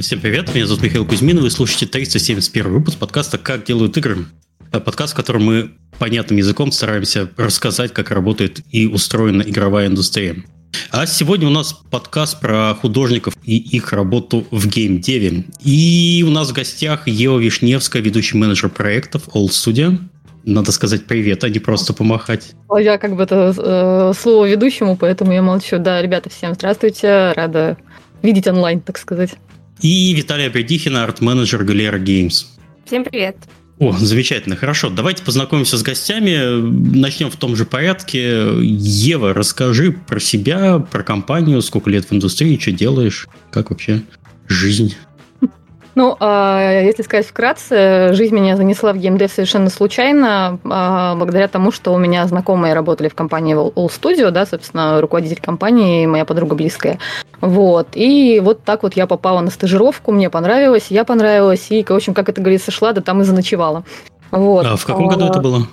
Всем привет, меня зовут Михаил Кузьмин, вы слушаете 371 выпуск подкаста «Как делают игры». Подкаст, в котором мы понятным языком стараемся рассказать, как работает и устроена игровая индустрия. А сегодня у нас подкаст про художников и их работу в геймдеве. И у нас в гостях Ева Вишневская, ведущий менеджер проектов All Studio. Надо сказать привет, а не просто помахать. Я как бы это э, слово ведущему, поэтому я молчу. Да, ребята, всем здравствуйте. Рада видеть онлайн, так сказать. И Виталий Придихина, арт-менеджер Галера Games. Всем привет. О, замечательно, хорошо. Давайте познакомимся с гостями. Начнем в том же порядке. Ева, расскажи про себя, про компанию, сколько лет в индустрии, что делаешь, как вообще жизнь. Ну, а, если сказать вкратце, жизнь меня занесла в геймдев совершенно случайно, а, благодаря тому, что у меня знакомые работали в компании All Studio, да, собственно, руководитель компании, моя подруга близкая. Вот. И вот так вот я попала на стажировку, мне понравилось, я понравилась, и, в общем, как это говорится, шла, да там и заночевала. Вот. А в каком году это было?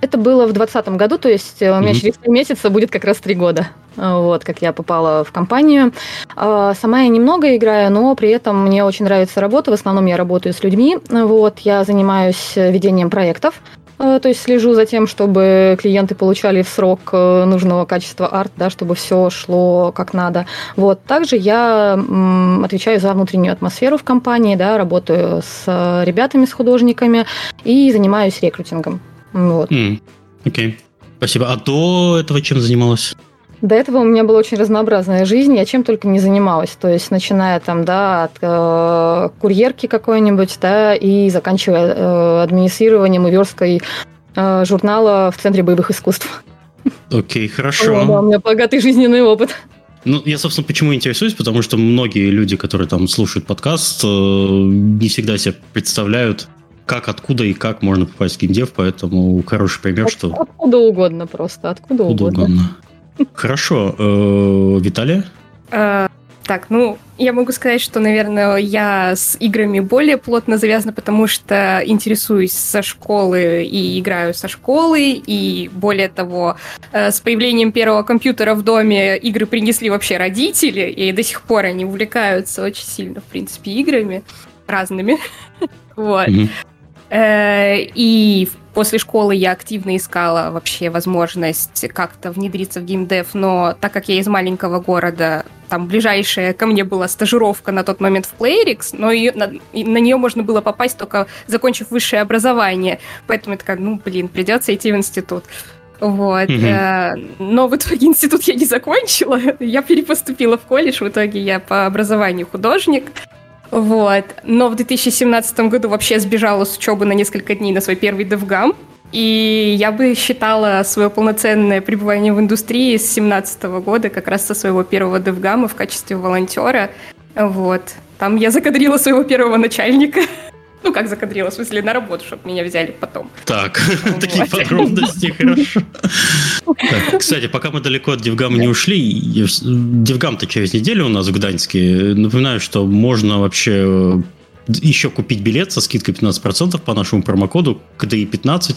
Это было в 2020 году, то есть э, у меня mm-hmm. через три месяца будет как раз три года, вот, как я попала в компанию. А, сама я немного играю, но при этом мне очень нравится работа. В основном я работаю с людьми. Вот, я занимаюсь ведением проектов, э, то есть слежу за тем, чтобы клиенты получали в срок э, нужного качества арт, да, чтобы все шло как надо. Вот. Также я отвечаю за внутреннюю атмосферу в компании, да, работаю с ребятами, с художниками и занимаюсь рекрутингом. Вот. Mm, окей. Okay. Спасибо. А до этого чем занималась? До этого у меня была очень разнообразная жизнь, я чем только не занималась, то есть начиная там, да, от э, курьерки какой-нибудь, да, и заканчивая э, администрированием и версткой э, журнала в Центре боевых искусств. Окей, okay, хорошо. О, да, у меня богатый жизненный опыт. Ну, я, собственно, почему интересуюсь, потому что многие люди, которые там слушают подкаст, э, не всегда себя представляют как, откуда и как можно попасть в геймдев, поэтому хороший пример, От, что... Откуда угодно просто, откуда, откуда угодно. угодно. Хорошо. Э, Виталия? Э, так, ну, я могу сказать, что, наверное, я с играми более плотно завязана, потому что интересуюсь со школы и играю со школы, и более того, э, с появлением первого компьютера в доме игры принесли вообще родители, и до сих пор они увлекаются очень сильно, в принципе, играми разными. Вот. Э, и после школы я активно искала вообще возможность как-то внедриться в геймдев, но так как я из маленького города, там ближайшая ко мне была стажировка на тот момент в Playrix, но ее, на, на нее можно было попасть только закончив высшее образование. Поэтому я такая, ну, блин, придется идти в институт. Вот. Mm-hmm. Но в итоге институт я не закончила. Я перепоступила в колледж. В итоге я по образованию художник. Вот. Но в 2017 году вообще сбежала с учебы на несколько дней на свой первый девгам. И я бы считала свое полноценное пребывание в индустрии с 2017 года как раз со своего первого девгама в качестве волонтера. Вот. Там я закадрила своего первого начальника. Ну, как закадрила, в смысле, на работу, чтобы меня взяли потом. Так, такие подробности, хорошо. Кстати, пока мы далеко от Девгама не ушли, Девгам-то через неделю у нас в Гданьске. Напоминаю, что можно вообще э, еще купить билет со скидкой 15% по нашему промокоду KDI15,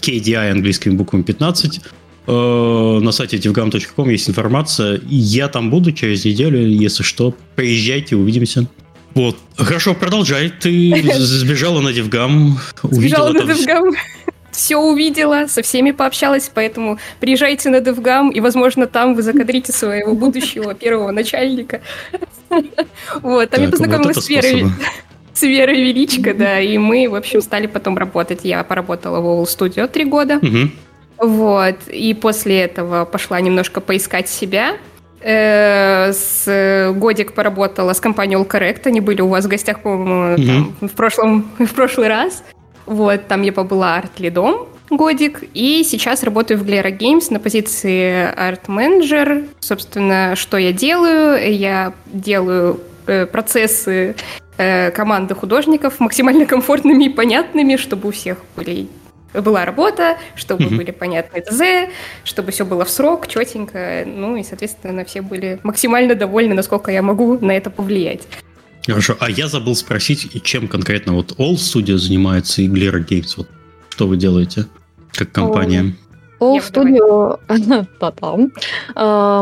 KDI английскими буквами 15. Э, на сайте devgam.com есть информация. Я там буду через неделю, если что. Приезжайте, увидимся. Вот. Хорошо, продолжай. Ты сбежала на DevGAMM. Сбежала на DevGAMM. Все увидела, со всеми пообщалась, поэтому приезжайте на DevGAMM, и, возможно, там вы закадрите своего будущего первого начальника. Вот, там я познакомилась с Верой. С Верой Величко, да, и мы, в общем, стали потом работать. Я поработала в Owl Studio три года. Вот, и после этого пошла немножко поискать себя, Э, с годик поработала с компанией All Correct. Они были у вас в гостях, по-моему, mm-hmm. в, прошлом, в прошлый раз. Вот, там я побыла арт-лидом годик, и сейчас работаю в Glera Games на позиции арт-менеджер. Собственно, что я делаю? Я делаю э, процессы э, команды художников максимально комфортными и понятными, чтобы у всех были была работа, чтобы mm-hmm. были понятны ТЗ, чтобы все было в срок, четенько, ну и, соответственно, все были максимально довольны, насколько я могу на это повлиять. Хорошо, а я забыл спросить, чем конкретно вот All Studio занимается и Glera Games, вот что вы делаете как компания? All, All Studio там.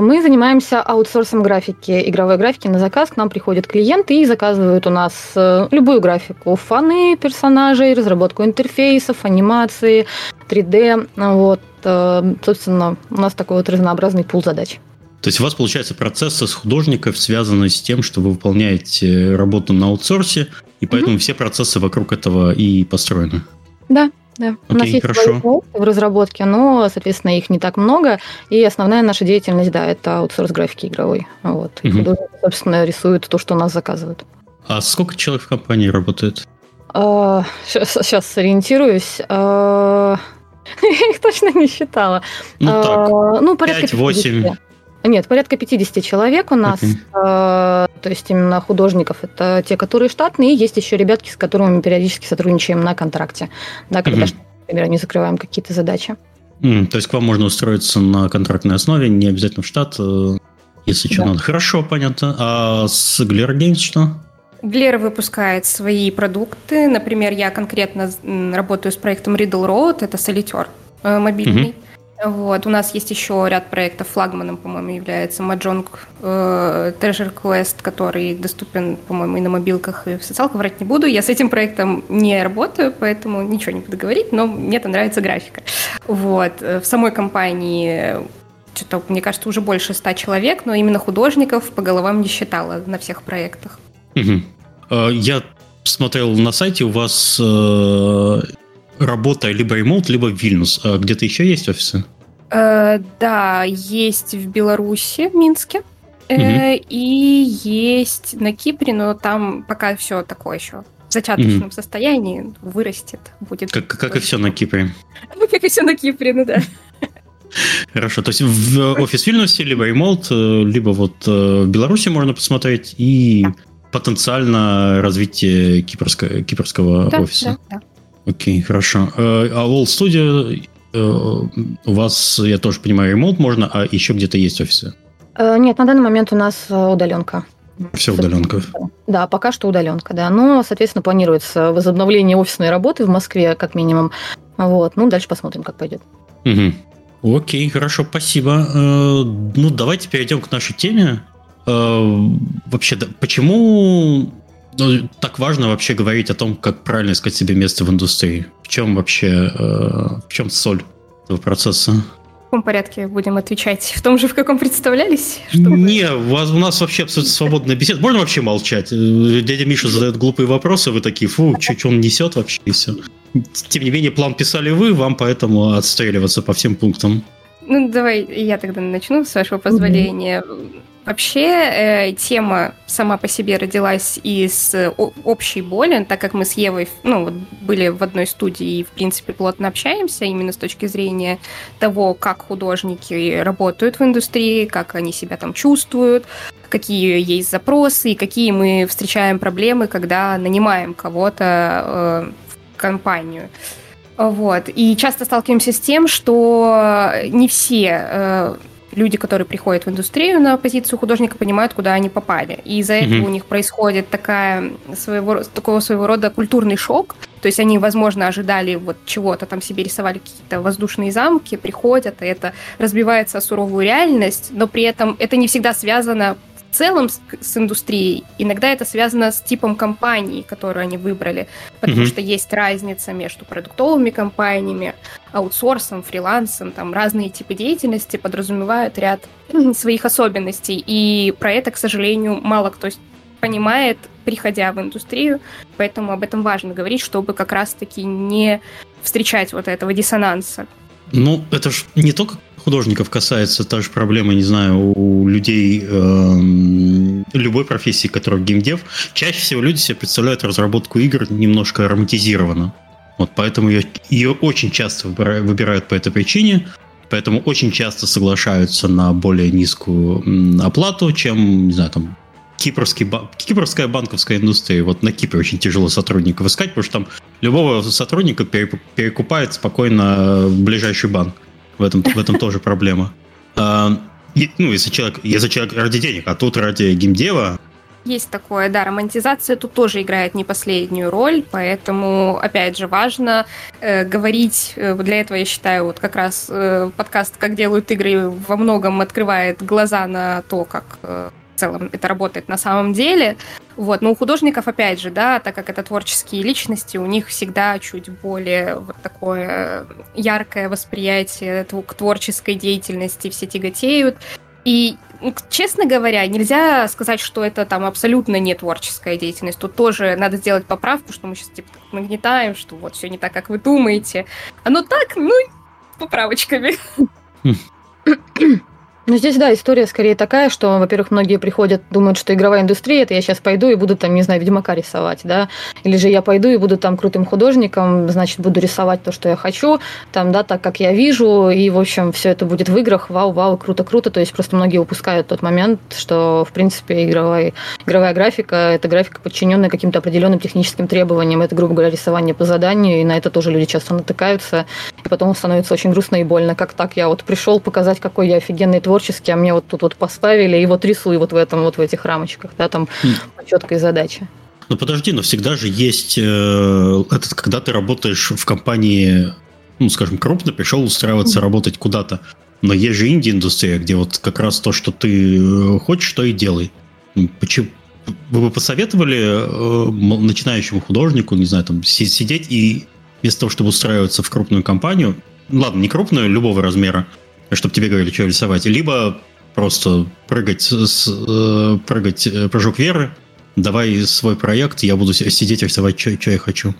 Мы занимаемся аутсорсом графики, игровой графики на заказ. К нам приходят клиенты и заказывают у нас э, любую графику. Фаны персонажей, разработку интерфейсов, анимации, 3D. Вот, э, собственно, у нас такой вот разнообразный пул задач. То есть у вас, получается, процессы с художников связаны с тем, что вы выполняете работу на аутсорсе, и поэтому mm-hmm. все процессы вокруг этого и построены. Да, да. Окей, У нас есть хорошо. в разработке, но, соответственно, их не так много. И основная наша деятельность, да, это аутсорс графики игровой. Вот. Угу. художники, собственно, рисуют то, что у нас заказывают. А сколько человек в компании работает? А, сейчас, сейчас сориентируюсь. А, я их точно не считала. Ну, так, ну порядка 5-8. Нет, порядка 50 человек у нас. Okay. Э, то есть именно художников. Это те, которые штатные. И есть еще ребятки, с которыми мы периодически сотрудничаем на контракте. Да, когда, uh-huh. например, не закрываем какие-то задачи. Mm, то есть к вам можно устроиться на контрактной основе, не обязательно в штат, э, если что да. надо. Хорошо, понятно. А с Glare Games что? Глера выпускает свои продукты. Например, я конкретно работаю с проектом Riddle Road, это солитер э, мобильный. Uh-huh. Вот. У нас есть еще ряд проектов. Флагманом, по-моему, является Mahjong э, Treasure Quest, который доступен, по-моему, и на мобилках, и в социалках. Врать не буду. Я с этим проектом не работаю, поэтому ничего не буду говорить, но мне там нравится графика. Вот. В самой компании что-то, мне кажется, уже больше ста человек, но именно художников по головам не считала на всех проектах. Угу. Я смотрел на сайте, у вас э, работа либо ремонт, либо Вильнюс. А где-то еще есть офисы? Э, да, есть в Беларуси, в Минске. Э, И есть на Кипре, но там пока все такое еще в зачаточном угу. состоянии вырастет, будет. Как, как и все на Кипре. как и все на Кипре, ну да. Хорошо, то есть в офис Вильнюсе либо ремонт, э, либо вот э, в Беларуси можно посмотреть и да. потенциально развитие кипрского, кипрского да, офиса. Да, да. Окей, хорошо. Э, а Wall Studio э, у вас, я тоже понимаю, ремонт можно, а еще где-то есть офисы? Э, нет, на данный момент у нас удаленка. Все удаленка. Да, пока что удаленка, да. Но, соответственно, планируется возобновление офисной работы в Москве, как минимум. Вот. Ну, дальше посмотрим, как пойдет. Угу. Окей, хорошо, спасибо. Ну, давайте перейдем к нашей теме. Вообще, почему ну, так важно вообще говорить о том, как правильно искать себе место в индустрии. В чем вообще, э, в чем соль этого процесса? В каком порядке будем отвечать? В том же, в каком представлялись? Чтобы... Не, у, вас, у нас вообще абсолютно свободная беседа. Можно вообще молчать? Э, дядя Миша задает глупые вопросы, вы такие, фу, что он несет вообще, и все. Тем не менее, план писали вы, вам поэтому отстреливаться по всем пунктам. Ну, давай я тогда начну, с вашего позволения. Mm-hmm. Вообще э, тема сама по себе родилась из э, общей боли, так как мы с Евой ну, были в одной студии и, в принципе, плотно общаемся именно с точки зрения того, как художники работают в индустрии, как они себя там чувствуют, какие есть запросы и какие мы встречаем проблемы, когда нанимаем кого-то э, в компанию. Вот. И часто сталкиваемся с тем, что не все э, люди, которые приходят в индустрию на позицию художника, понимают, куда они попали. И из-за mm-hmm. этого у них происходит такая своего, такого своего рода культурный шок. То есть они, возможно, ожидали вот чего-то, там себе рисовали какие-то воздушные замки, приходят, и это разбивается о суровую реальность, но при этом это не всегда связано в целом с, с индустрией. Иногда это связано с типом компании, которую они выбрали, потому mm-hmm. что есть разница между продуктовыми компаниями, аутсорсом, фрилансом, там разные типы деятельности подразумевают ряд своих особенностей, и про это, к сожалению, мало кто понимает, приходя в индустрию, поэтому об этом важно говорить, чтобы как раз-таки не встречать вот этого диссонанса. Ну, это же не только художников касается та же проблема, не знаю, у людей э, любой профессии, которая геймдев. Чаще всего люди себе представляют разработку игр немножко романтизированно. Вот поэтому ее, ее очень часто выбирают по этой причине. Поэтому очень часто соглашаются на более низкую оплату, чем, не знаю, там, кипрский, кипрская банковская индустрия. Вот на Кипре очень тяжело сотрудников искать, потому что там любого сотрудника перекупает спокойно ближайший банк. В этом, в этом тоже проблема. А, ну, если человек, если человек ради денег, а тут ради геймдева, Есть такое, да, романтизация тут тоже играет не последнюю роль, поэтому, опять же, важно э, говорить, э, для этого я считаю, вот как раз э, подкаст «Как делают игры» во многом открывает глаза на то, как э, целом это работает на самом деле. Вот. Но у художников, опять же, да, так как это творческие личности, у них всегда чуть более вот такое яркое восприятие к творческой деятельности, все тяготеют. И, ну, честно говоря, нельзя сказать, что это там абсолютно не творческая деятельность. Тут тоже надо сделать поправку, что мы сейчас типа нагнетаем, что вот все не так, как вы думаете. Оно так, ну, поправочками. Ну, здесь, да, история скорее такая, что, во-первых, многие приходят, думают, что игровая индустрия, это я сейчас пойду и буду там, не знаю, Ведьмака рисовать, да, или же я пойду и буду там крутым художником, значит, буду рисовать то, что я хочу, там, да, так, как я вижу, и, в общем, все это будет в играх, вау, вау, круто, круто, то есть просто многие упускают тот момент, что, в принципе, игровая, игровая графика – это графика, подчиненная каким-то определенным техническим требованиям, это, грубо говоря, рисование по заданию, и на это тоже люди часто натыкаются, и потом становится очень грустно и больно, как так, я вот пришел показать, какой я офигенный творческий, творчески, а мне вот тут вот поставили, и вот рисую вот в этом, вот в этих рамочках, да, там mm. четкой задаче. Ну подожди, но всегда же есть э, этот, когда ты работаешь в компании, ну, скажем, крупно, пришел устраиваться mm. работать куда-то. Но есть же инди-индустрия, где вот как раз то, что ты э, хочешь, то и делай. Почему? Вы бы посоветовали э, начинающему художнику, не знаю, там, сидеть и вместо того, чтобы устраиваться в крупную компанию, ладно, не крупную, любого размера, чтобы тебе говорили, что рисовать, либо просто прыгать, с, э, прыгать э, прыжок веры, давай свой проект, я буду сидеть рисовать, что, что я хочу.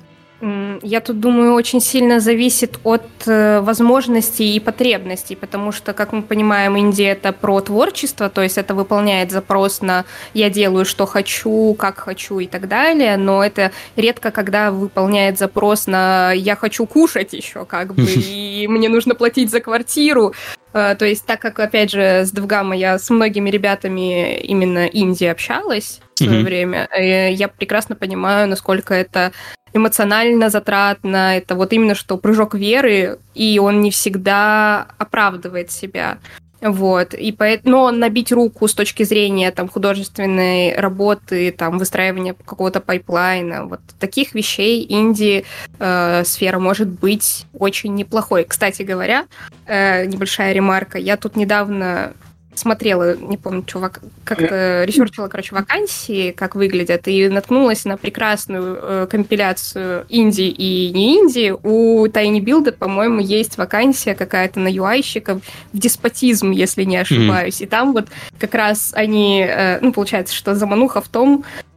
Я тут думаю, очень сильно зависит от э, возможностей и потребностей, потому что, как мы понимаем, Индия это про творчество, то есть это выполняет запрос на я делаю, что хочу, как хочу и так далее, но это редко, когда выполняет запрос на я хочу кушать еще, как бы, и мне нужно платить за квартиру. Э, то есть, так как, опять же, с Девгама я с многими ребятами именно Индии общалась в свое mm-hmm. время, э, я прекрасно понимаю, насколько это эмоционально затратно, это вот именно что прыжок веры, и он не всегда оправдывает себя. Вот, и поэтому, но набить руку с точки зрения там художественной работы, там выстраивания какого-то пайплайна, вот таких вещей инди э, может быть очень неплохой. Кстати говоря, э, небольшая ремарка, я тут недавно смотрела, не помню, что, как-то ресерчила, короче, вакансии, как выглядят, и наткнулась на прекрасную э, компиляцию инди и не инди. У tinyBuild, по-моему, есть вакансия какая-то на UI -щиков в деспотизм, если не ошибаюсь. Mm-hmm. И там вот как раз они, э, ну, получается, что замануха в том, э,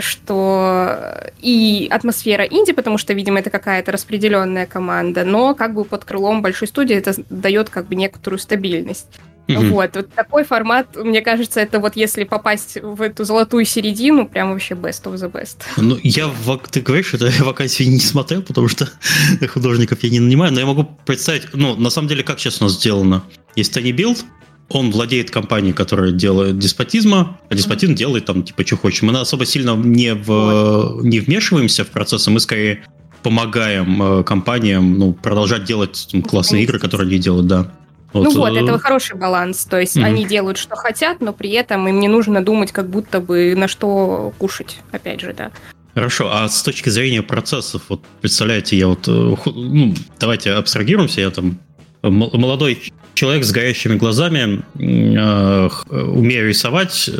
что и атмосфера инди, потому что, видимо, это какая-то распределенная команда, но как бы под крылом большой студии это дает как бы некоторую стабильность. Mm-hmm. Вот, вот такой формат, мне кажется, это вот если попасть в эту золотую середину, прям вообще best of the best. Ну, я, ты говоришь, это я вакансии не смотрел, потому что художников я не нанимаю, но я могу представить, ну, на самом деле, как сейчас у нас сделано. Есть Tiny Build, он владеет компанией, которая делает деспотизма, а деспотизм mm-hmm. делает там, типа, что хочешь. Мы особо сильно не, в, не вмешиваемся в процессы, мы скорее помогаем э, компаниям ну, продолжать делать там, классные игры, которые они делают, да. Вот, ну вот, э, это хороший баланс. То есть mm-hmm. они делают, что хотят, но при этом им не нужно думать, как будто бы на что кушать, опять же, да. Хорошо, а с точки зрения процессов, вот представляете, я вот, э, ну, давайте абстрагируемся, я там молодой человек с горящими глазами, э, рисовать,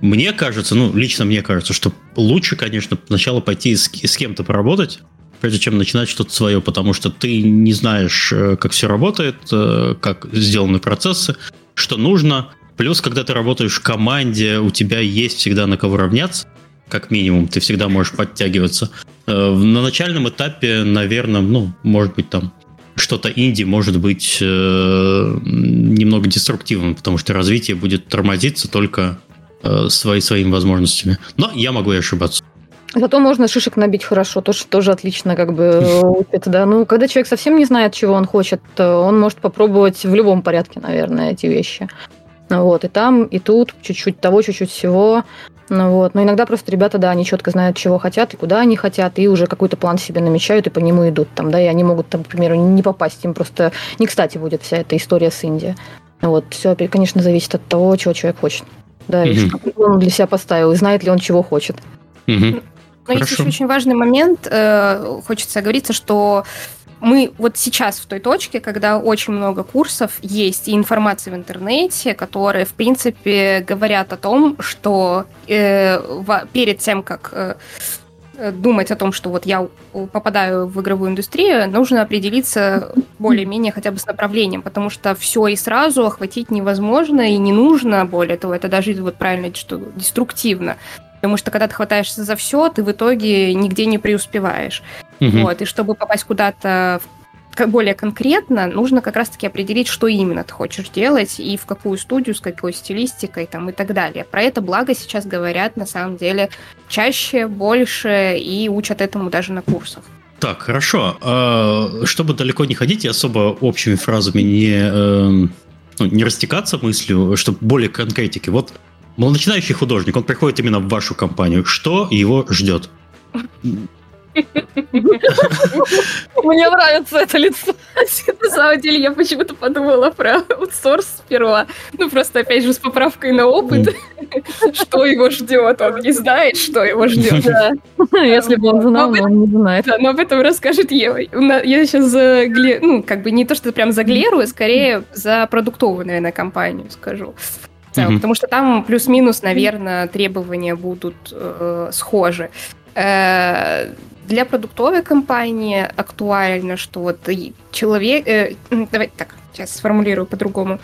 мне кажется, ну, лично мне кажется, что лучше, конечно, сначала пойти с, с кем-то поработать, прежде чем начинать что-то свое, потому что ты не знаешь, э, как все работает, э, как сделаны процессы, что нужно. Плюс, когда ты работаешь в команде, у тебя есть всегда на кого равняться, как минимум, ты всегда можешь подтягиваться. Э, на начальном этапе, наверное, ну, может быть, там что-то инди может быть немного деструктивным, потому что развитие будет тормозиться только свои, своими возможностями. Но я могу и ошибаться. Зато можно шишек набить хорошо, тоже, тоже отлично как бы учит, да. Ну, когда человек совсем не знает, чего он хочет, он может попробовать в любом порядке, наверное, эти вещи. Вот, и там, и тут, чуть-чуть того, чуть-чуть всего. Ну, вот. Но иногда просто ребята, да, они четко знают, чего хотят и куда они хотят, и уже какой-то план себе намечают и по нему идут. Там, да, и они могут, там, к примеру, не попасть. Им просто не кстати будет вся эта история с Индией. Вот. Все, конечно, зависит от того, чего человек хочет. да, угу. и что он для себя поставил, и знает ли он, чего хочет. Угу. Но есть еще очень важный момент, э, хочется оговориться, что мы вот сейчас в той точке, когда очень много курсов есть и информации в интернете, которые, в принципе, говорят о том, что э, в, перед тем, как э, думать о том, что вот я попадаю в игровую индустрию, нужно определиться более-менее хотя бы с направлением, потому что все и сразу охватить невозможно и не нужно, более того, это даже вот правильно, что деструктивно. Потому что когда ты хватаешься за все, ты в итоге нигде не преуспеваешь. Угу. Вот, и чтобы попасть куда-то более конкретно, нужно как раз-таки определить, что именно ты хочешь делать и в какую студию, с какой стилистикой там, и так далее. Про это благо сейчас говорят на самом деле чаще, больше и учат этому даже на курсах. Так, хорошо. А, чтобы далеко не ходить и особо общими фразами не, эм, ну, не растекаться мыслью, чтобы более конкретики. Вот Мол, начинающий художник, он приходит именно в вашу компанию. Что его ждет? Мне нравится это лицо. На самом деле, я почему-то подумала про аутсорс сперва. Ну, просто, опять же, с поправкой на опыт. Что его ждет? Он не знает, что его ждет. Если бы он знал, но он не знает. Но об этом расскажет Ева. Я сейчас за ну, как бы не то, что прям за Глеру, а скорее за продуктовую, наверное, компанию скажу целом, mm-hmm. потому что там плюс-минус, наверное, требования будут э, схожи. Э, для продуктовой компании актуально, что вот человек... Э, давайте так, сейчас сформулирую по-другому.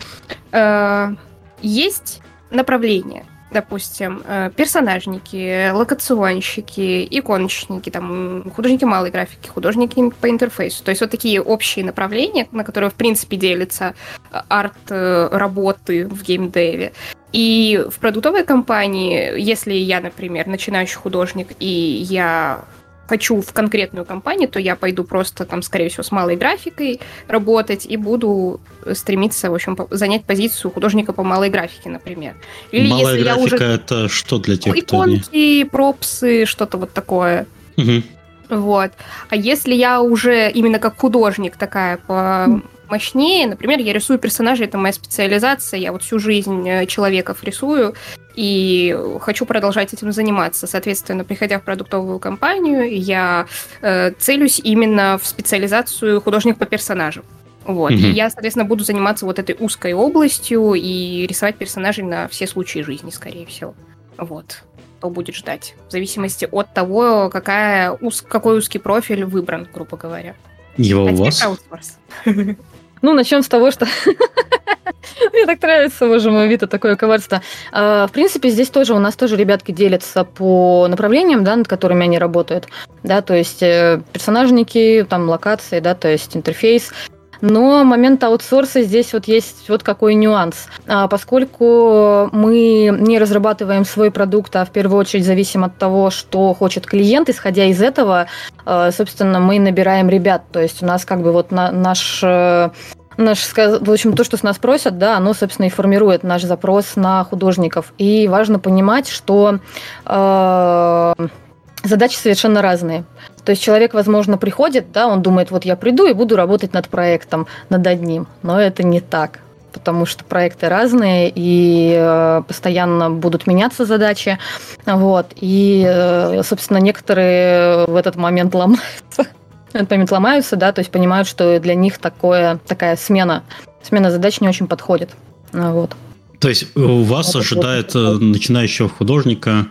Э, есть направление, допустим, э, персонажники, локационщики, иконочники, там, художники малой графики, художники по интерфейсу. То есть вот такие общие направления, на которые, в принципе, делятся э, арт-работы э, в геймдеве. И в продуктовой компании, если я, например, начинающий художник, и я хочу в конкретную компанию, то я пойду просто там, скорее всего, с малой графикой работать и буду стремиться, в общем, занять позицию художника по малой графике, например. Или Малая если графика я уже... это что для тех, Иконки, кто не... пропсы, что-то вот такое. Угу. Вот. А если я уже именно как художник такая по мощнее. Например, я рисую персонажей, это моя специализация, я вот всю жизнь э, человеков рисую, и хочу продолжать этим заниматься. Соответственно, приходя в продуктовую компанию, я э, целюсь именно в специализацию художник по персонажам. Вот. Mm-hmm. И я, соответственно, буду заниматься вот этой узкой областью и рисовать персонажей на все случаи жизни, скорее всего. Вот. Что будет ждать. В зависимости от того, какая уз... какой узкий профиль выбран, грубо говоря. Его а у вас? Ну, начнем с того, что мне так нравится, боже мой, Вита, такое коварство. А, в принципе, здесь тоже у нас тоже ребятки делятся по направлениям, да, над которыми они работают. Да, то есть э, персонажники, там, локации, да, то есть интерфейс. Но момент аутсорса здесь вот есть вот какой нюанс. А, поскольку мы не разрабатываем свой продукт, а в первую очередь зависим от того, что хочет клиент, исходя из этого, а, собственно, мы набираем ребят. То есть у нас как бы вот наш э, наш, в общем, то, что с нас просят, да, оно, собственно, и формирует наш запрос на художников. И важно понимать, что э, задачи совершенно разные. То есть человек, возможно, приходит, да, он думает, вот я приду и буду работать над проектом, над одним. Но это не так потому что проекты разные и э, постоянно будут меняться задачи. Вот. И, э, собственно, некоторые в этот момент ломаются. В этот момент ломаются, да, то есть понимают, что для них такое, такая смена, смена задач не очень подходит. Вот. То есть у вас вот ожидает это. начинающего художника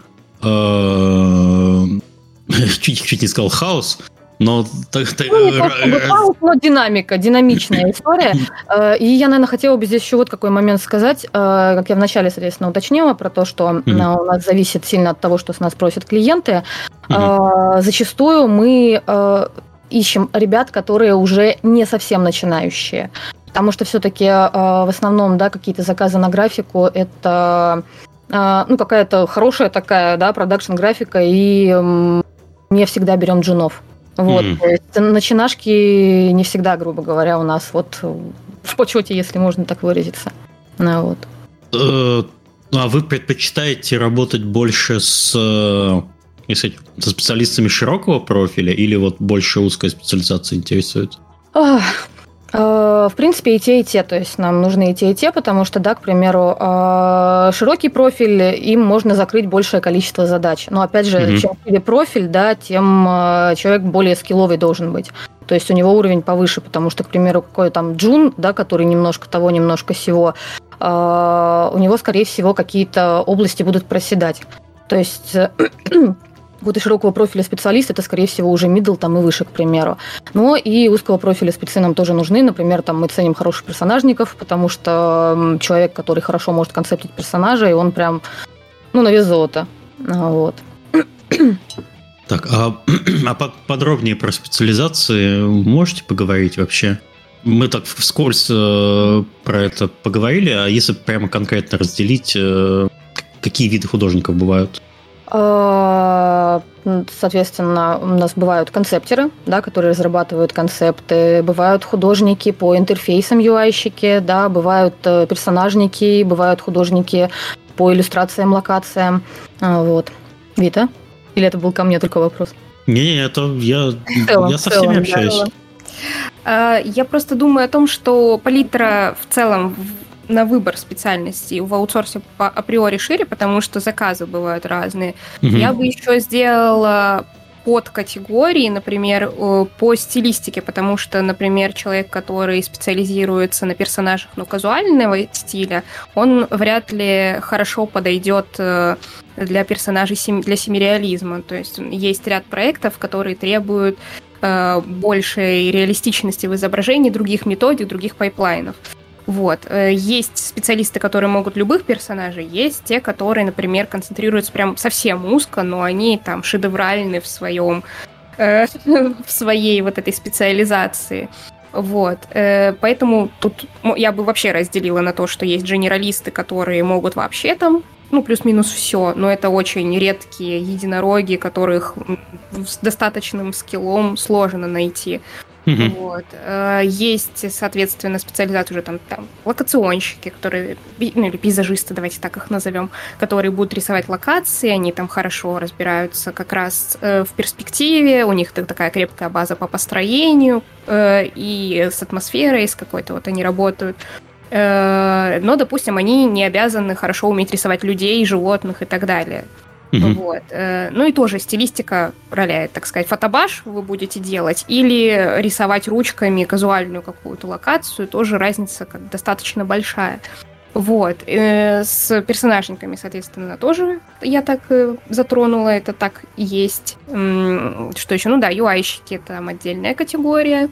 чуть-чуть не сказал хаос, но... Так, ну, не то, хаос, но динамика, динамичная история. Э, и я, наверное, хотела бы здесь еще вот какой момент сказать. Э, как я вначале, соответственно, уточнила про то, что у нас зависит сильно от того, что с нас просят клиенты. Э, зачастую мы ищем ребят, которые уже не совсем начинающие. Потому что все-таки в основном, да, какие-то заказы на графику это ну, какая-то хорошая такая, да, продакшн-графика, и не всегда берем джунов. Вот, mm. то есть начинашки не всегда, грубо говоря, у нас вот в почете, если можно так выразиться. Ну, вот. Э, а вы предпочитаете работать больше с, э, если, со специалистами широкого профиля или вот больше узкая специализация интересует? Э, в принципе, и те, и те. То есть нам нужны и те, и те, потому что, да, к примеру, э, широкий профиль, им можно закрыть большее количество задач. Но, опять же, mm-hmm. чем шире профиль, да, тем э, человек более скилловый должен быть. То есть у него уровень повыше, потому что, к примеру, какой там джун, да, который немножко того, немножко всего, у него, скорее всего, какие-то области будут проседать. То есть какого-то широкого профиля специалист, это, скорее всего, уже middle там и выше, к примеру. Но и узкого профиля спецы нам тоже нужны. Например, там мы ценим хороших персонажников, потому что человек, который хорошо может концептить персонажа, и он прям, ну, на вес золота. Вот. Так, а, а подробнее про специализации можете поговорить вообще? Мы так вскользь э, про это поговорили, а если прямо конкретно разделить, э, какие виды художников бывают? А, соответственно, у нас бывают концептеры, да, которые разрабатывают концепты, бывают художники по интерфейсам UI-щики, да, бывают э, персонажники, бывают художники по иллюстрациям, локациям. А, вот. Вита? Или это был ко мне только вопрос? Не, это я, целом, я со всеми общаюсь. Да. Я просто думаю о том, что палитра в целом на выбор специальностей в аутсорсе по априори шире, потому что заказы бывают разные. Угу. Я бы еще сделала под категории, например, по стилистике, потому что, например, человек, который специализируется на персонажах, ну, казуального стиля, он вряд ли хорошо подойдет э, для персонажей для семиреализма. То есть есть ряд проектов, которые требуют э, большей реалистичности в изображении других методик, других пайплайнов. Вот. Э, есть специалисты, которые могут любых персонажей, есть те, которые, например, концентрируются прям совсем узко, но они там шедевральны в своем э, в своей вот этой специализации. Вот. Э, поэтому тут я бы вообще разделила на то, что есть генералисты, которые могут вообще там ну, плюс-минус все, но это очень редкие единороги, которых с достаточным скиллом сложно найти. Mm-hmm. Вот. Э, есть, соответственно, специализация уже там, там локационщики, которые, ну или пейзажисты, давайте так их назовем, которые будут рисовать локации, они там хорошо разбираются как раз э, в перспективе, у них такая крепкая база по построению э, и с атмосферой, с какой-то вот они работают. Но, допустим, они не обязаны хорошо уметь рисовать людей, животных и так далее. Угу. Вот. Э, ну и тоже стилистика роляет, так сказать. Фотобаш вы будете делать или рисовать ручками казуальную какую-то локацию, тоже разница как достаточно большая. Вот. Э, с персонажниками, соответственно, тоже я так э, затронула, это так и есть. Что еще? Ну да, UI-щики там отдельная категория.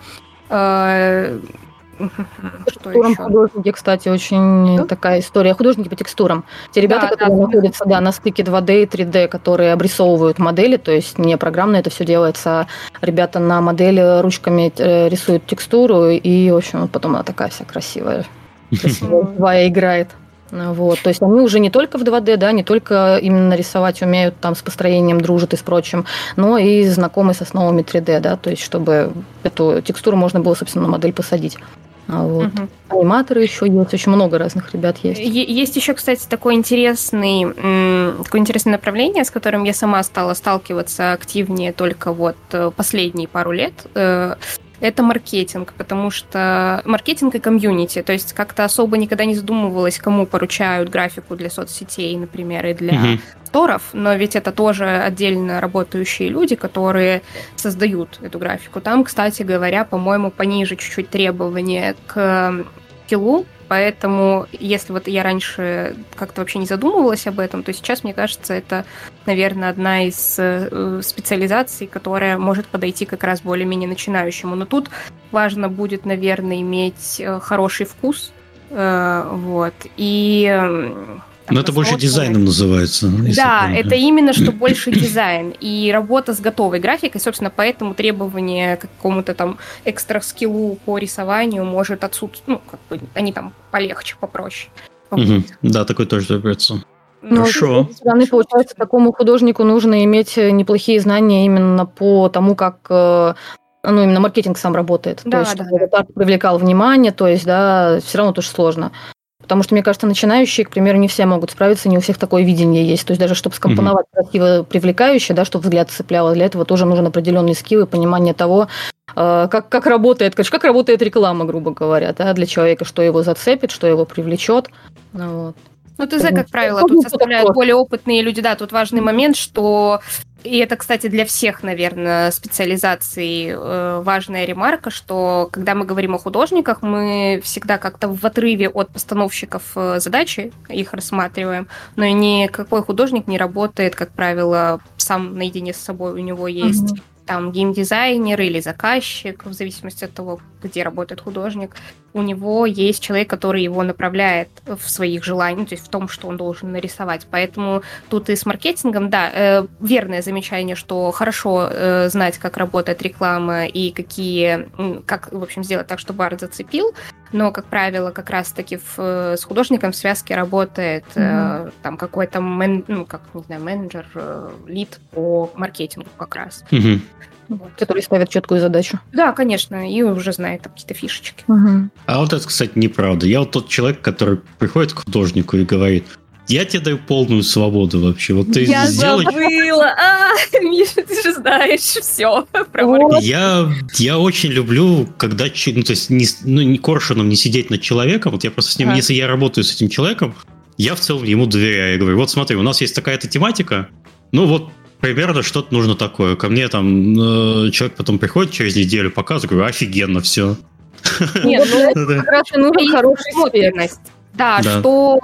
Текстурам художники, кстати, очень да? такая история. Художники по текстурам. Те ребята, да, которые да, находятся да, на стыке 2D и 3D, которые обрисовывают модели, то есть не программно это все делается, ребята на модели ручками э, рисуют текстуру, и, в общем, потом она такая вся красивая, красивая играет. Вот, то есть они уже не только в 2D, да, не только именно рисовать умеют, там с построением дружат и с прочим, но и знакомы с основами 3D, да, то есть чтобы эту текстуру можно было, собственно, на модель посадить. А вот. Угу. Аниматоры еще есть, очень много разных ребят есть. Есть еще, кстати, такой интересный, такое интересное направление, с которым я сама стала сталкиваться активнее только вот э, последние пару лет э, это маркетинг, потому что маркетинг и комьюнити, то есть как-то особо никогда не задумывалась, кому поручают графику для соцсетей, например, и для сторов, но ведь это тоже отдельно работающие люди, которые создают эту графику. Там, кстати говоря, по-моему, пониже чуть-чуть требования к скиллу, Поэтому, если вот я раньше как-то вообще не задумывалась об этом, то сейчас, мне кажется, это, наверное, одна из э, специализаций, которая может подойти как раз более-менее начинающему. Но тут важно будет, наверное, иметь э, хороший вкус, э, вот, и но это больше дизайном называется. Да, это именно что больше дизайн. И работа с готовой графикой, собственно, поэтому требование к какому-то там экстра скиллу по рисованию может отсутствовать. Ну, как бы они там полегче, попроще. Угу. Да, такой тоже требуется. Ну, Хорошо. С стороны, получается, такому художнику нужно иметь неплохие знания именно по тому, как э, ну, именно маркетинг сам работает. Да, то есть, да, чтобы да. привлекал внимание, то есть, да, все равно тоже сложно. Потому что, мне кажется, начинающие, к примеру, не все могут справиться, не у всех такое видение есть. То есть даже чтобы скомпоновать mm-hmm. красиво привлекающе, да, чтобы взгляд цепляло, для этого тоже нужен определенный скилл и понимание того, э, как, как работает, как работает реклама, грубо говоря, да, для человека, что его зацепит, что его привлечет. Ну, вот. Ну, ТЗ, как правило, тут составляют более опытные люди. Да, тут важный момент, что и это, кстати, для всех, наверное, специализаций э, важная ремарка, что когда мы говорим о художниках, мы всегда как-то в отрыве от постановщиков э, задачи их рассматриваем, но никакой художник не работает, как правило, сам наедине с собой. У него есть mm-hmm там геймдизайнер или заказчик, в зависимости от того, где работает художник, у него есть человек, который его направляет в своих желаниях, то есть в том, что он должен нарисовать. Поэтому тут и с маркетингом, да, э, верное замечание, что хорошо э, знать, как работает реклама и какие, как, в общем, сделать так, чтобы арт зацепил, но, как правило, как раз-таки в, э, с художником в связке работает mm-hmm. э, там какой-то, мен, ну, как, не знаю, менеджер, э, лид по маркетингу как раз. Mm-hmm. Вот. Который ставит четкую задачу. Да, конечно, и уже знает там какие-то фишечки. Угу. А вот это, кстати, неправда. Я вот тот человек, который приходит к художнику и говорит, я тебе даю полную свободу вообще. Вот ты я сделай... забыла! А, Миша, ты же знаешь все я, я очень люблю, когда... Ну, то есть, не, ну, не коршуном не сидеть над человеком. Вот я просто с ним... А. Если я работаю с этим человеком, я в целом ему доверяю. Я говорю, вот смотри, у нас есть такая-то тематика, ну вот примерно что-то нужно такое. Ко мне там э, человек потом приходит через неделю, показывает, говорю, офигенно все. Нет, ну как раз и нужен хороший смотренность. Да, да, что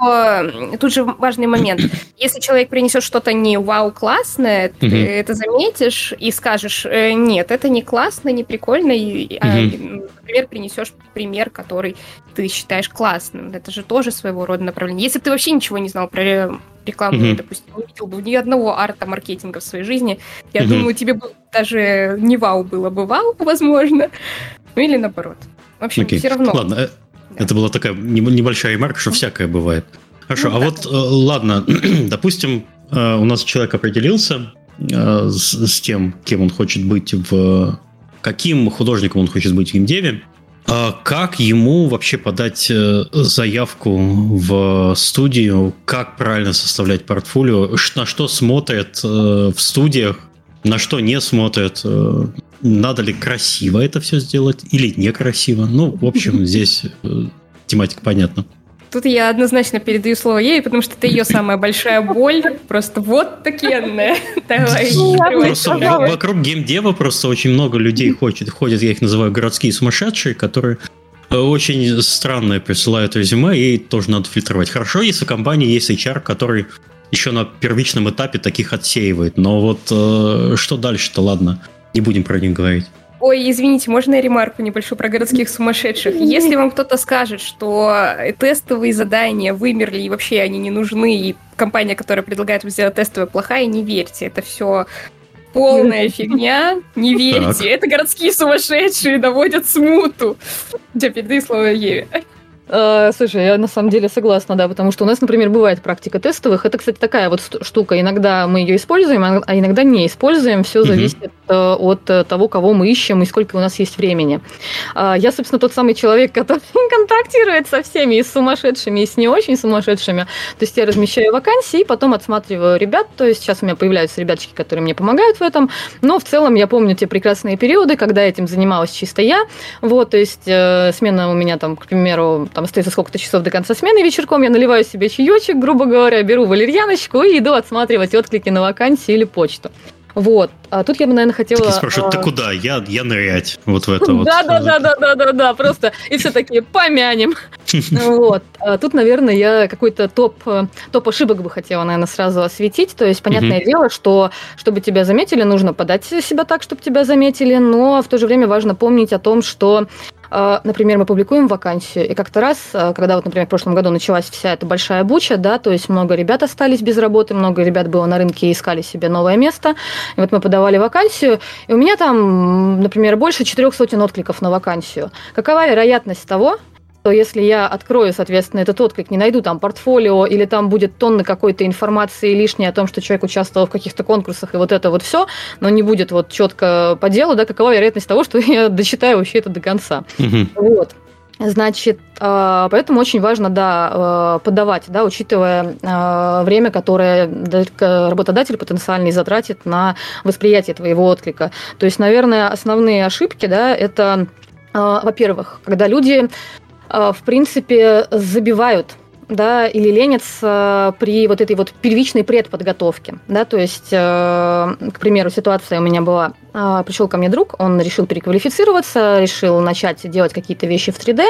тут же важный момент. Если человек принесет что-то не вау классное, ты угу. это заметишь и скажешь, э, нет, это не классно, не прикольно, и, угу. а, например, принесешь пример, который ты считаешь классным. Это же тоже своего рода направление. Если ты вообще ничего не знал про рекламу, mm-hmm. допустим, не видел бы ни одного арта маркетинга в своей жизни, я mm-hmm. думаю, тебе бы даже не вау было бы вау, возможно. Ну или наоборот. В общем, okay. все равно. Ладно, э. Это была такая небольшая ремарка, что всякое бывает. Хорошо, ну, а да. вот, э, ладно, допустим, э, у нас человек определился с, с тем, кем он хочет быть в... Каким художником он хочет быть в геймдеве, а как ему вообще подать э, заявку в студию? Как правильно составлять портфолио? На что смотрят э, в студиях? На что не смотрят? Э, надо ли красиво это все сделать или некрасиво? Ну, в общем, здесь тематика понятна. Тут я однозначно передаю слово ей, потому что это ее самая большая боль. Просто вот такенная. Давай. Просто вокруг геймдева просто очень много людей ходит, ходят, я их называю городские сумасшедшие, которые э, очень странное присылают резюме, и тоже надо фильтровать. Хорошо, если в компании есть HR, который еще на первичном этапе таких отсеивает. Но вот э, что дальше-то, ладно, не будем про них говорить. Ой, извините, можно я ремарку небольшую про городских сумасшедших? Если вам кто-то скажет, что тестовые задания вымерли и вообще они не нужны, и компания, которая предлагает вам сделать тестовые, плохая, не верьте. Это все полная фигня. Не верьте. Так. Это городские сумасшедшие доводят смуту. Я передаю слово Еве. Э, слушай, я на самом деле согласна, да, потому что у нас, например, бывает практика тестовых. Это, кстати, такая вот штука. Иногда мы ее используем, а, а иногда не используем. Все зависит угу. от э, того, кого мы ищем и сколько у нас есть времени. Я, собственно, тот самый человек, который контактирует со всеми, и с сумасшедшими, и с не очень сумасшедшими. То есть я размещаю вакансии, потом отсматриваю ребят. То есть сейчас у меня появляются ребяточки, которые мне помогают в этом. Но в целом я помню те прекрасные периоды, когда этим занималась чисто я. Вот, то есть смена у меня там, к примеру, там остается сколько-то часов до конца смены вечерком, я наливаю себе чаечек, грубо говоря, беру валерьяночку и иду отсматривать отклики на вакансии или почту. Вот. А тут я бы, наверное, хотела... Такие спрашивают, ты а, куда? Я, я нырять. Вот в это вот. Да-да-да-да-да-да, просто. И все такие, помянем. Вот. А тут, наверное, я какой-то топ, топ ошибок бы хотела, наверное, сразу осветить. То есть, понятное дело, что чтобы тебя заметили, нужно подать себя так, чтобы тебя заметили, но в то же время важно помнить о том, что например, мы публикуем вакансию, и как-то раз, а, когда вот, например, в прошлом году началась вся эта большая буча, да, то есть много ребят остались без работы, много ребят было на рынке и искали себе новое место, и вот мы подавали вакансию, и у меня там, например, больше четырех сотен откликов на вакансию. Какова вероятность того, что если я открою, соответственно, этот отклик, не найду там портфолио или там будет тонны какой-то информации лишней о том, что человек участвовал в каких-то конкурсах и вот это вот все, но не будет вот четко по делу, да, какова вероятность того, что я дочитаю вообще это до конца. Угу. Вот. Значит, а, поэтому очень важно, да, а, подавать, да, учитывая а, время, которое работодатель потенциальный затратит на восприятие твоего отклика. То есть, наверное, основные ошибки, да, это, во-первых, когда люди, в принципе, забивают да, или ленятся при вот этой вот первичной предподготовке, да, то есть, к примеру, ситуация у меня была, пришел ко мне друг, он решил переквалифицироваться, решил начать делать какие-то вещи в 3D,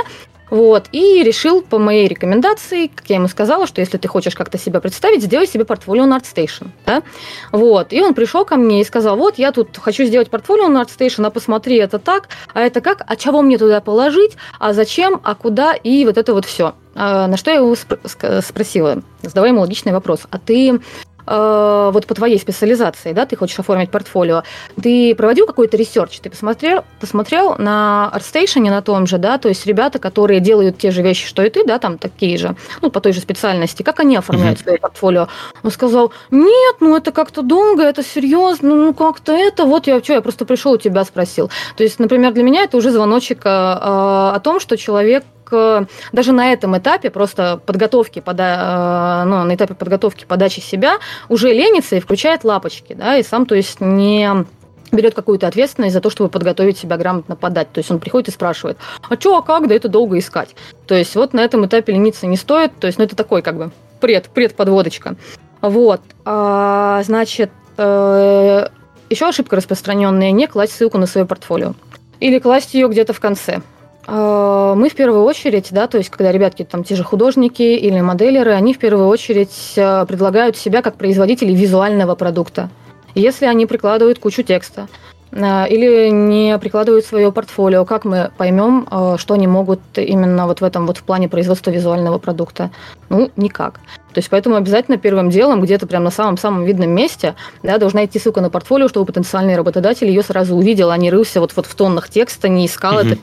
вот, и решил по моей рекомендации, как я ему сказала, что если ты хочешь как-то себя представить, сделай себе портфолио на ArtStation. Да? Вот, и он пришел ко мне и сказал, вот, я тут хочу сделать портфолио на ArtStation, а посмотри, это так, а это как, а чего мне туда положить, а зачем, а куда, и вот это вот все. А, на что я его спросила, задавая ему логичный вопрос, а ты э, вот по твоей специализации, да, ты хочешь оформить портфолио, ты проводил какой-то ресерч, ты посмотрел, посмотрел на ArtStation на том же, да, то есть ребята, которые делают те же вещи, что и ты, да, там такие же, ну, по той же специальности, как они оформляют uh-huh. свое портфолио? Он сказал, нет, ну, это как-то долго, это серьезно, ну, как-то это, вот я, что, я просто пришел у тебя спросил. То есть, например, для меня это уже звоночек э, о том, что человек даже на этом этапе просто подготовки, пода, э, ну, на этапе подготовки подачи себя уже ленится и включает лапочки, да, и сам, то есть, не берет какую-то ответственность за то, чтобы подготовить себя грамотно подать. То есть он приходит и спрашивает, а что, а как, да это долго искать. То есть вот на этом этапе лениться не стоит, то есть ну, это такой как бы пред, предподводочка. Вот, а, значит, э, еще ошибка распространенная, не класть ссылку на свое портфолио. Или класть ее где-то в конце. А, мы в первую очередь, да, то есть когда ребятки, там те же художники или моделеры, они в первую очередь а, предлагают себя как производители визуального продукта. Если они прикладывают кучу текста а, или не прикладывают свое портфолио, как мы поймем, что они могут именно вот в этом вот в плане производства визуального продукта? Ну, никак. То есть поэтому обязательно первым делом, где-то прям на самом-самом видном месте, да, должна идти ссылка на портфолио, чтобы потенциальный работодатель ее сразу увидел, а не рылся вот, вот в тоннах текста, не искал mm-hmm. это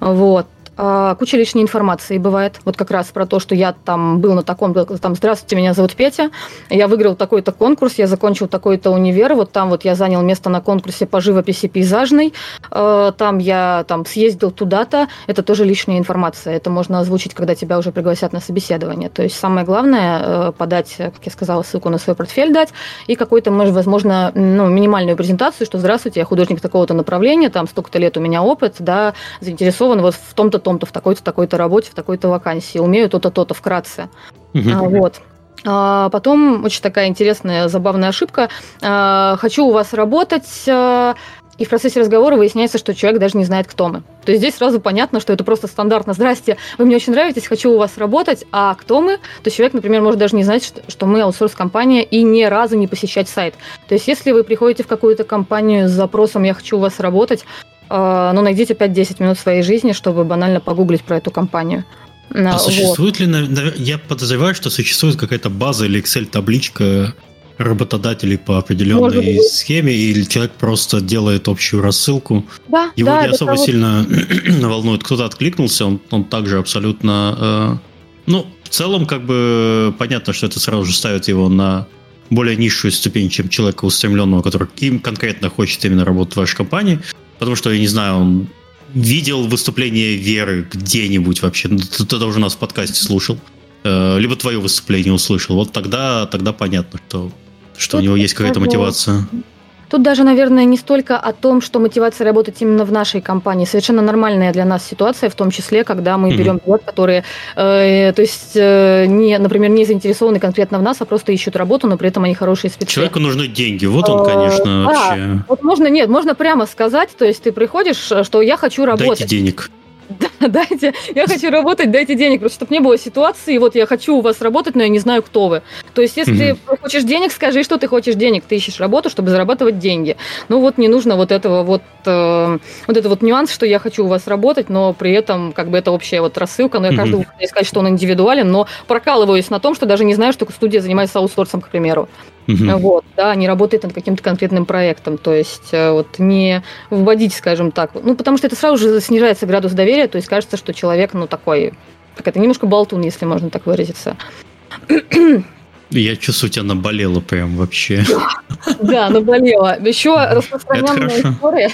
вот. А, куча лишней информации бывает. Вот как раз про то, что я там был на таком, там, здравствуйте, меня зовут Петя, я выиграл такой-то конкурс, я закончил такой-то универ, вот там вот я занял место на конкурсе по живописи пейзажной, а, там я там съездил туда-то, это тоже лишняя информация, это можно озвучить, когда тебя уже пригласят на собеседование. То есть самое главное э, подать, как я сказала, ссылку на свой портфель дать и какой-то, может, возможно, ну, минимальную презентацию, что здравствуйте, я художник такого-то направления, там столько-то лет у меня опыт, да, заинтересован вот в том-то том-то, в такой-то, такой-то работе, в такой-то вакансии, умею то-то, то-то вкратце. Угу. А, вот. А потом очень такая интересная, забавная ошибка. А, хочу у вас работать, а, и в процессе разговора выясняется, что человек даже не знает, кто мы. То есть здесь сразу понятно, что это просто стандартно. Здрасте, вы мне очень нравитесь, хочу у вас работать, а кто мы? То есть человек, например, может даже не знать, что, что мы аутсорс-компания и ни разу не посещать сайт. То есть если вы приходите в какую-то компанию с запросом «я хочу у вас работать», ну, найдите 5-10 минут своей жизни, чтобы банально погуглить про эту компанию. А вот. существует ли, я подозреваю, что существует какая-то база или Excel-табличка работодателей по определенной схеме, или человек просто делает общую рассылку. Да, Его да, не особо того... сильно волнует. Кто-то откликнулся, он, он также абсолютно... Э, ну, в целом, как бы понятно, что это сразу же ставит его на более низшую ступень, чем человека устремленного, который им конкретно хочет именно работать в вашей компании. Потому что, я не знаю, он видел выступление Веры где-нибудь вообще. Ну, ты, ты даже у нас в подкасте слушал. Э, либо твое выступление услышал. Вот тогда, тогда понятно, что, что у него есть какая-то мотивация. Тут даже, наверное, не столько о том, что мотивация работать именно в нашей компании. Совершенно нормальная для нас ситуация, в том числе, когда мы mm-hmm. берем ребят, которые, э, то есть, э, не, например, не заинтересованы конкретно в нас, а просто ищут работу, но при этом они хорошие специалисты. Человеку нужны деньги, вот он, конечно, э, вообще. Да, вот можно, нет, можно прямо сказать, то есть ты приходишь, что я хочу работать. Дайте денег. Да, дайте, я хочу работать, дайте денег, просто чтобы не было ситуации, вот я хочу у вас работать, но я не знаю, кто вы. То есть, если угу. ты хочешь денег, скажи, что ты хочешь денег, ты ищешь работу, чтобы зарабатывать деньги. Ну вот не нужно вот этого вот, э, вот это вот нюанс, что я хочу у вас работать, но при этом как бы это общая вот рассылка, но я угу. каждому сказать, что он индивидуален, но прокалываюсь на том, что даже не знаю, что студия занимается аутсорсом, к примеру. Угу. Вот, да, не работает над каким-то конкретным проектом. То есть э, вот не вводить, скажем так. Ну, потому что это сразу же снижается градус доверия, то есть кажется, что человек, ну, такой, как это, немножко болтун, если можно так выразиться. Я чувствую, тебя наболело прям вообще. Да, наболело. Еще распространенная история.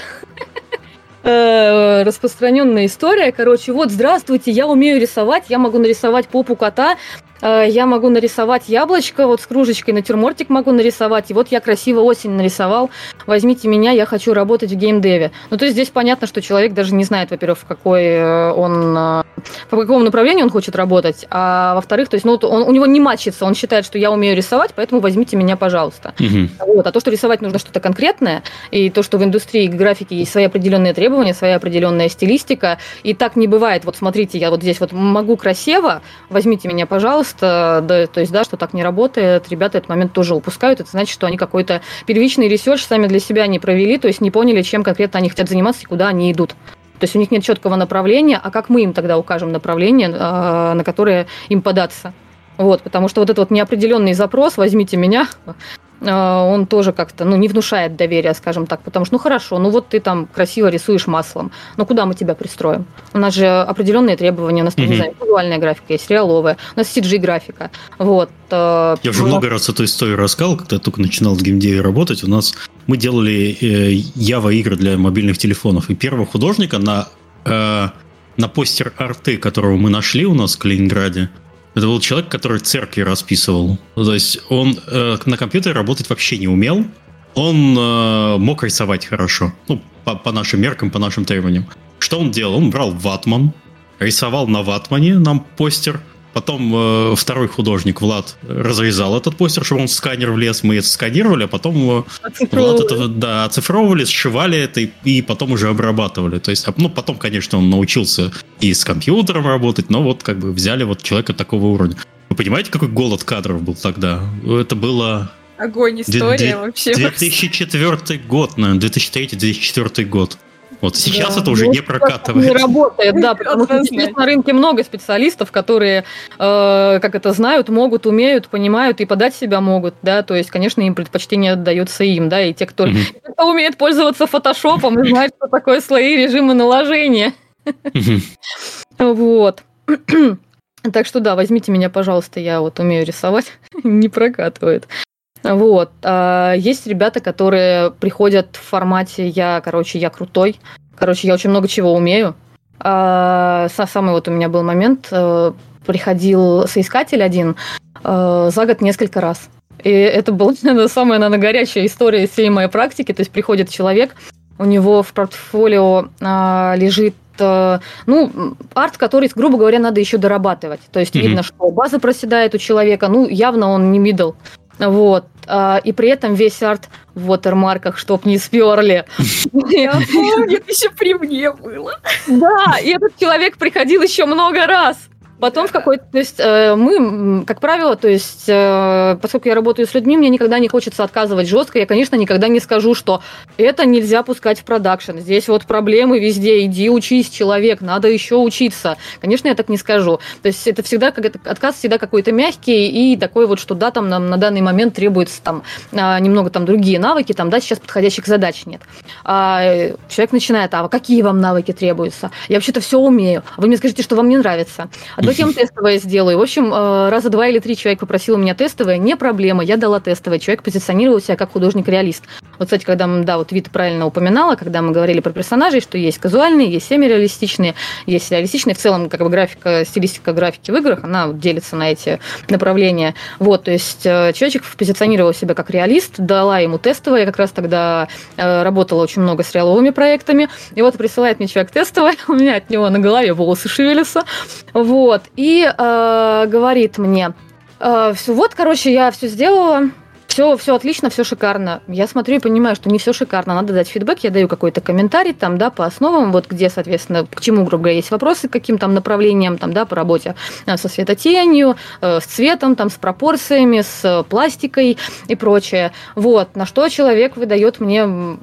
э, распространенная история. Короче, вот, здравствуйте, я умею рисовать, я могу нарисовать попу кота, я могу нарисовать яблочко, вот с кружечкой натюрмортик могу нарисовать, и вот я красиво осень нарисовал, возьмите меня, я хочу работать в геймдеве. Ну, то есть здесь понятно, что человек даже не знает, во-первых, в какой э, он, э, по какому направлению он хочет работать, а во-вторых, то есть, ну, он, у него не матчится, он считает, что я умею рисовать, поэтому возьмите меня, пожалуйста. Угу. Вот. А то, что рисовать нужно что-то конкретное, и то, что в индустрии графики есть свои определенные требования, своя определенная стилистика, и так не бывает, вот смотрите, я вот здесь вот могу красиво, возьмите меня, пожалуйста, пожалуйста, да, то есть, да, что так не работает, ребята этот момент тоже упускают, это значит, что они какой-то первичный ресерч сами для себя не провели, то есть не поняли, чем конкретно они хотят заниматься и куда они идут. То есть у них нет четкого направления, а как мы им тогда укажем направление, а, на которое им податься? Вот, потому что вот этот вот неопределенный запрос «возьмите меня», он тоже как-то, ну, не внушает доверия, скажем так, потому что, ну, хорошо, ну, вот ты там красиво рисуешь маслом, но куда мы тебя пристроим? У нас же определенные требования, у нас, mm-hmm. не знаю, визуальная графика есть, реаловая, у нас CG-графика, вот. Э, Я уже много раз эту историю рассказал, когда я только начинал в геймдеве работать, у нас мы делали э, Java игры для мобильных телефонов, и первого художника на, э, на постер арты, которого мы нашли у нас в Калининграде, это был человек, который церкви расписывал. То есть он э, на компьютере работать вообще не умел. Он э, мог рисовать хорошо. Ну, по, по нашим меркам, по нашим требованиям. Что он делал? Он брал ватман, рисовал на ватмане нам постер, Потом э, второй художник Влад разрезал этот постер, чтобы он в сканер влез. Мы это сканировали, а потом э, Влад это да, оцифровывали, сшивали это и, и потом уже обрабатывали. То есть, ну, потом, конечно, он научился и с компьютером работать, но вот как бы взяли вот человека такого уровня. Вы понимаете, какой голод кадров был тогда? Это было... Огонь история вообще. 2004 год, наверное, 2003-2004 год. Вот сейчас да, это уже не прокатывает. Не работает, да, потому что сейчас на рынке много специалистов, которые, э, как это знают, могут, умеют, понимают и подать себя могут, да, то есть, конечно, им предпочтение отдается им, да, и те, кто, кто умеет пользоваться фотошопом и знает, что такое слои режима наложения. Вот. Так что да, возьмите меня, пожалуйста, я вот умею рисовать, не прокатывает. Вот. А есть ребята, которые приходят в формате «я, короче, я крутой», короче, я очень много чего умею. А, самый вот у меня был момент, э, приходил соискатель один э, за год несколько раз. И это была самая, наверное, горячая история всей моей практики. То есть приходит человек, у него в портфолио а, лежит э, ну, арт, который, грубо говоря, надо еще дорабатывать. То есть mm-hmm. видно, что база проседает у человека, ну, явно он не мидл. Вот. А, и при этом весь арт в вотермарках, чтоб не сперли. Это еще при мне было. Да, и этот человек приходил еще много раз. Потом в какой-то, то есть э, мы, как правило, то есть, э, поскольку я работаю с людьми, мне никогда не хочется отказывать жестко. Я, конечно, никогда не скажу, что это нельзя пускать в продакшн. Здесь вот проблемы везде. Иди учись, человек, надо еще учиться. Конечно, я так не скажу. То есть это всегда как отказ всегда какой-то мягкий и такой вот, что да, там нам на данный момент требуется там а, немного там другие навыки, там да, сейчас подходящих задач нет. А человек начинает, а какие вам навыки требуются? Я вообще-то все умею. Вы мне скажите, что вам не нравится. А Затем тестовое сделаю. В общем, э, раза два или три человек попросил у меня тестовое, не проблема, я дала тестовое. Человек позиционировал себя как художник-реалист. Вот, кстати, когда мы, да, вот Вита правильно упоминала, когда мы говорили про персонажей, что есть казуальные, есть семиреалистичные, есть реалистичные. В целом, как бы графика, стилистика графики в играх, она делится на эти направления. Вот, то есть э, человек позиционировал себя как реалист, дала ему тестовое, я как раз тогда э, работала очень много с реаловыми проектами, и вот присылает мне человек тестовое, у меня от него на голове волосы шевелятся, вот, вот, и э, говорит мне, э, все, вот, короче, я все сделала, все, все отлично, все шикарно. Я смотрю и понимаю, что не все шикарно. Надо дать фидбэк, я даю какой-то комментарий там, да, по основам, вот где, соответственно, к чему, грубо говоря, есть вопросы, каким там направлениям, там, да, по работе э, со светотенью, э, с цветом, там, с пропорциями, с пластикой и прочее. Вот, на что человек выдает мне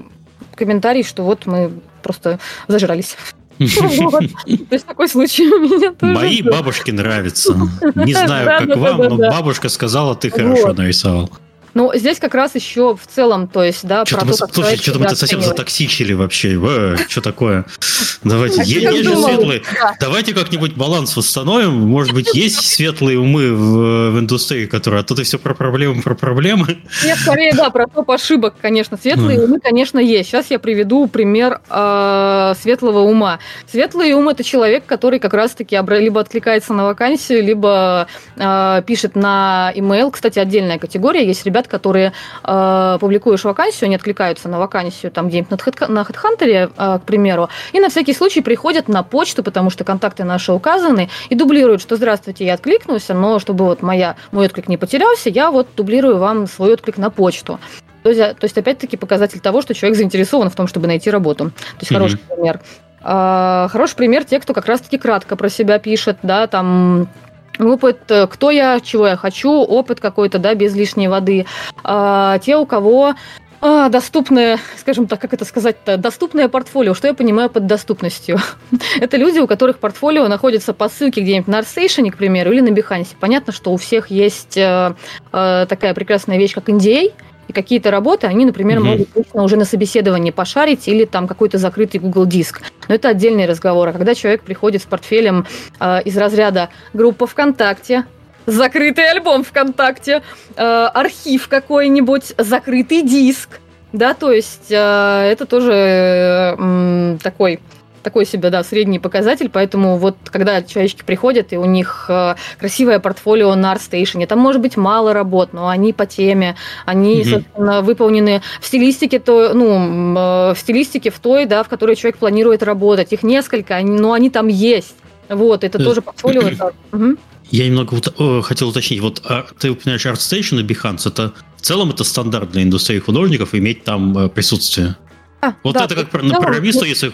комментарий, что вот мы просто зажрались. То есть такой случай у меня тоже. Мои бабушке нравятся. Не знаю, как вам, но бабушка сказала, ты хорошо нарисовал. Ну, здесь как раз еще в целом, то есть, да, что-то про мы, то, как Слушай, что-то мы это совсем затоксичили вообще. Э, что такое? Давайте, есть же светлые. Давайте как-нибудь баланс восстановим. Может быть, есть светлые умы в, индустрии, которые... А то ты все про проблемы, про проблемы. Нет, скорее, да, про топ ошибок, конечно. Светлые умы, конечно, есть. Сейчас я приведу пример э, светлого ума. Светлый ум – это человек, который как раз-таки либо откликается на вакансию, либо э, пишет на email. Кстати, отдельная категория. Есть ребята, которые э, публикуешь вакансию, они откликаются на вакансию там где-нибудь на HeadHunter, э, к примеру, и на всякий случай приходят на почту, потому что контакты наши указаны, и дублируют, что «Здравствуйте, я откликнулся, но чтобы вот моя, мой отклик не потерялся, я вот дублирую вам свой отклик на почту». То есть, то есть опять-таки, показатель того, что человек заинтересован в том, чтобы найти работу. То есть, mm-hmm. хороший пример. А, хороший пример те, кто как раз-таки кратко про себя пишет, да, там опыт, э, кто я, чего я хочу, опыт какой-то, да, без лишней воды. А, те, у кого а, доступное, скажем так, как это сказать-то, доступное портфолио. Что я понимаю под доступностью? это люди, у которых портфолио находится по ссылке где-нибудь на ArtStation, к примеру, или на Behance. Понятно, что у всех есть э, э, такая прекрасная вещь, как NDA, и какие-то работы, они, например, угу. могут точно уже на собеседовании пошарить или там какой-то закрытый Google диск. Но это отдельный разговор. А когда человек приходит с портфелем э, из разряда группа ВКонтакте, закрытый альбом ВКонтакте, э, архив какой-нибудь, закрытый диск, да, то есть э, это тоже э, такой такой себе, да, средний показатель, поэтому вот когда человечки приходят, и у них э, красивое портфолио на ArtStation, там может быть мало работ, но они по теме, они, mm собственно, выполнены в стилистике, то, ну, э, в стилистике в той, да, в которой человек планирует работать. Их несколько, но они там есть. Вот, это тоже портфолио. Я немного ут- хотел уточнить. Вот а, ты упоминаешь ArtStation и Behance. Это в целом это стандарт для индустрии художников иметь там э, присутствие. А, вот да, это как про, на программиста, если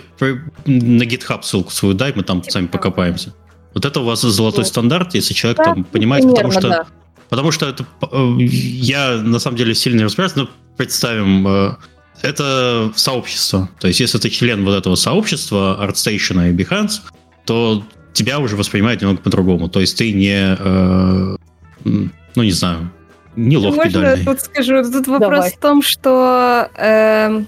на GitHub ссылку свою дай, мы там типа сами покопаемся. Вот это у вас золотой вот. стандарт, если человек да, там понимает, примерно, потому что да. потому что это э, я на самом деле сильно не разбираюсь, но представим э, это сообщество. То есть, если ты член вот этого сообщества ArtStation и Behance, то тебя уже воспринимают немного по-другому. То есть ты не, э, ну не знаю, не лох Можно педальный. тут скажу? Тут вопрос Давай. в том, что э,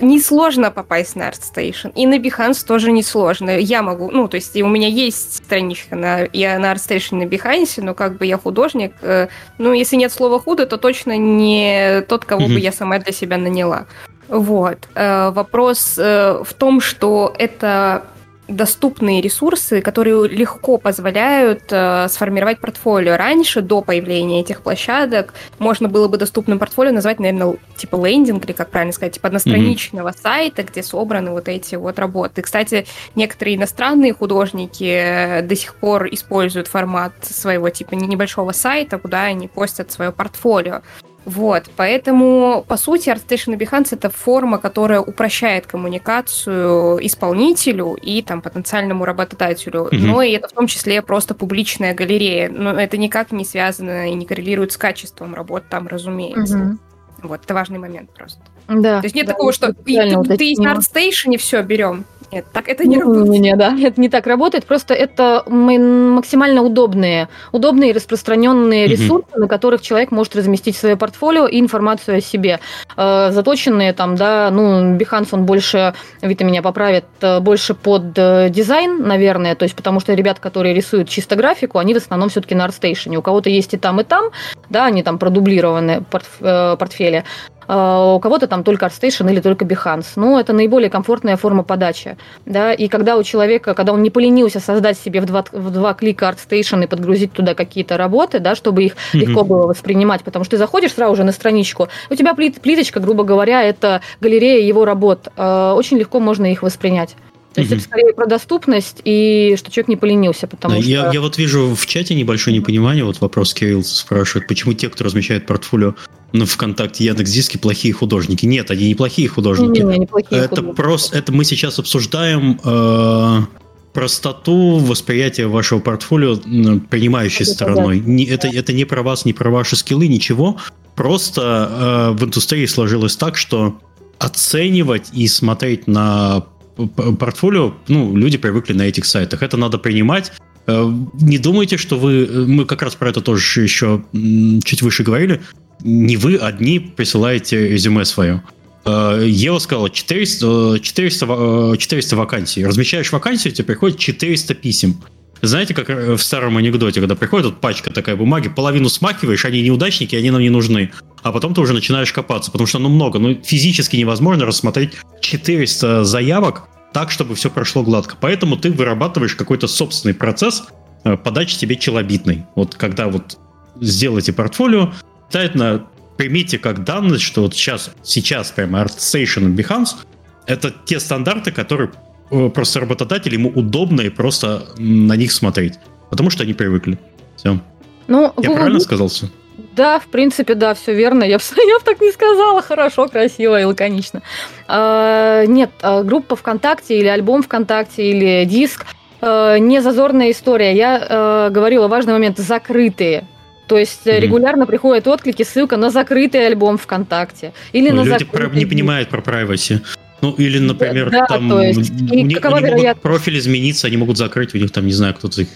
несложно попасть на ArtStation. И на Behance тоже несложно. Я могу, ну, то есть у меня есть страничка на, я на ArtStation на Behance, но как бы я художник. Э, ну, если нет слова худо, то точно не тот, кого mm-hmm. бы я сама для себя наняла. Вот. Э, вопрос э, в том, что это доступные ресурсы, которые легко позволяют э, сформировать портфолио. Раньше, до появления этих площадок, можно было бы доступным портфолио назвать, наверное, типа лендинг, или как правильно сказать, типа одностраничного mm-hmm. сайта, где собраны вот эти вот работы. Кстати, некоторые иностранные художники э, до сих пор используют формат своего типа небольшого сайта, куда они постят свое портфолио. Вот, поэтому, по сути, ArtStation и Behance — это форма, которая упрощает коммуникацию исполнителю и там потенциальному работодателю. Mm-hmm. Но и это в том числе просто публичная галерея. Но это никак не связано и не коррелирует с качеством работ там, разумеется. Mm-hmm. Вот, это важный момент просто. Да. То есть нет да, такого, что ты, ты есть на ArtStation, и все, берем. Нет, так это не ну, работает. Не, да, это не так работает. Просто это максимально удобные, удобные распространенные mm-hmm. ресурсы, на которых человек может разместить свое портфолио и информацию о себе. Э, заточенные там, да, ну, Behance, он больше, Вита меня поправит, э, больше под э, дизайн, наверное, то есть потому что ребят, которые рисуют чисто графику, они в основном все-таки на ArtStation. У кого-то есть и там, и там, да, они там продублированы портф- портфели. А, у кого-то там только ArtStation или только Behance. Ну, это наиболее комфортная форма подачи. Да? И когда у человека, когда он не поленился создать себе в два, в два клика ArtStation и подгрузить туда какие-то работы, да, чтобы их mm-hmm. легко было воспринимать, потому что ты заходишь сразу же на страничку, у тебя плит, плиточка, грубо говоря, это галерея его работ. А, очень легко можно их воспринять. То есть угу. это скорее про доступность и что человек не поленился, потому да, что... Я, я вот вижу в чате небольшое непонимание, вот вопрос Кирилл спрашивает, почему те, кто размещает портфолио на ВКонтакте, Яндекс.Диске, плохие художники? Нет, они не плохие художники. Не, не, не плохие это художники. просто, это мы сейчас обсуждаем э, простоту восприятия вашего портфолио принимающей это стороной. Да. Не, это, это не про вас, не про ваши скиллы, ничего. Просто э, в индустрии сложилось так, что оценивать и смотреть на портфолио, ну, люди привыкли на этих сайтах. Это надо принимать. Э, не думайте, что вы... Мы как раз про это тоже еще чуть выше говорили. не вы одни присылаете резюме свое. Э, Ева сказала 400, 400, 400 вакансий. Размещаешь вакансию, тебе приходит 400 писем. Знаете, как в старом анекдоте, когда приходит вот пачка такая бумаги, половину смакиваешь, они неудачники, они нам не нужны. А потом ты уже начинаешь копаться, потому что ну много. Ну, физически невозможно рассмотреть 400 заявок так, чтобы все прошло гладко. Поэтому ты вырабатываешь какой-то собственный процесс э, подачи тебе челобитной. Вот когда вот сделаете портфолио, обязательно примите как данность, что вот сейчас, сейчас прямо ArtStation и Behance это те стандарты, которые Э, просто работодатель, ему удобно и просто на них смотреть. Потому что они привыкли. Все. Ну, Я правильно сказал Да, в принципе, да, все верно. Я бы, я бы так не сказала. Хорошо, красиво и лаконично. А, нет, а, группа ВКонтакте или альбом ВКонтакте или диск а, не зазорная история. Я а, говорила важный момент закрытые. То есть mm-hmm. регулярно приходят отклики, ссылка на закрытый альбом ВКонтакте. Или ну, на люди закрытый... не понимают про privacy. Ну, или, например, да, там то есть, у них, у них профиль измениться, они могут закрыть, у них там, не знаю, кто-то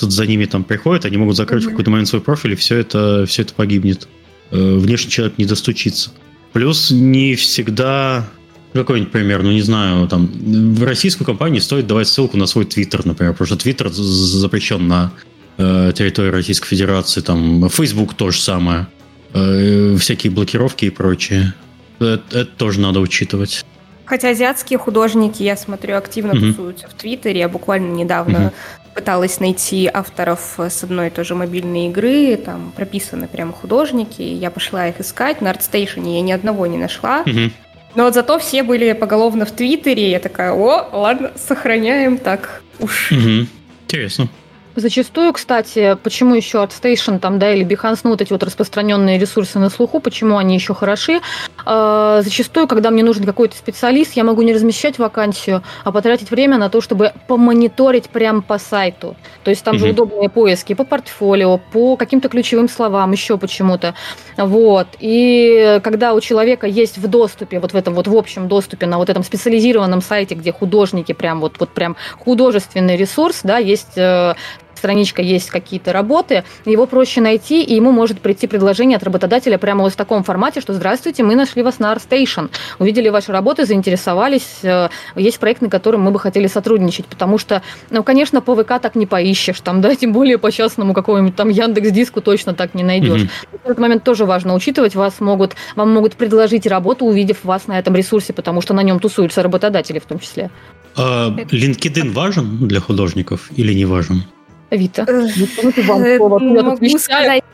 кто-то за ними там приходит, они могут закрыть mm-hmm. в какой-то момент свой профиль, и все это, все это погибнет. Э, внешний человек не достучится. Плюс не всегда какой-нибудь пример, ну не знаю, там в российскую компанию стоит давать ссылку на свой твиттер, например, потому что твиттер запрещен на э, территории Российской Федерации, там Facebook то же самое, э, всякие блокировки и прочее. Это, это тоже надо учитывать. Хотя азиатские художники, я смотрю, активно mm-hmm. тусуются в Твиттере. Я буквально недавно mm-hmm. пыталась найти авторов с одной и той же мобильной игры. Там прописаны прямо художники. Я пошла их искать. На ArtStation я ни одного не нашла. Mm-hmm. Но вот зато все были поголовно в Твиттере. Я такая, о, ладно, сохраняем так уж. Mm-hmm. Интересно. Зачастую, кстати, почему еще ArtStation там, да, или Behance, ну, вот эти вот распространенные ресурсы на слуху, почему они еще хороши? Э, зачастую, когда мне нужен какой-то специалист, я могу не размещать вакансию, а потратить время на то, чтобы помониторить прямо по сайту. То есть там угу. же удобные поиски по портфолио, по каким-то ключевым словам, еще почему-то. Вот. И когда у человека есть в доступе, вот в этом вот в общем доступе на вот этом специализированном сайте, где художники прям вот, вот прям художественный ресурс, да, есть э, страничка есть какие-то работы, его проще найти, и ему может прийти предложение от работодателя прямо вот в таком формате, что «Здравствуйте, мы нашли вас на ArtStation, увидели ваши работы, заинтересовались, э, есть проект, на котором мы бы хотели сотрудничать», потому что, ну, конечно, по ВК так не поищешь, там, да, тем более по частному какому-нибудь там Яндекс Диску точно так не найдешь. Mm-hmm. В этот момент тоже важно учитывать, вас могут, вам могут предложить работу, увидев вас на этом ресурсе, потому что на нем тусуются работодатели в том числе. А, LinkedIn важен для художников или не важен? Вита. Э, могу сказать,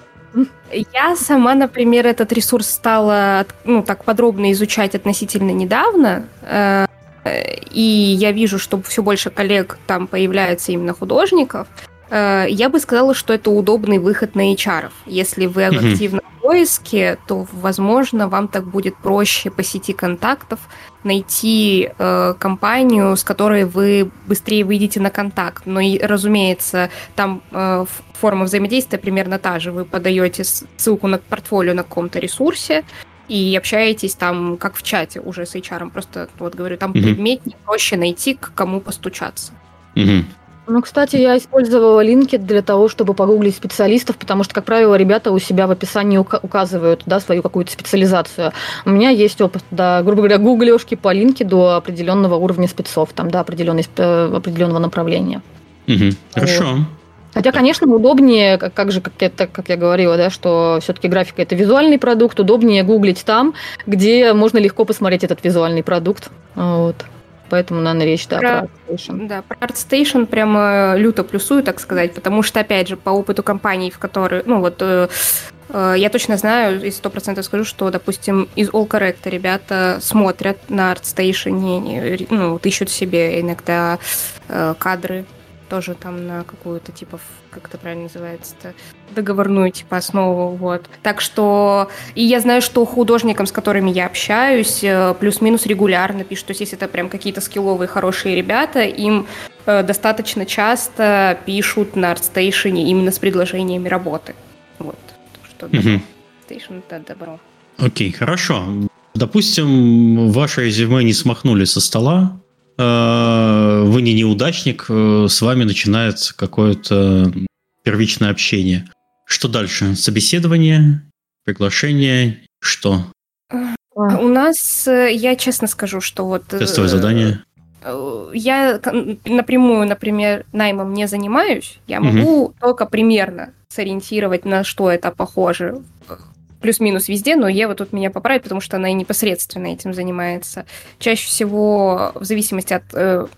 я сама, например, этот ресурс стала ну, так подробно изучать относительно недавно. Э, и я вижу, что все больше коллег там появляется именно художников. Э, я бы сказала, что это удобный выход на HR. Если вы активно в поиске, то, возможно, вам так будет проще по сети контактов найти э, компанию, с которой вы быстрее выйдете на контакт. Но, и, разумеется, там э, форма взаимодействия примерно та же. Вы подаете ссылку на портфолио на каком-то ресурсе, и общаетесь там, как в чате уже с HR. Просто, вот говорю, там mm-hmm. предметнее, проще найти, к кому постучаться. Mm-hmm. Ну, кстати, я использовала линки для того, чтобы погуглить специалистов, потому что, как правило, ребята у себя в описании указывают да, свою какую-то специализацию. У меня есть опыт, да, грубо говоря, гуглежки по линке до определенного уровня спецов, там, да, определенной, э, определенного направления. Угу, хорошо. Хотя, конечно, удобнее, как, как же, как, это, как я говорила, да, что все-таки графика это визуальный продукт, удобнее гуглить там, где можно легко посмотреть этот визуальный продукт. Вот. Поэтому, наверное, речь, да, про, про ArtStation. Да, про ArtStation прямо люто плюсую, так сказать, потому что, опять же, по опыту компаний, в которые, ну, вот, э, э, я точно знаю, и сто процентов скажу, что, допустим, из All Correct ребята смотрят на ArtStation, ну, вот ищут себе иногда э, кадры тоже там на какую-то, типа, как это правильно называется-то, договорную, типа, основу, вот. Так что, и я знаю, что художникам, с которыми я общаюсь, э, плюс-минус регулярно пишут, то есть если это прям какие-то скилловые, хорошие ребята, им э, достаточно часто пишут на ArtStation именно с предложениями работы. Вот. Что mm ArtStation — это добро. Окей, хорошо. Допустим, ваше резюме не смахнули со стола, вы не неудачник, э, с вами начинается какое-то первичное общение. Что дальше? Собеседование приглашение, что? У нас, э, я честно скажу, что вот... Тестовое задание? Я напрямую, например, наймом не занимаюсь. Я могу угу. только примерно сориентировать, на что это похоже плюс-минус везде, но Ева тут меня поправит, потому что она и непосредственно этим занимается. Чаще всего, в зависимости от э,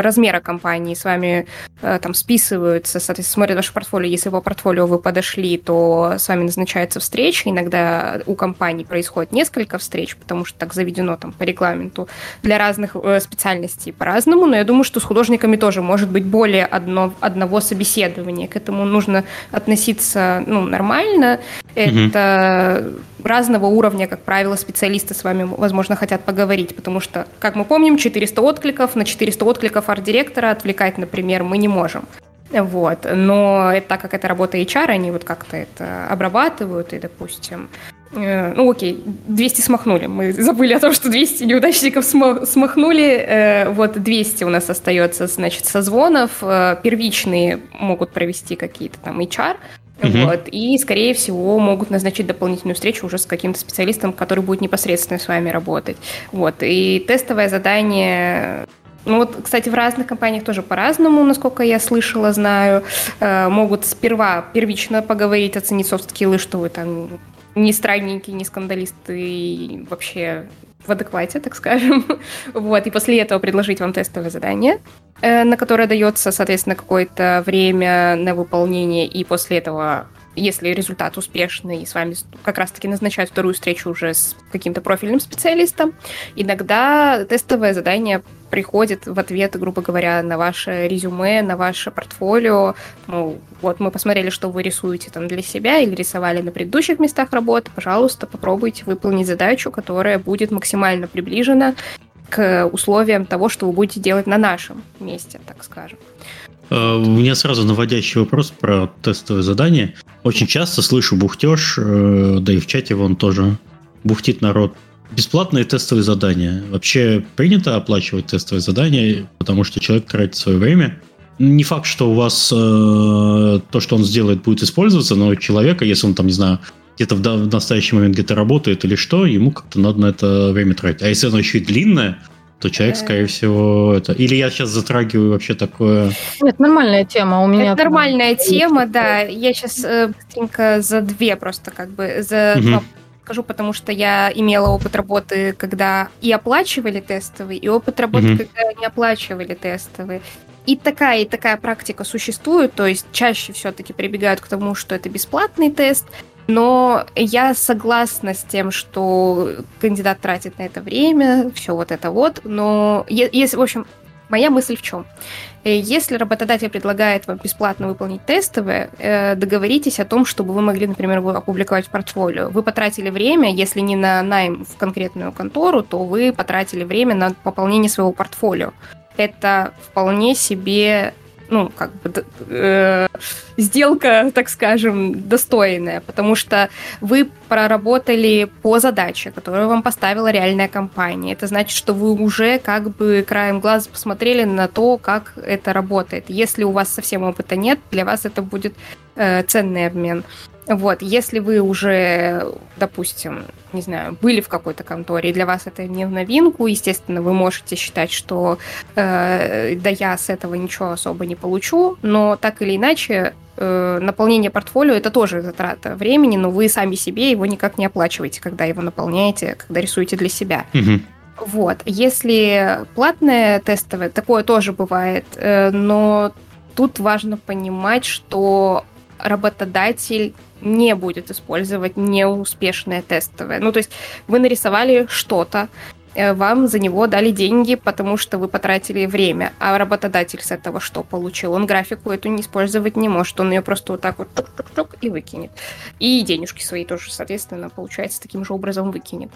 размера компании с вами э, там списываются, соответственно, смотрят ваше портфолио. Если по портфолио вы подошли, то с вами назначается встреча. Иногда у компаний происходит несколько встреч, потому что так заведено там по регламенту для разных э, специальностей по-разному. Но я думаю, что с художниками тоже может быть более одно, одного собеседования. К этому нужно относиться ну, нормально. Это mm разного уровня, как правило, специалисты с вами, возможно, хотят поговорить, потому что, как мы помним, 400 откликов, на 400 откликов арт-директора отвлекать, например, мы не можем. Вот. Но так как это работа HR, они вот как-то это обрабатывают, и, допустим, э, ну окей, 200 смахнули. Мы забыли о том, что 200 неудачников смахнули. Э, вот 200 у нас остается, значит, созвонов. Э, первичные могут провести какие-то там HR, Угу. Вот, и, скорее всего, могут назначить дополнительную встречу уже с каким-то специалистом, который будет непосредственно с вами работать. Вот, и тестовое задание ну вот, кстати, в разных компаниях тоже по-разному, насколько я слышала, знаю. Э, могут сперва первично поговорить, оценить софт-скиллы, что вы там не странненький, не скандалист и вообще в адеквате, так скажем. вот, и после этого предложить вам тестовое задание. Э, на которое дается, соответственно, какое-то время на выполнение, и после этого если результат успешный, с вами как раз-таки назначают вторую встречу уже с каким-то профильным специалистом, иногда тестовое задание приходит в ответ, грубо говоря, на ваше резюме, на ваше портфолио. Ну, вот мы посмотрели, что вы рисуете там для себя или рисовали на предыдущих местах работы. Пожалуйста, попробуйте выполнить задачу, которая будет максимально приближена к условиям того, что вы будете делать на нашем месте, так скажем. Э, у меня сразу наводящий вопрос про тестовое задание. Очень часто слышу бухтеж, э, да и в чате вон тоже бухтит народ. Бесплатные тестовые задания. Вообще принято оплачивать тестовые задания, потому что человек тратит свое время. Не факт, что у вас э, то, что он сделает, будет использоваться, но человека, если он там, не знаю, где-то в, в настоящий момент где-то работает или что, ему как-то надо на это время тратить. А если оно еще и длинное, то человек, э. скорее всего, это... Или я сейчас затрагиваю вообще такое... Нет, нормальная тема у меня. Это нормальная тема, да. Я сейчас э, быстренько за две просто как бы, за угу. два скажу, потому что я имела опыт работы, когда и оплачивали тестовые, и опыт работы, угу. когда не оплачивали тестовые. И такая, и такая практика существует, то есть чаще все-таки прибегают к тому, что это бесплатный тест, но я согласна с тем, что кандидат тратит на это время, все вот это вот. Но если, в общем, моя мысль в чем? Э, если работодатель предлагает вам бесплатно выполнить тестовые, э, договоритесь о том, чтобы вы могли, например, опубликовать портфолио. Вы потратили время, если не на найм в конкретную контору, то вы потратили время на пополнение своего портфолио. Это вполне себе ну, как бы э, сделка, так скажем, достойная, потому что вы проработали по задаче, которую вам поставила реальная компания. Это значит, что вы уже как бы краем глаза посмотрели на то, как это работает. Если у вас совсем опыта нет, для вас это будет э, ценный обмен. Вот, если вы уже, допустим, не знаю, были в какой-то конторе, и для вас это не в новинку, естественно, вы можете считать, что э, да я с этого ничего особо не получу, но так или иначе э, наполнение портфолио это тоже затрата времени, но вы сами себе его никак не оплачиваете, когда его наполняете, когда рисуете для себя. Вот, если платное тестовое, такое тоже бывает, э, но тут важно понимать, что работодатель не будет использовать неуспешное тестовое. Ну, то есть вы нарисовали что-то, э, вам за него дали деньги, потому что вы потратили время, а работодатель с этого что получил? Он графику эту не использовать не может, он ее просто вот так вот тук-тук-тук и выкинет. И денежки свои тоже, соответственно, получается, таким же образом выкинет.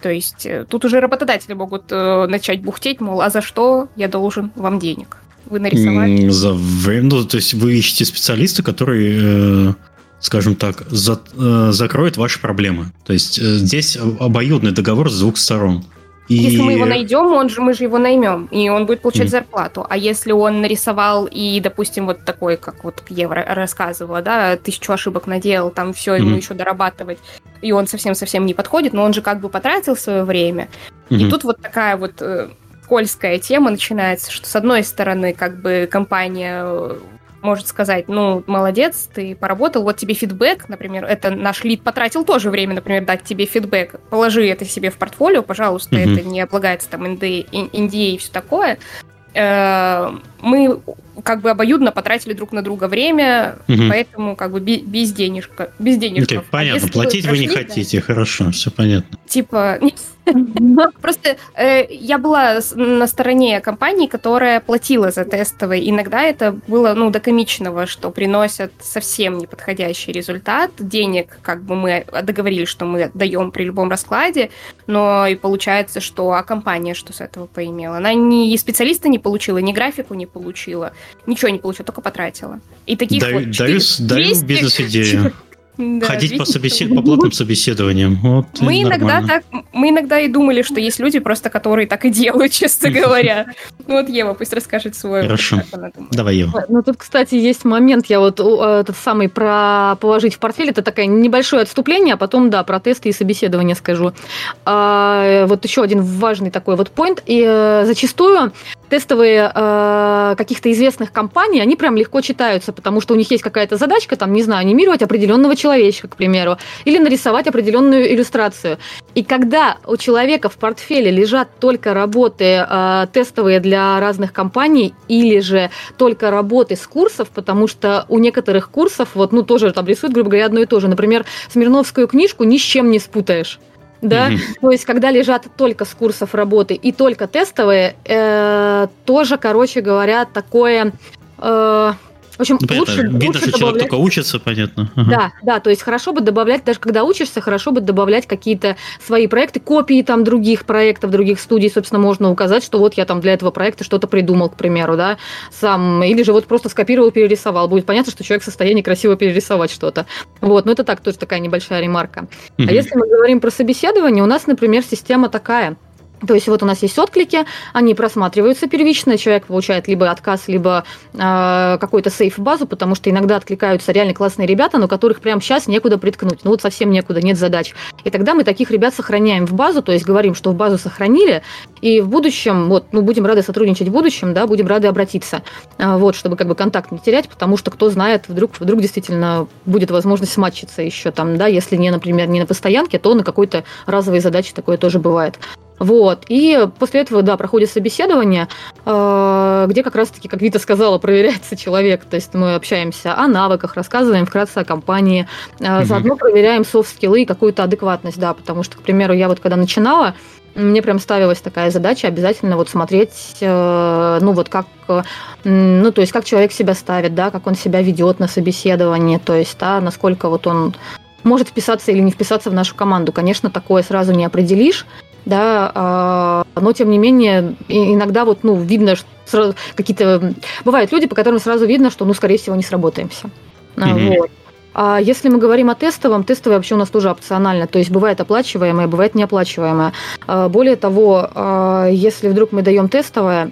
То есть э, тут уже работодатели могут э, начать бухтеть, мол, а за что я должен вам денег? Вы нарисовали? За время, ну, то есть вы ищете специалиста, который скажем так, за, э, закроет ваши проблемы. То есть э, здесь обоюдный договор с двух сторон. И... Если мы его найдем, он же, мы же его наймем, и он будет получать mm. зарплату. А если он нарисовал и, допустим, вот такой, как вот Ева рассказывала, да, тысячу ошибок наделал, там все ему mm. еще дорабатывать, и он совсем-совсем не подходит, но он же как бы потратил свое время. Mm-hmm. И тут вот такая вот э, скользкая тема начинается, что с одной стороны, как бы компания э, может сказать, ну, молодец, ты поработал, вот тебе фидбэк, например, это наш лид потратил тоже время, например, дать тебе фидбэк, положи это себе в портфолио, пожалуйста, mm-hmm. это не облагается там NDA, NDA и все такое. Э, мы как бы обоюдно потратили друг на друга время, угу. поэтому как бы без денежка, без денежка. Okay, понятно, а платить вы, вы не хотите, да? хорошо, все понятно. Типа, просто э, я была на стороне компании, которая платила за тестовые. Иногда это было, ну, до комичного, что приносят совсем неподходящий результат. Денег, как бы мы договорились, что мы даем при любом раскладе, но и получается, что а компания что с этого поимела? Она ни специалиста не получила, ни графику не получила, ничего не получила, только потратила. И таких даю, вот 400, даю, даю бизнес-идею. Да, Ходить по, собесед... по платным собеседованиям. Вот мы иногда так, мы иногда и думали, что есть люди просто, которые так и делают, честно говоря. Ну вот Ева пусть расскажет свой. Хорошо. Давай, Ева. Ну тут, кстати, есть момент, я вот э, этот самый про положить в портфель, это такое небольшое отступление, а потом, да, про тесты и собеседование скажу. А, вот еще один важный такой вот point. И э, зачастую тестовые э, каких-то известных компаний, они прям легко читаются, потому что у них есть какая-то задачка, там, не знаю, анимировать определенного человечка, к примеру, или нарисовать определенную иллюстрацию. И когда у человека в портфеле лежат только работы э, тестовые для разных компаний, или же только работы с курсов, потому что у некоторых курсов, вот, ну, тоже там рисуют, грубо говоря, одно и то же. Например, Смирновскую книжку ни с чем не спутаешь да, mm то есть когда лежат только с курсов работы и только тестовые, э, тоже, короче говоря, такое э, в общем, ну, лучше, Видно, лучше что добавлять... человек только учится, понятно. Ага. Да, да, то есть хорошо бы добавлять, даже когда учишься, хорошо бы добавлять какие-то свои проекты, копии там других проектов, других студий, собственно, можно указать, что вот я там для этого проекта что-то придумал, к примеру, да, сам, или же вот просто скопировал, перерисовал. Будет понятно, что человек в состоянии красиво перерисовать что-то. Вот, но это так, тоже такая небольшая ремарка. Угу. А если мы говорим про собеседование, у нас, например, система такая – то есть вот у нас есть отклики, они просматриваются первично, человек получает либо отказ, либо э, какой-то сейф базу, потому что иногда откликаются реально классные ребята, но которых прямо сейчас некуда приткнуть, ну вот совсем некуда, нет задач. И тогда мы таких ребят сохраняем в базу, то есть говорим, что в базу сохранили, и в будущем, вот, ну будем рады сотрудничать в будущем, да, будем рады обратиться, э, вот, чтобы как бы контакт не терять, потому что кто знает, вдруг, вдруг действительно будет возможность матчиться еще там, да, если не, например, не на постоянке, то на какой-то разовой задаче такое тоже бывает. Вот. И после этого, да, проходит собеседование, э, где как раз-таки, как Вита сказала, проверяется человек. То есть мы общаемся о навыках, рассказываем вкратце о компании, угу. заодно проверяем софт-скиллы и какую-то адекватность, да, потому что, к примеру, я вот когда начинала, мне прям ставилась такая задача обязательно вот смотреть, э, ну вот как, ну то есть как человек себя ставит, да, как он себя ведет на собеседовании, то есть, да, насколько вот он может вписаться или не вписаться в нашу команду. Конечно, такое сразу не определишь, да, а, но тем не менее иногда вот, ну, видно, что какие-то... Бывают люди, по которым сразу видно, что, ну, скорее всего, не сработаемся. Mm-hmm. Вот. А если мы говорим о тестовом, тестовое вообще у нас тоже опционально, то есть бывает оплачиваемое, бывает неоплачиваемое. А, более того, если вдруг мы даем тестовое,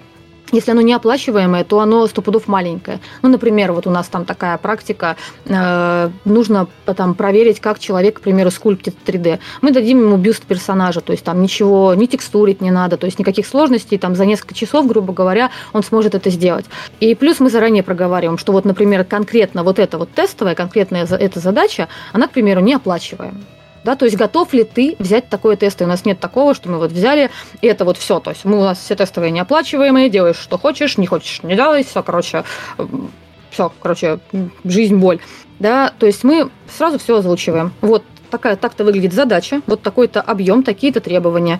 если оно неоплачиваемое, то оно сто пудов маленькое. Ну, например, вот у нас там такая практика, э, нужно там проверить, как человек, к примеру, скульптит 3D. Мы дадим ему бюст персонажа, то есть там ничего, не текстурить не надо, то есть никаких сложностей, там за несколько часов, грубо говоря, он сможет это сделать. И плюс мы заранее проговариваем, что вот, например, конкретно вот эта вот тестовая, конкретная эта задача, она, к примеру, не оплачиваемая. Да, то есть готов ли ты взять такое тесты? У нас нет такого, что мы вот взяли, и это вот все. То есть мы у нас все тестовые неоплачиваемые, делаешь, что хочешь, не хочешь, не делай, все, короче, все, короче, жизнь, боль. Да, то есть мы сразу все озвучиваем. Вот такая так-то выглядит задача, вот такой-то объем, такие-то требования.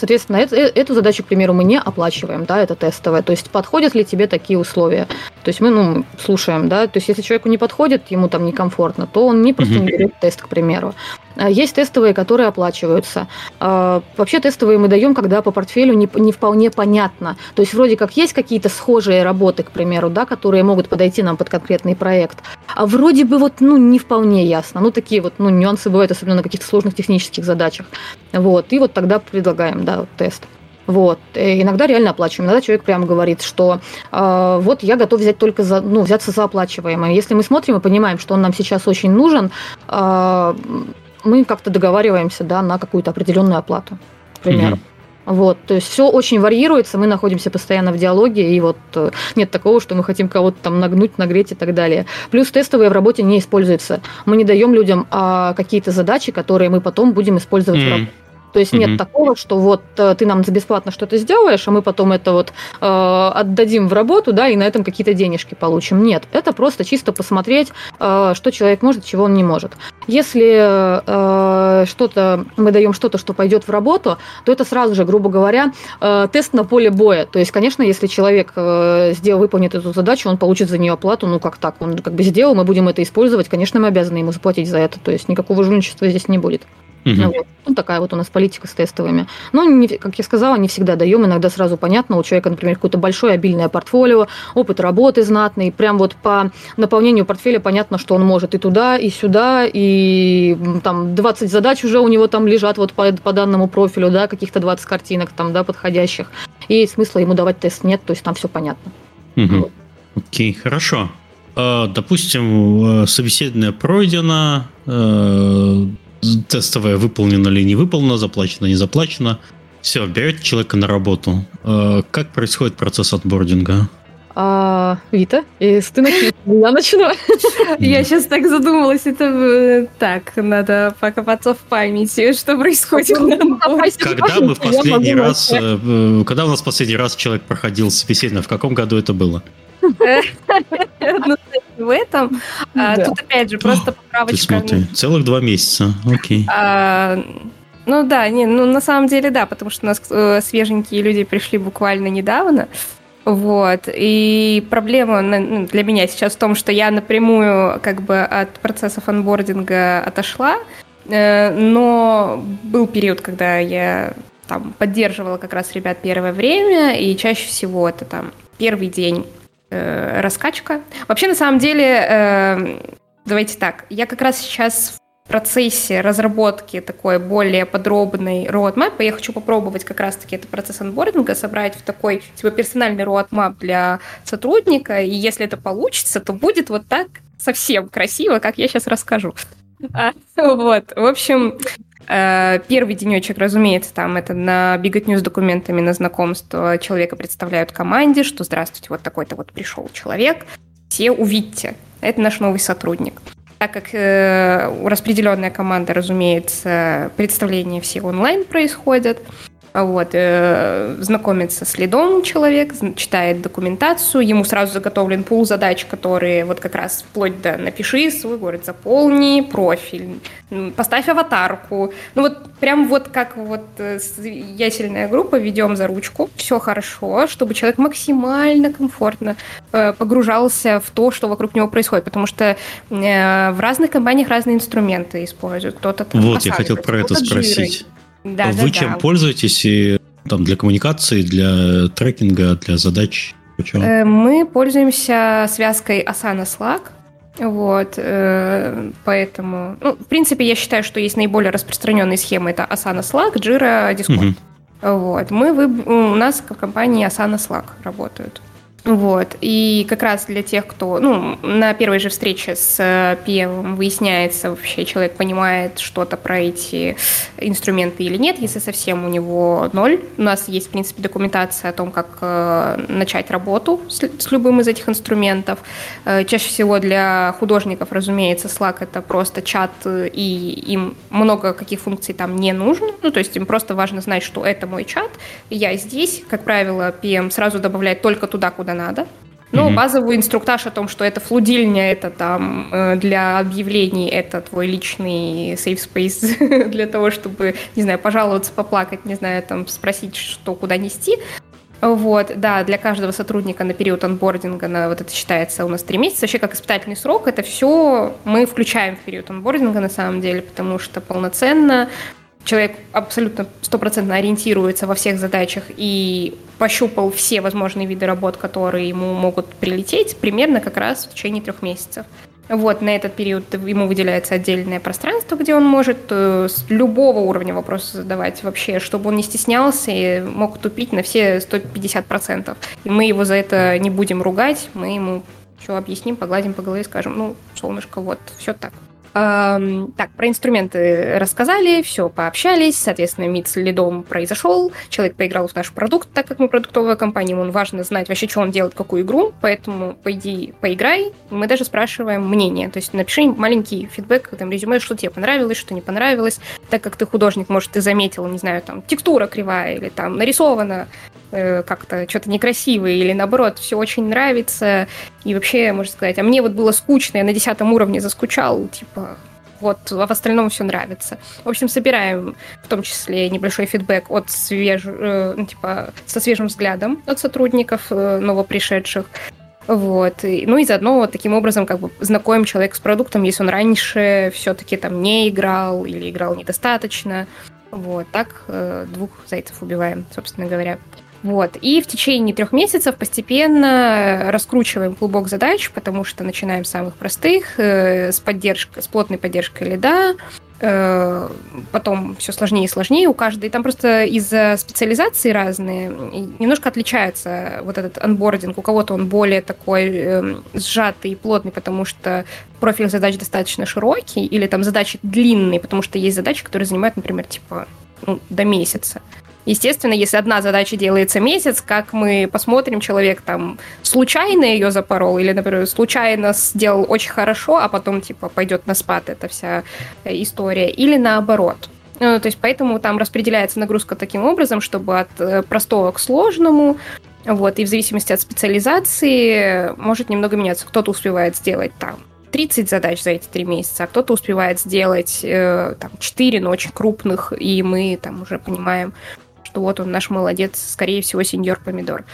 Соответственно, это, э, эту задачу, к примеру, мы не оплачиваем, да, это тестовая. То есть подходят ли тебе такие условия? То есть мы, ну, слушаем, да, то есть если человеку не подходит, ему там некомфортно, то он не просто не берет тест, к примеру. А есть тестовые, которые оплачиваются. А, вообще тестовые мы даем, когда по портфелю не, не вполне понятно. То есть вроде как есть какие-то схожие работы, к примеру, да, которые могут подойти нам под конкретный проект. а вроде бы вот, ну, не вполне ясно. Ну, такие вот, ну, нюансы бывают, особенно на каких-то сложных технических задачах. Вот, и вот тогда предлагаем, да, вот, тест. Вот. И иногда реально оплачиваем. Иногда человек прямо говорит, что э, вот я готов взять только за, ну, взяться за оплачиваемое. Если мы смотрим и понимаем, что он нам сейчас очень нужен, э, мы как-то договариваемся да, на какую-то определенную оплату, к примеру. Mm-hmm. Вот, то есть все очень варьируется, мы находимся постоянно в диалоге, и вот э, нет такого, что мы хотим кого-то там нагнуть, нагреть и так далее. Плюс тестовые в работе не используются. Мы не даем людям а, какие-то задачи, которые мы потом будем использовать mm-hmm. в работе. То есть нет mm-hmm. такого, что вот э, ты нам за бесплатно что-то сделаешь, а мы потом это вот э, отдадим в работу, да, и на этом какие-то денежки получим. Нет, это просто чисто посмотреть, э, что человек может, чего он не может. Если э, что-то мы даем что-то, что пойдет в работу, то это сразу же, грубо говоря, э, тест на поле боя. То есть, конечно, если человек э, сделал, выполнит эту задачу, он получит за нее оплату, ну как так, он как бы сделал, мы будем это использовать, конечно, мы обязаны ему заплатить за это. То есть никакого жульничества здесь не будет. Угу. Вот. Ну, такая вот у нас политика с тестовыми. Но, не, как я сказала, не всегда даем. Иногда сразу понятно, у человека, например, какое-то большое обильное портфолио, опыт работы знатный. Прям вот по наполнению портфеля понятно, что он может и туда, и сюда, и там 20 задач уже у него там лежат вот по, по данному профилю, да, каких-то 20 картинок там, да, подходящих. И смысла ему давать тест нет, то есть там все понятно. Угу. Вот. Окей, хорошо. А, допустим, э, собеседование пройдено, тестовое выполнено или не выполнено, заплачено, не заплачено. Все, берете человека на работу. Э, как происходит процесс отбординга? А, Вита, если ты начнешь, я начну. Я сейчас так задумалась, это э, так, надо покопаться в памяти, что происходит. Когда мы в последний раз, э, когда у нас последний раз человек проходил собеседование, в каком году это было? Ну, в этом. А, тут опять же просто поправочка. целых два месяца, окей. А, ну да, не, ну на самом деле да, потому что у нас э, свеженькие люди пришли буквально недавно. Вот. И проблема ну, для меня сейчас в том, что я напрямую как бы от процессов анбординга отошла, э, но был период, когда я там поддерживала как раз ребят первое время, и чаще всего это там первый день э, раскачка. Вообще, на самом деле, э, давайте так, я как раз сейчас в процессе разработки такой более подробной roadmap. Я хочу попробовать как раз-таки этот процесс анбординга собрать в такой типа персональный roadmap для сотрудника. И если это получится, то будет вот так совсем красиво, как я сейчас расскажу. А, вот, в общем, первый денечек, разумеется, там это на беготню с документами на знакомство человека представляют команде, что здравствуйте, вот такой-то вот пришел человек, все увидите, это наш новый сотрудник. Так как э, распределенная команда, разумеется, представления все онлайн происходят, вот, э, знакомится с лидом человек, читает документацию, ему сразу заготовлен пул задач, которые вот как раз вплоть до напиши свой город, заполни профиль, поставь аватарку. Ну вот прям вот как вот э, ясельная группа ведем за ручку, все хорошо, чтобы человек максимально комфортно э, погружался в то, что вокруг него происходит, потому что э, в разных компаниях разные инструменты используют. Кто-то там Вот, я хотел про это спросить. Да, Вы да, чем да. пользуетесь и, там, для коммуникации, для трекинга, для задач? Почему? Э, мы пользуемся связкой Asana Slack. Вот, э, поэтому, ну, в принципе, я считаю, что есть наиболее распространенные схемы. Это Asana Slack, Jira, Discord. Угу. Вот, мы, вы, у нас в компании Asana Slack работают. Вот. И как раз для тех, кто, ну, на первой же встрече с э, выясняется, вообще человек понимает что-то про эти инструменты или нет, если совсем у него ноль. У нас есть, в принципе, документация о том, как э, начать работу с, с любым из этих инструментов. Э, чаще всего для художников, разумеется, Slack это просто чат, и им много каких функций там не нужно. Ну, то есть им просто важно знать, что это мой чат, я здесь. Как правило, PM сразу добавляет только туда, куда надо. Ну, mm базовый инструктаж о том, что это флудильня, это там э, для объявлений, это твой личный safe space для того, чтобы, не знаю, пожаловаться, поплакать, не знаю, там, спросить, что куда нести. Вот, да, для каждого сотрудника на период анбординга, на, вот это считается у нас три месяца, вообще как испытательный срок, это все мы включаем в период анбординга на самом деле, потому что полноценно человек абсолютно стопроцентно ориентируется во всех задачах и пощупал все возможные виды работ, которые ему могут прилететь, примерно как раз в течение трех месяцев. Вот, на этот период ему выделяется отдельное пространство, где он может э, с любого уровня вопросы задавать вообще, чтобы он не стеснялся и мог тупить на все 150%. И мы его за это не будем ругать, мы ему все объясним, погладим по голове и скажем, ну, солнышко, вот, все так. Эм, так, про инструменты рассказали, все, пообщались, соответственно, мид с лидом произошел, человек поиграл в наш продукт, так как мы продуктовая компания, ему важно знать вообще, что он делает, какую игру, поэтому пойди поиграй, мы даже спрашиваем мнение, то есть напиши маленький фидбэк, там, резюме, что тебе понравилось, что не понравилось, так как ты художник, может, ты заметил, не знаю, там, текстура кривая или там нарисовано э, как-то что-то некрасивое или наоборот, все очень нравится, и вообще, можно сказать, а мне вот было скучно, я на десятом уровне заскучал, типа, вот, а в остальном все нравится. В общем, собираем в том числе небольшой фидбэк от свеж... Э, ну, типа, со свежим взглядом от сотрудников э, новопришедших. Вот. Ну и заодно вот таким образом как бы знакомим человека с продуктом, если он раньше все-таки там не играл или играл недостаточно. Вот. Так э, двух зайцев убиваем, собственно говоря. Вот. И в течение трех месяцев постепенно раскручиваем клубок задач, потому что начинаем с самых простых, э, с поддержкой, с плотной поддержкой лида, э, потом все сложнее и сложнее у каждой. Там просто из-за специализации разные немножко отличается вот этот анбординг. У кого-то он более такой э, сжатый и плотный, потому что профиль задач достаточно широкий, или там задачи длинные, потому что есть задачи, которые занимают, например, типа ну, до месяца. Естественно, если одна задача делается месяц, как мы посмотрим, человек там случайно ее запорол или, например, случайно сделал очень хорошо, а потом, типа, пойдет на спад эта вся э, история, или наоборот. Ну, то есть поэтому там распределяется нагрузка таким образом, чтобы от э, простого к сложному, вот, и в зависимости от специализации может немного меняться. Кто-то успевает сделать там 30 задач за эти три месяца, а кто-то успевает сделать э, там 4, но очень крупных, и мы там уже понимаем, что вот он наш молодец, скорее всего, сеньор помидор.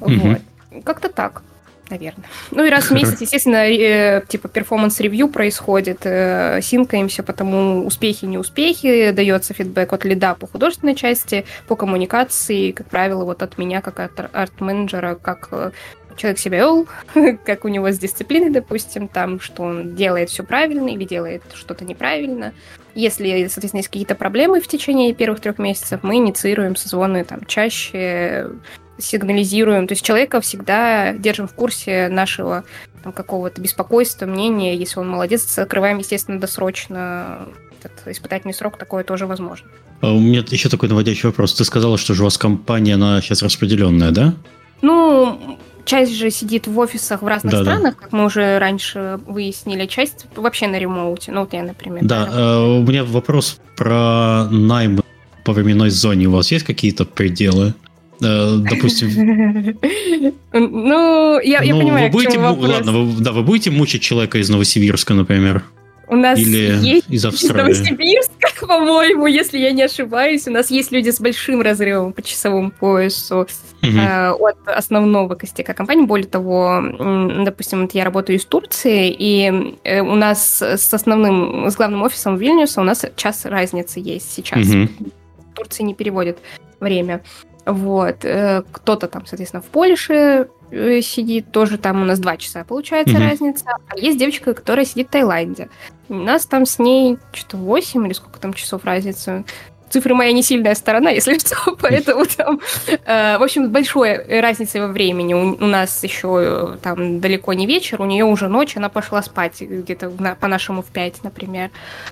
Угу. Вот. Как-то так наверное. Ну и раз в месяц, естественно, э, типа performance review происходит, э, синкаемся, потому успехи, неуспехи, дается фидбэк от лида по художественной части, по коммуникации, как правило, вот от меня, как от арт-менеджера, как э, человек себя вел, как у него с дисциплиной, допустим, там, что он делает все правильно или делает что-то неправильно. Если, соответственно, есть какие-то проблемы в течение первых трех месяцев, мы инициируем созвоны там чаще, сигнализируем. То есть человека всегда держим в курсе нашего там, какого-то беспокойства, мнения. Если он молодец, закрываем, естественно, досрочно этот испытательный срок, такое тоже возможно. А у меня еще такой наводящий вопрос. Ты сказала, что же у вас компания, она сейчас распределенная, да? Ну, часть же сидит в офисах в разных да, странах, да. как мы уже раньше выяснили, часть вообще на ремоуте. Ну, вот я, например. Да, э, у меня вопрос про найм по временной зоне. У вас есть какие-то пределы? Э, допустим... Ну, я ну, понимаю, вы будете, Ладно, да, вы будете мучить человека из Новосибирска, например? У нас Или есть из Австралии. Из Новосибирска, по-моему, если я не ошибаюсь. У нас есть люди с большим разрывом по часовому поясу угу. э, от основного костяка компании. Более того, допустим, вот я работаю из Турции, и э, у нас с основным, с главным офисом в Вильнюсе у нас час разницы есть сейчас. Угу. Турции не переводят время. Вот. Э, кто-то там, соответственно, в Польше э, сидит, тоже там у нас два часа получается mm-hmm. разница. А есть девочка, которая сидит в Таиланде. У нас там с ней что-то 8 или сколько там часов разница цифры моя не сильная сторона, если что, поэтому там, э, в общем, большой разница во времени. У, у нас еще э, там далеко не вечер, у нее уже ночь, она пошла спать где-то на, по-нашему в 5, например.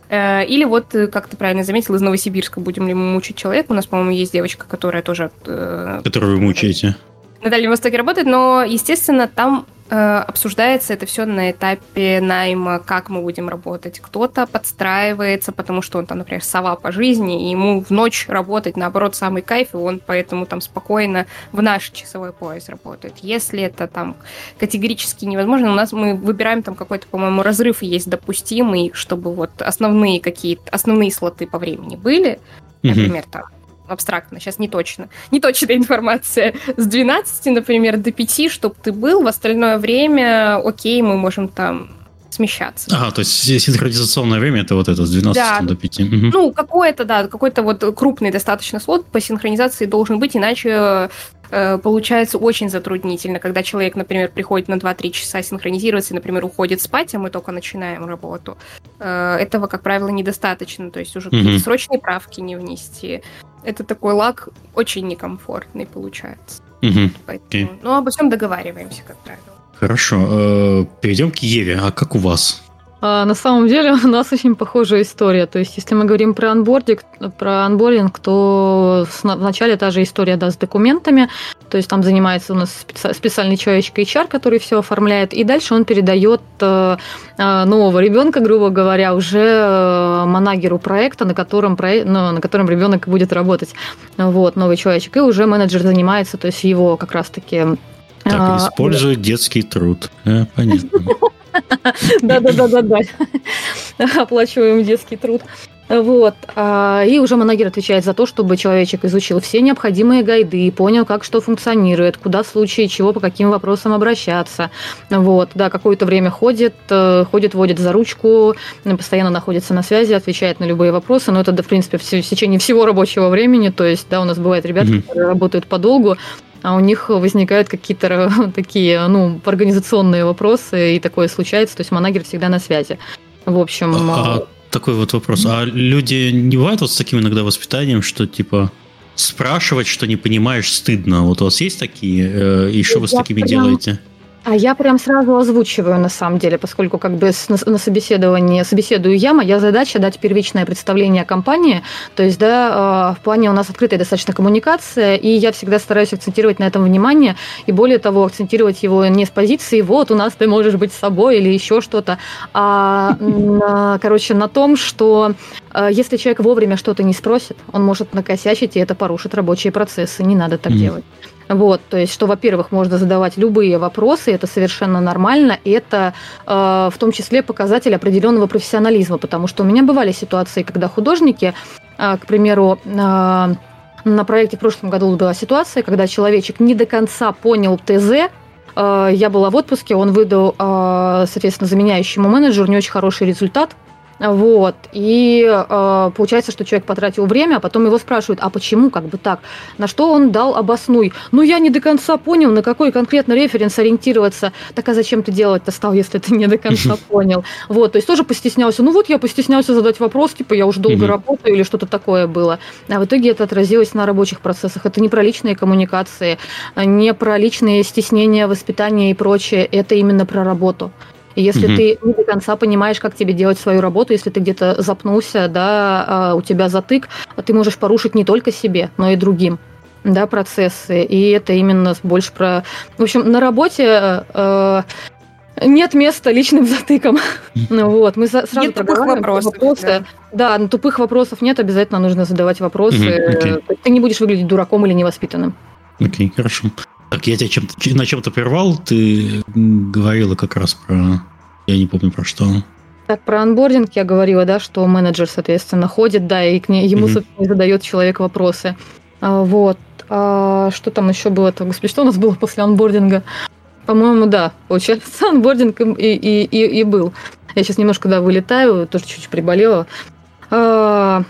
Э, или вот, э, как ты правильно заметил, из Новосибирска будем ли мы мучить человека. У нас, по-моему, есть девочка, которая тоже... Э, Которую вы мучаете. На Дальнем Востоке работает, но, естественно, там обсуждается это все на этапе найма, как мы будем работать. Кто-то подстраивается, потому что он там, например, сова по жизни, и ему в ночь работать, наоборот, самый кайф, и он поэтому там спокойно в наш часовой пояс работает. Если это там категорически невозможно, у нас мы выбираем там какой-то, по-моему, разрыв есть допустимый, чтобы вот основные какие-то, основные слоты по времени были, например, там абстрактно, сейчас не точно, не точная информация, с 12, например, до 5, чтобы ты был, в остальное время, окей, мы можем там смещаться. Ага, то есть синхронизационное время это вот это с 12 да. до 5. Угу. Ну, какое-то, да, какой-то вот крупный достаточно слот по синхронизации должен быть, иначе э, получается очень затруднительно, когда человек, например, приходит на 2-3 часа синхронизироваться и, например, уходит спать, а мы только начинаем работу. Э, этого, как правило, недостаточно, то есть уже mm-hmm. какие-то срочные правки не внести. Это такой лак очень некомфортный получается. Mm-hmm. Поэтому, okay. Ну, обо всем договариваемся, как правило. Хорошо, перейдем к Еве. А как у вас? А, на самом деле у нас очень похожая история. То есть, если мы говорим про анбординг, про анбординг, то вначале та же история да, с документами. То есть там занимается у нас специальный человечек HR, который все оформляет, и дальше он передает э, э, нового ребенка, грубо говоря, уже э, манагеру проекта, на котором, ну, на котором ребенок будет работать. Вот, новый человечек. И уже менеджер занимается, то есть его как раз-таки так, а, используют детский труд. понятно. Да-да-да-да-да. Оплачиваем детский труд. Вот. А, и уже манагер отвечает за то, чтобы человечек изучил все необходимые гайды, понял, как что функционирует, куда в случае чего, по каким вопросам обращаться. Вот. Да, какое-то время ходит, э, ходит, водит за ручку, постоянно находится на связи, отвечает на любые вопросы. Но это, в принципе, в течение всего рабочего времени. То есть, да, у нас бывают ребята, которые работают подолгу, а у них возникают какие-то такие, ну, организационные вопросы, и такое случается, то есть манагер всегда на связи. В общем... А, а такой вот вопрос. А люди не бывают вот с таким иногда воспитанием, что типа спрашивать, что не понимаешь, стыдно? Вот у вас есть такие? Э, и что вы с такими прям... делаете? А я прям сразу озвучиваю, на самом деле, поскольку как бы на собеседовании собеседую я, моя задача дать первичное представление о компании, то есть, да, а, в плане у нас открытая достаточно коммуникация, и я всегда стараюсь акцентировать на этом внимание, и более того, акцентировать его не с позиции «вот, у нас ты можешь быть собой» или еще что-то, а, на, короче, на том, что а, если человек вовремя что-то не спросит, он может накосячить, и это порушит рабочие процессы, не надо так mm. делать. Вот, то есть, что, во-первых, можно задавать любые вопросы, это совершенно нормально, и это э, в том числе показатель определенного профессионализма, потому что у меня бывали ситуации, когда художники, э, к примеру, э, на проекте в прошлом году была ситуация, когда человечек не до конца понял ТЗ, э, я была в отпуске, он выдал, э, соответственно, заменяющему менеджеру не очень хороший результат, вот. И э, получается, что человек потратил время, а потом его спрашивают, а почему как бы так? На что он дал обоснуй. Ну, я не до конца понял, на какой конкретно референс ориентироваться. Так а зачем ты делать-то стал, если ты не до конца понял? Вот, то есть тоже постеснялся. Ну вот я постеснялся задать вопрос, типа я уже долго работаю или что-то такое было. А в итоге это отразилось на рабочих процессах. Это не про личные коммуникации, не про личные стеснения, воспитание и прочее. Это именно про работу. И если угу. ты не до конца понимаешь, как тебе делать свою работу, если ты где-то запнулся, да, а у тебя затык, ты можешь порушить не только себе, но и другим да, процессы. И это именно больше про... В общем, на работе э, нет места личным затыкам. ну, вот, мы сразу нет тупых вопросов. Вопросы. Да. да, тупых вопросов нет, обязательно нужно задавать вопросы. Okay. Ты не будешь выглядеть дураком или невоспитанным. Окей, okay, хорошо. Так, я тебя чем на чем-то прервал, ты говорила как раз про... Я не помню про что. Так, про анбординг я говорила, да, что менеджер, соответственно, ходит, да, и к ней, ему, mm-hmm. собственно, задает человек вопросы. А, вот. А, что там еще было? -то? Господи, что у нас было после анбординга? По-моему, да, получается, анбординг и, и, и, и был. Я сейчас немножко, да, вылетаю, тоже чуть-чуть приболела. А,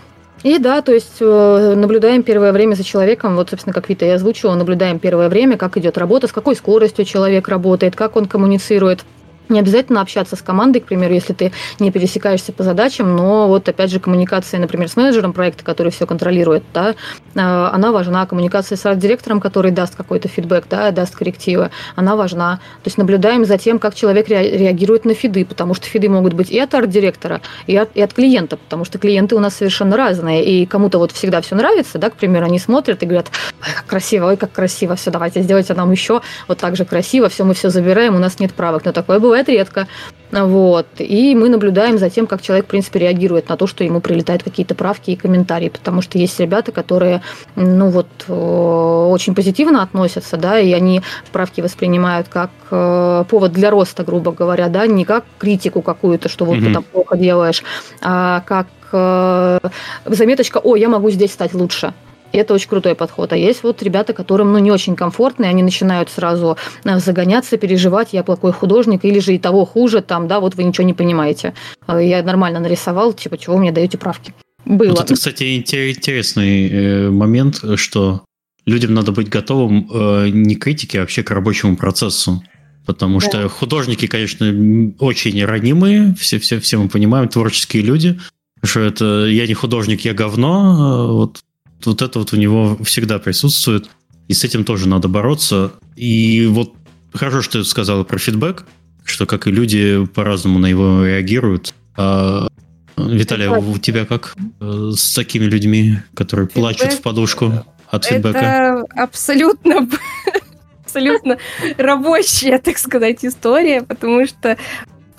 и да, то есть э, наблюдаем первое время за человеком, вот, собственно, как Вита и озвучила, наблюдаем первое время, как идет работа, с какой скоростью человек работает, как он коммуницирует. Не обязательно общаться с командой, к примеру, если ты не пересекаешься по задачам, но вот опять же коммуникация, например, с менеджером проекта, который все контролирует, да, а, она важна. Коммуникация с арт-директором, который даст какой-то фидбэк, да, даст коррективы, она важна. То есть наблюдаем за тем, как человек реагирует на фиды, потому что фиды могут быть и от арт-директора, и от, и от клиента, потому что клиенты у нас совершенно разные, и кому-то вот всегда все нравится, да, к примеру, они смотрят и говорят, ой, как красиво, ой, как красиво, все, давайте сделайте нам еще вот так же красиво, все, мы все забираем, у нас нет правок, но такое бывает бывает редко. Вот. И мы наблюдаем за тем, как человек, в принципе, реагирует на то, что ему прилетают какие-то правки и комментарии. Потому что есть ребята, которые, ну вот, э, очень позитивно относятся, да, и они правки воспринимают как э, повод для роста, грубо говоря, да, не как критику какую-то, что вот mm-hmm. ты там плохо делаешь, а как э, заметочка, о, я могу здесь стать лучше. И это очень крутой подход. А есть вот ребята, которым ну, не очень комфортно, и они начинают сразу э, загоняться, переживать, я плохой художник, или же и того хуже, там, да, вот вы ничего не понимаете. А я нормально нарисовал, типа, чего вы мне даете правки? Было. Вот это, кстати, интересный э, момент, что людям надо быть готовым э, не к критике, а вообще к рабочему процессу. Потому да. что художники, конечно, очень ранимые, все, все, все мы понимаем, творческие люди. Что это я не художник, я говно. Вот, вот это вот у него всегда присутствует. И с этим тоже надо бороться. И вот хорошо, что ты сказала про фидбэк, что как и люди по-разному на него реагируют. А, Виталий, у тебя как э, с такими людьми, которые фидбэк, плачут в подушку от фидбэка? Это абсолютно абсолютно рабочая, так сказать, история, потому что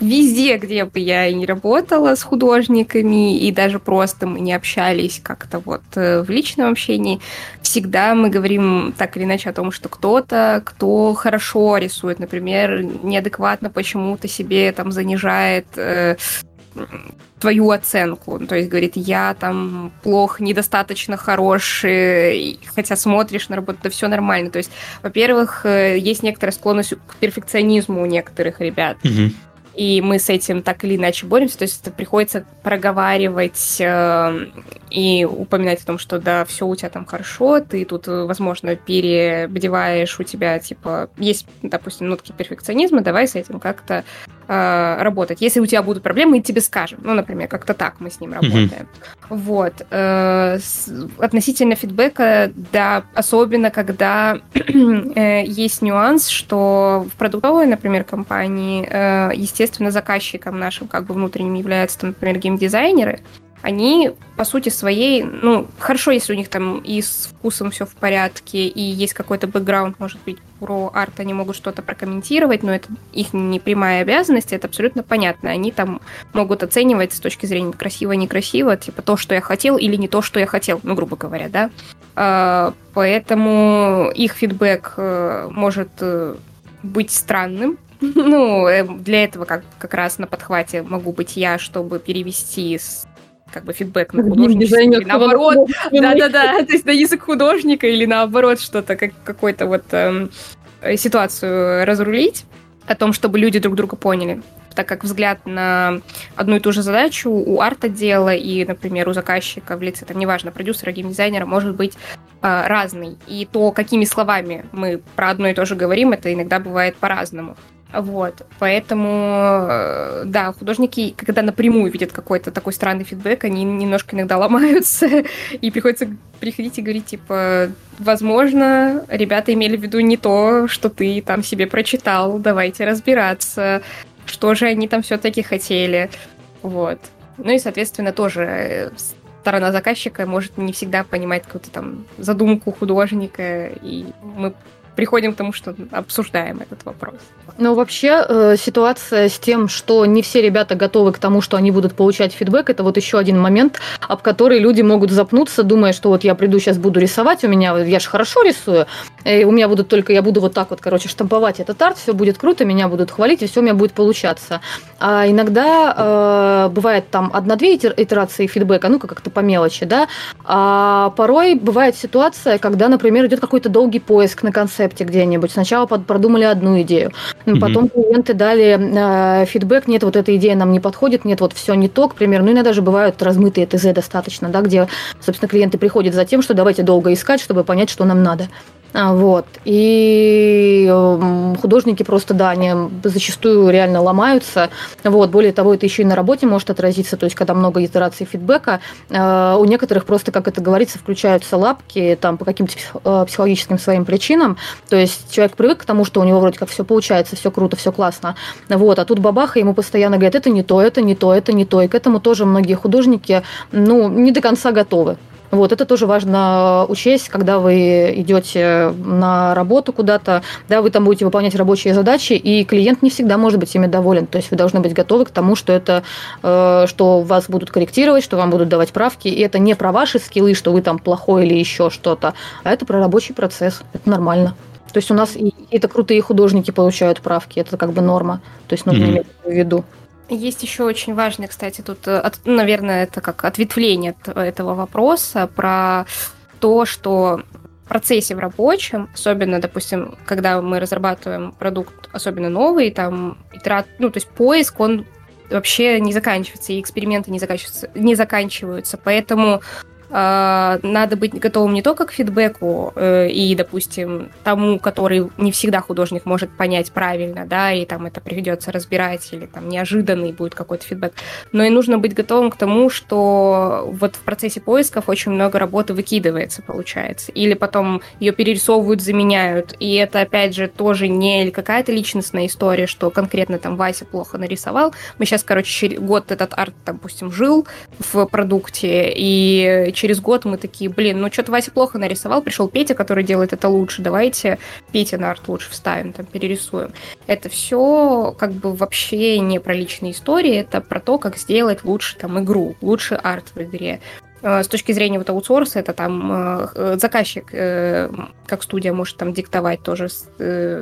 везде, где бы я и не работала с художниками, и даже просто мы не общались как-то вот э, в личном общении, всегда мы говорим так или иначе о том, что кто-то, кто хорошо рисует, например, неадекватно почему-то себе там занижает э, твою оценку. То есть говорит, я там плохо, недостаточно хорош, хотя смотришь на работу, да все нормально. То есть, во-первых, э, есть некоторая склонность к перфекционизму у некоторых ребят. Угу и мы с этим так или иначе боремся, то есть это приходится проговаривать э, и упоминать о том, что да, все у тебя там хорошо, ты тут, возможно, перебдеваешь, у тебя, типа, есть, допустим, нотки перфекционизма, давай с этим как-то э, работать. Если у тебя будут проблемы, мы тебе скажем. Ну, например, как-то так мы с ним работаем. Mm-hmm. Вот. Э, с, относительно фидбэка, да, особенно когда э, есть нюанс, что в продуктовой, например, компании, э, естественно, заказчиком нашим как бы внутренним являются, там, например, геймдизайнеры, они, по сути своей, ну, хорошо, если у них там и с вкусом все в порядке, и есть какой-то бэкграунд, может быть, про арт, они могут что-то прокомментировать, но это их не прямая обязанность, это абсолютно понятно. Они там могут оценивать с точки зрения красиво-некрасиво, типа то, что я хотел, или не то, что я хотел, ну, грубо говоря, да. А, поэтому их фидбэк э, может э, быть странным, ну, э, для этого как, как раз на подхвате могу быть я, чтобы перевести с как бы фидбэк на художника, или наоборот, да-да-да, то есть на язык художника или наоборот что-то, как какой-то вот эм, ситуацию разрулить о том, чтобы люди друг друга поняли. Так как взгляд на одну и ту же задачу у арт-отдела и, например, у заказчика в лице, там, неважно, продюсера, геймдизайнера, может быть э, разный. И то, какими словами мы про одно и то же говорим, это иногда бывает по-разному. Вот, поэтому, э, да, художники, когда напрямую видят какой-то такой странный фидбэк, они немножко иногда ломаются, и приходится приходить и говорить, типа, возможно, ребята имели в виду не то, что ты там себе прочитал, давайте разбираться, что же они там все-таки хотели, вот. Ну и, соответственно, тоже э, сторона заказчика может не всегда понимать какую-то там задумку художника, и мы приходим к тому, что обсуждаем этот вопрос. Ну, вообще, э, ситуация с тем, что не все ребята готовы к тому, что они будут получать фидбэк, это вот еще один момент, об который люди могут запнуться, думая, что вот я приду сейчас буду рисовать, у меня, я же хорошо рисую, и у меня будут только, я буду вот так вот, короче, штамповать этот арт, все будет круто, меня будут хвалить, и все у меня будет получаться. А иногда э, бывает там одна-две итерации фидбэка, ну, как-то по мелочи, да, а порой бывает ситуация, когда, например, идет какой-то долгий поиск на концепте где-нибудь. Сначала продумали одну идею, потом mm-hmm. клиенты дали э, фидбэк, нет, вот эта идея нам не подходит, нет, вот все не то, к примеру. Ну, иногда же бывают размытые ТЗ достаточно, да, где, собственно, клиенты приходят за тем, что давайте долго искать, чтобы понять, что нам надо. А, вот. И художники просто, да, они зачастую реально ломаются. Вот. Более того, это еще и на работе может отразиться, то есть когда много итераций фидбэка, а, у некоторых просто, как это говорится, включаются лапки там, по каким-то а, психологическим своим причинам. То есть человек привык к тому, что у него вроде как все получается, все круто, все классно. Вот. А тут бабаха ему постоянно говорят, это не то, это не то, это не то. И к этому тоже многие художники ну, не до конца готовы. Вот, это тоже важно учесть, когда вы идете на работу куда-то, да, вы там будете выполнять рабочие задачи, и клиент не всегда может быть ими доволен. То есть вы должны быть готовы к тому, что это, э, что вас будут корректировать, что вам будут давать правки, и это не про ваши скиллы, что вы там плохой или еще что-то, а это про рабочий процесс. Это нормально. То есть у нас и это крутые художники получают правки, это как бы норма. То есть нужно mm-hmm. иметь в виду. Есть еще очень важный, кстати, тут, э, от, наверное, это как ответвление от этого вопроса про то, что в процессе в рабочем, особенно, допустим, когда мы разрабатываем продукт, особенно новый, там, итерат, ну, то есть поиск, он вообще не заканчивается, и эксперименты не заканчиваются, не заканчиваются. Поэтому надо быть готовым не только к фидбэку э, и, допустим, тому, который не всегда художник может понять правильно, да, и там это придется разбирать, или там неожиданный будет какой-то фидбэк, но и нужно быть готовым к тому, что вот в процессе поисков очень много работы выкидывается, получается, или потом ее перерисовывают, заменяют, и это, опять же, тоже не какая-то личностная история, что конкретно там Вася плохо нарисовал. Мы сейчас, короче, год этот арт, допустим, жил в продукте, и через год мы такие, блин, ну что-то Вася плохо нарисовал, пришел Петя, который делает это лучше, давайте Петя на арт лучше вставим, там, перерисуем. Это все как бы вообще не про личные истории, это про то, как сделать лучше там игру, лучше арт в игре. Э, с точки зрения вот аутсорса, это там э, заказчик, э, как студия, может там диктовать тоже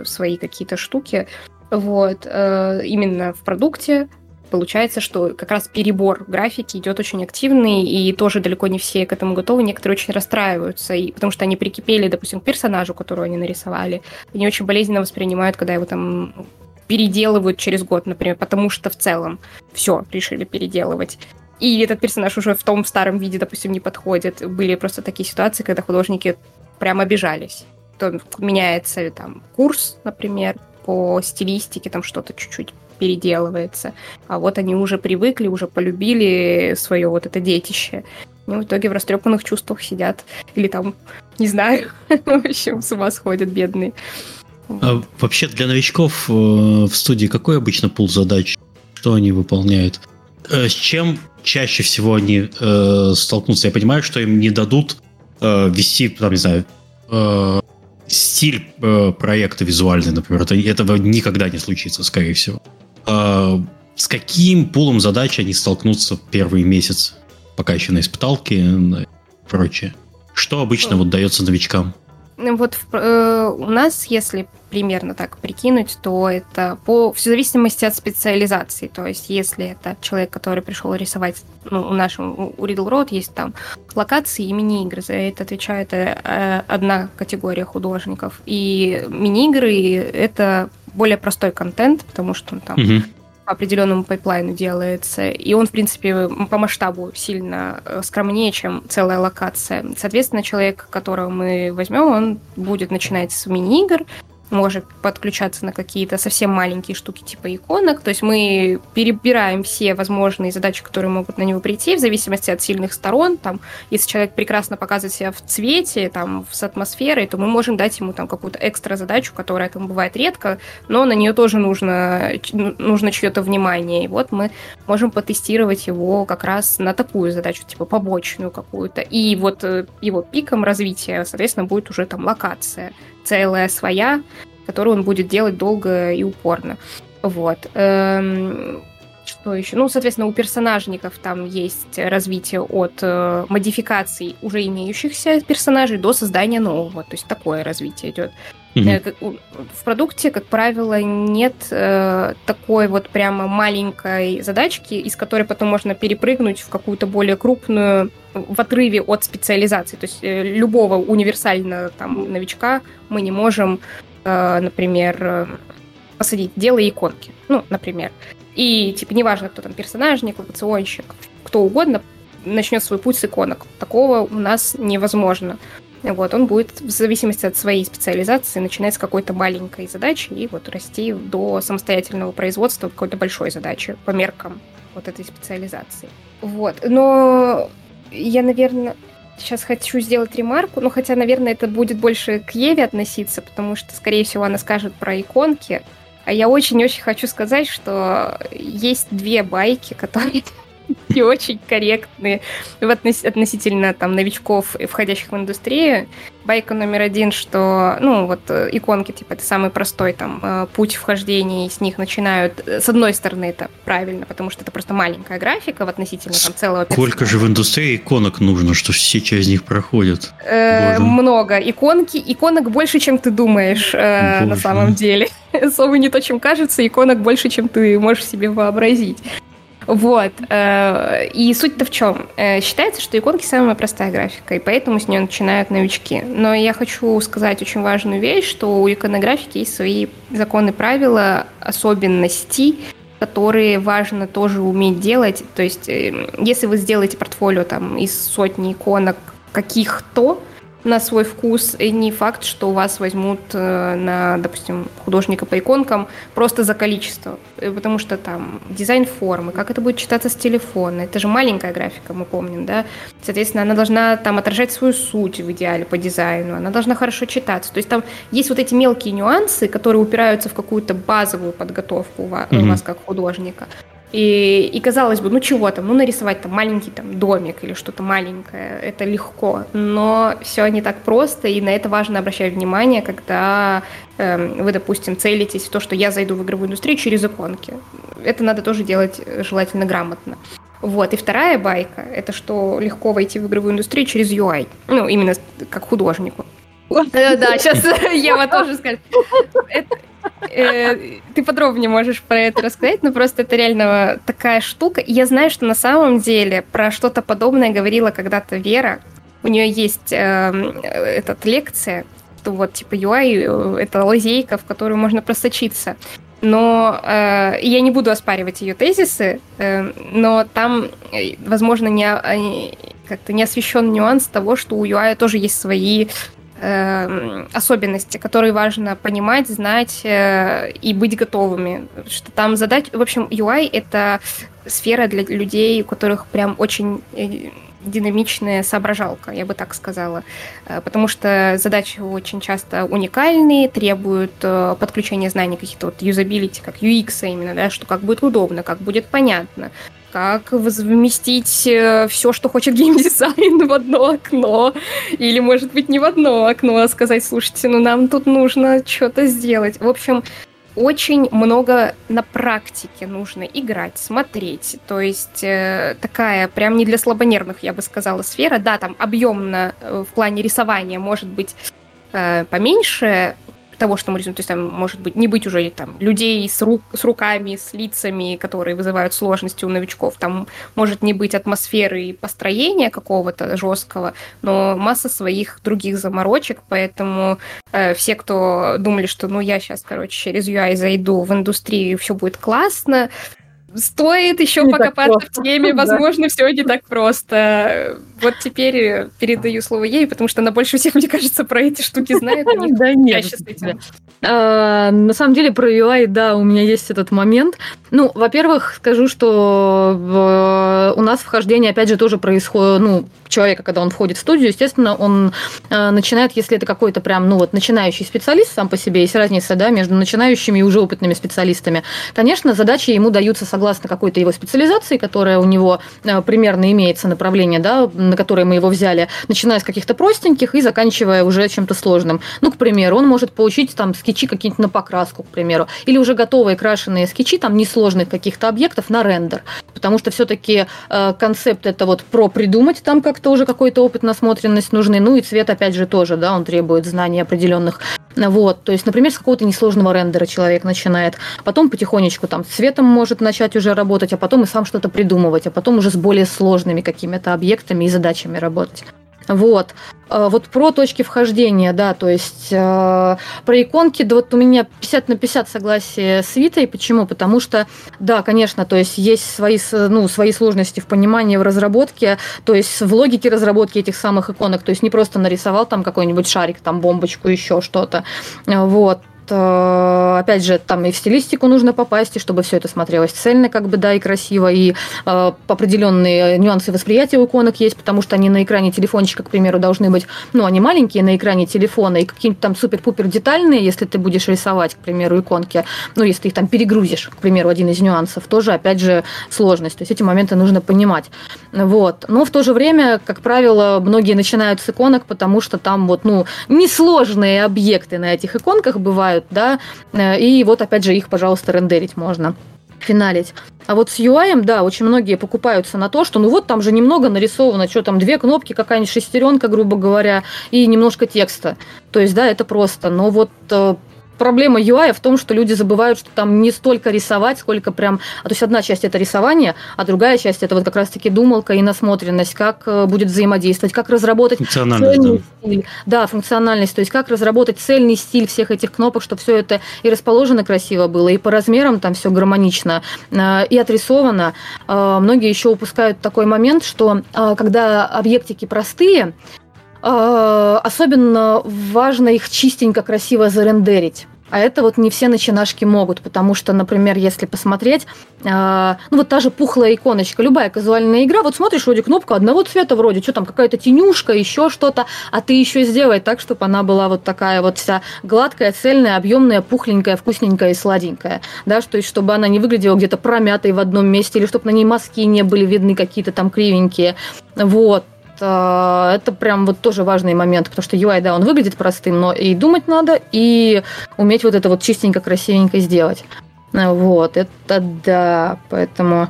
свои какие-то штуки. Вот, именно в продукте получается, что как раз перебор графики идет очень активный, и тоже далеко не все к этому готовы. Некоторые очень расстраиваются, и, потому что они прикипели, допустим, к персонажу, которого они нарисовали. Они очень болезненно воспринимают, когда его там переделывают через год, например, потому что в целом все решили переделывать. И этот персонаж уже в том старом виде, допустим, не подходит. Были просто такие ситуации, когда художники прям обижались. То меняется там курс, например, по стилистике, там что-то чуть-чуть переделывается. А вот они уже привыкли, уже полюбили свое вот это детище. Ну, в итоге в растрепанных чувствах сидят. Или там, не знаю, в общем, с ума сходят бедные. А вообще для новичков э, в студии какой обычно пул задач? Что они выполняют? Э, с чем чаще всего они э, столкнутся? Я понимаю, что им не дадут э, вести, там, не знаю, э, стиль э, проекта визуальный, например. Это, этого никогда не случится, скорее всего. Э, с каким пулом задач они столкнутся первый месяц, пока еще на испыталке и прочее? Что обычно вот дается новичкам? Вот э, у нас, если примерно так прикинуть, то это по в зависимости от специализации. То есть, если это человек, который пришел рисовать, ну, у нашего у Riddle Road есть там локации и мини-игры. За это отвечает э, одна категория художников. И мини-игры это более простой контент, потому что он там mm-hmm по определенному пайплайну делается, и он, в принципе, по масштабу сильно э, скромнее, чем целая локация. Соответственно, человек, которого мы возьмем, он будет начинать с мини-игр, может подключаться на какие-то совсем маленькие штуки типа иконок. То есть мы перебираем все возможные задачи, которые могут на него прийти, в зависимости от сильных сторон. Там, если человек прекрасно показывает себя в цвете, там, с атмосферой, то мы можем дать ему там какую-то экстра задачу, которая там бывает редко, но на нее тоже нужно, нужно чье-то внимание. И вот мы можем потестировать его как раз на такую задачу, типа побочную какую-то. И вот э, его пиком развития, соответственно, будет уже там локация целая своя, которую он будет делать долго и упорно. Вот. Эм, что еще? Ну, соответственно, у персонажников там есть развитие от э, модификаций уже имеющихся персонажей до создания нового. То есть такое развитие идет. Mm-hmm. В продукте, как правило, нет э, такой вот прямо маленькой задачки, из которой потом можно перепрыгнуть в какую-то более крупную в отрыве от специализации. То есть э, любого универсального там новичка мы не можем, э, например, э, посадить. Делай иконки, ну, например. И, типа, неважно, кто там персонажник, локационщик, кто угодно, начнет свой путь с иконок. Такого у нас невозможно. Вот, он будет в зависимости от своей специализации начинать с какой-то маленькой задачи и вот расти до самостоятельного производства какой-то большой задачи по меркам вот этой специализации. Вот, но я, наверное, сейчас хочу сделать ремарку, но хотя, наверное, это будет больше к Еве относиться, потому что, скорее всего, она скажет про иконки. А я очень-очень хочу сказать, что есть две байки, которые и очень корректные относительно там новичков, входящих в индустрию. Байка номер один, что, ну, вот э, иконки, типа, это самый простой там э, путь вхождения, и с них начинают. Э, с одной стороны, это правильно, потому что это просто маленькая графика в относительно там целого Сколько же в индустрии иконок нужно, что все через них проходят? Э, много. Иконки, иконок больше, чем ты думаешь э, на самом деле. Особо не то, чем кажется, иконок больше, чем ты можешь себе вообразить. Вот. Э, и суть-то в чем? Э, считается, что иконки самая простая графика, и поэтому с нее начинают новички. Но я хочу сказать очень важную вещь, что у иконографики есть свои законы, правила, особенности, которые важно тоже уметь делать. То есть, э, если вы сделаете портфолио там из сотни иконок каких-то, на свой вкус, и не факт, что вас возьмут э, на, допустим, художника по иконкам просто за количество, э, потому что там дизайн формы, как это будет читаться с телефона, это же маленькая графика, мы помним, да, соответственно, она должна там отражать свою суть в идеале по дизайну, она должна хорошо читаться, то есть там есть вот эти мелкие нюансы, которые упираются в какую-то базовую подготовку у вас, mm-hmm. у вас как художника, и, и казалось бы, ну чего там, ну нарисовать там маленький там домик или что-то маленькое, это легко, но все не так просто, и на это важно обращать внимание, когда э, вы, допустим, целитесь в то, что я зайду в игровую индустрию через иконки. Это надо тоже делать желательно грамотно. Вот. И вторая байка — это что легко войти в игровую индустрию через UI. Ну, именно как художнику. Да, сейчас Ева тоже скажет. Э, ты подробнее можешь про это рассказать, но просто это реально такая штука. Я знаю, что на самом деле про что-то подобное говорила когда-то Вера. У нее есть эм, этот лекция, что вот типа UI э, это лазейка, в которую можно просочиться. Но э, я не буду оспаривать ее тезисы, э, но там, э, возможно, не, как-то не освещен нюанс того, что у UI тоже есть свои э, особенности, которые важно понимать, знать э, и быть готовыми. Что там задать... В общем, UI — это сфера для людей, у которых прям очень э, динамичная соображалка, я бы так сказала. Э, потому что задачи очень часто уникальные, требуют э, подключения знаний каких-то вот юзабилити, как UX именно, да, что как будет удобно, как будет понятно, как вместить э, все, что хочет геймдизайн в одно окно. Или, может быть, не в одно окно, а сказать, слушайте, ну нам тут нужно что-то сделать. В общем, очень много на практике нужно играть, смотреть. То есть э, такая прям не для слабонервных, я бы сказала, сфера. Да, там объемно э, в плане рисования может быть э, поменьше, того, что мы рисуем, то есть там может быть не быть уже там людей с, рук, с руками, с лицами, которые вызывают сложности у новичков, там может не быть атмосферы и построения какого-то жесткого, но масса своих других заморочек, поэтому э, все, кто думали, что ну я сейчас, короче, через UI зайду в индустрию, все будет классно, стоит еще не покопаться в теме, возможно, все не так просто. Вот теперь передаю слово ей, потому что она больше всех, мне кажется, про эти штуки знает. Да нет. А, на самом деле про UI, да, у меня есть этот момент. Ну, во-первых, скажу, что у нас вхождение, опять же, тоже происходит, ну, человека, когда он входит в студию, естественно, он э, начинает, если это какой-то прям, ну вот, начинающий специалист сам по себе, есть разница, да, между начинающими и уже опытными специалистами. Конечно, задачи ему даются согласно какой-то его специализации, которая у него э, примерно имеется направление, да, на которое мы его взяли, начиная с каких-то простеньких и заканчивая уже чем-то сложным. Ну, к примеру, он может получить там скетчи какие-нибудь на покраску, к примеру, или уже готовые крашеные скетчи, там несложных каких-то объектов на рендер, потому что все-таки э, концепт это вот про придумать там как это уже какой-то опыт, насмотренность нужны. Ну и цвет, опять же, тоже, да, он требует знаний определенных. Вот, то есть, например, с какого-то несложного рендера человек начинает, потом потихонечку там цветом может начать уже работать, а потом и сам что-то придумывать, а потом уже с более сложными какими-то объектами и задачами работать. Вот. Э, вот про точки вхождения, да, то есть э, про иконки, да вот у меня 50 на 50 согласие с Витой. Почему? Потому что, да, конечно, то есть есть свои, ну, свои сложности в понимании, в разработке, то есть в логике разработки этих самых иконок, то есть не просто нарисовал там какой-нибудь шарик, там бомбочку, еще что-то, вот, опять же, там и в стилистику нужно попасть, и чтобы все это смотрелось цельно, как бы, да, и красиво, и э, определенные нюансы восприятия у иконок есть, потому что они на экране телефончика, к примеру, должны быть, ну, они маленькие на экране телефона, и какие-нибудь там супер-пупер детальные, если ты будешь рисовать, к примеру, иконки, ну, если ты их там перегрузишь, к примеру, один из нюансов, тоже, опять же, сложность, то есть эти моменты нужно понимать. Вот. Но в то же время, как правило, многие начинают с иконок, потому что там вот, ну, несложные объекты на этих иконках бывают, бывают, да, э, и вот опять же их, пожалуйста, рендерить можно финалить. А вот с UI, да, очень многие покупаются на то, что ну вот там же немного нарисовано, что там, две кнопки, какая-нибудь шестеренка, грубо говоря, и немножко текста. То есть, да, это просто. Но вот э, проблема UI в том, что люди забывают, что там не столько рисовать, сколько прям... А то есть одна часть это рисование, а другая часть это вот как раз-таки думалка и насмотренность, как э, будет взаимодействовать, как разработать цельный да. стиль. Да, функциональность, то есть как разработать цельный стиль всех этих кнопок, чтобы все это и расположено красиво было, и по размерам там все гармонично, э, и отрисовано. Э, многие еще упускают такой момент, что когда объектики простые, особенно важно их чистенько, красиво зарендерить. А это вот не все начинашки могут, потому что, например, если посмотреть, э, ну вот та же пухлая иконочка, любая казуальная игра, вот смотришь, вроде кнопка одного цвета, вроде, что там, какая-то тенюшка, еще что-то, а ты еще сделай так, чтобы она была вот такая вот вся гладкая, цельная, объемная, пухленькая, вкусненькая и сладенькая, да, то есть чтобы она не выглядела где-то промятой в одном месте, или чтобы на ней мазки не были видны какие-то там кривенькие, вот, это прям вот тоже важный момент, потому что UI, да, он выглядит простым, но и думать надо, и уметь вот это вот чистенько, красивенько сделать. Э, вот, это да, поэтому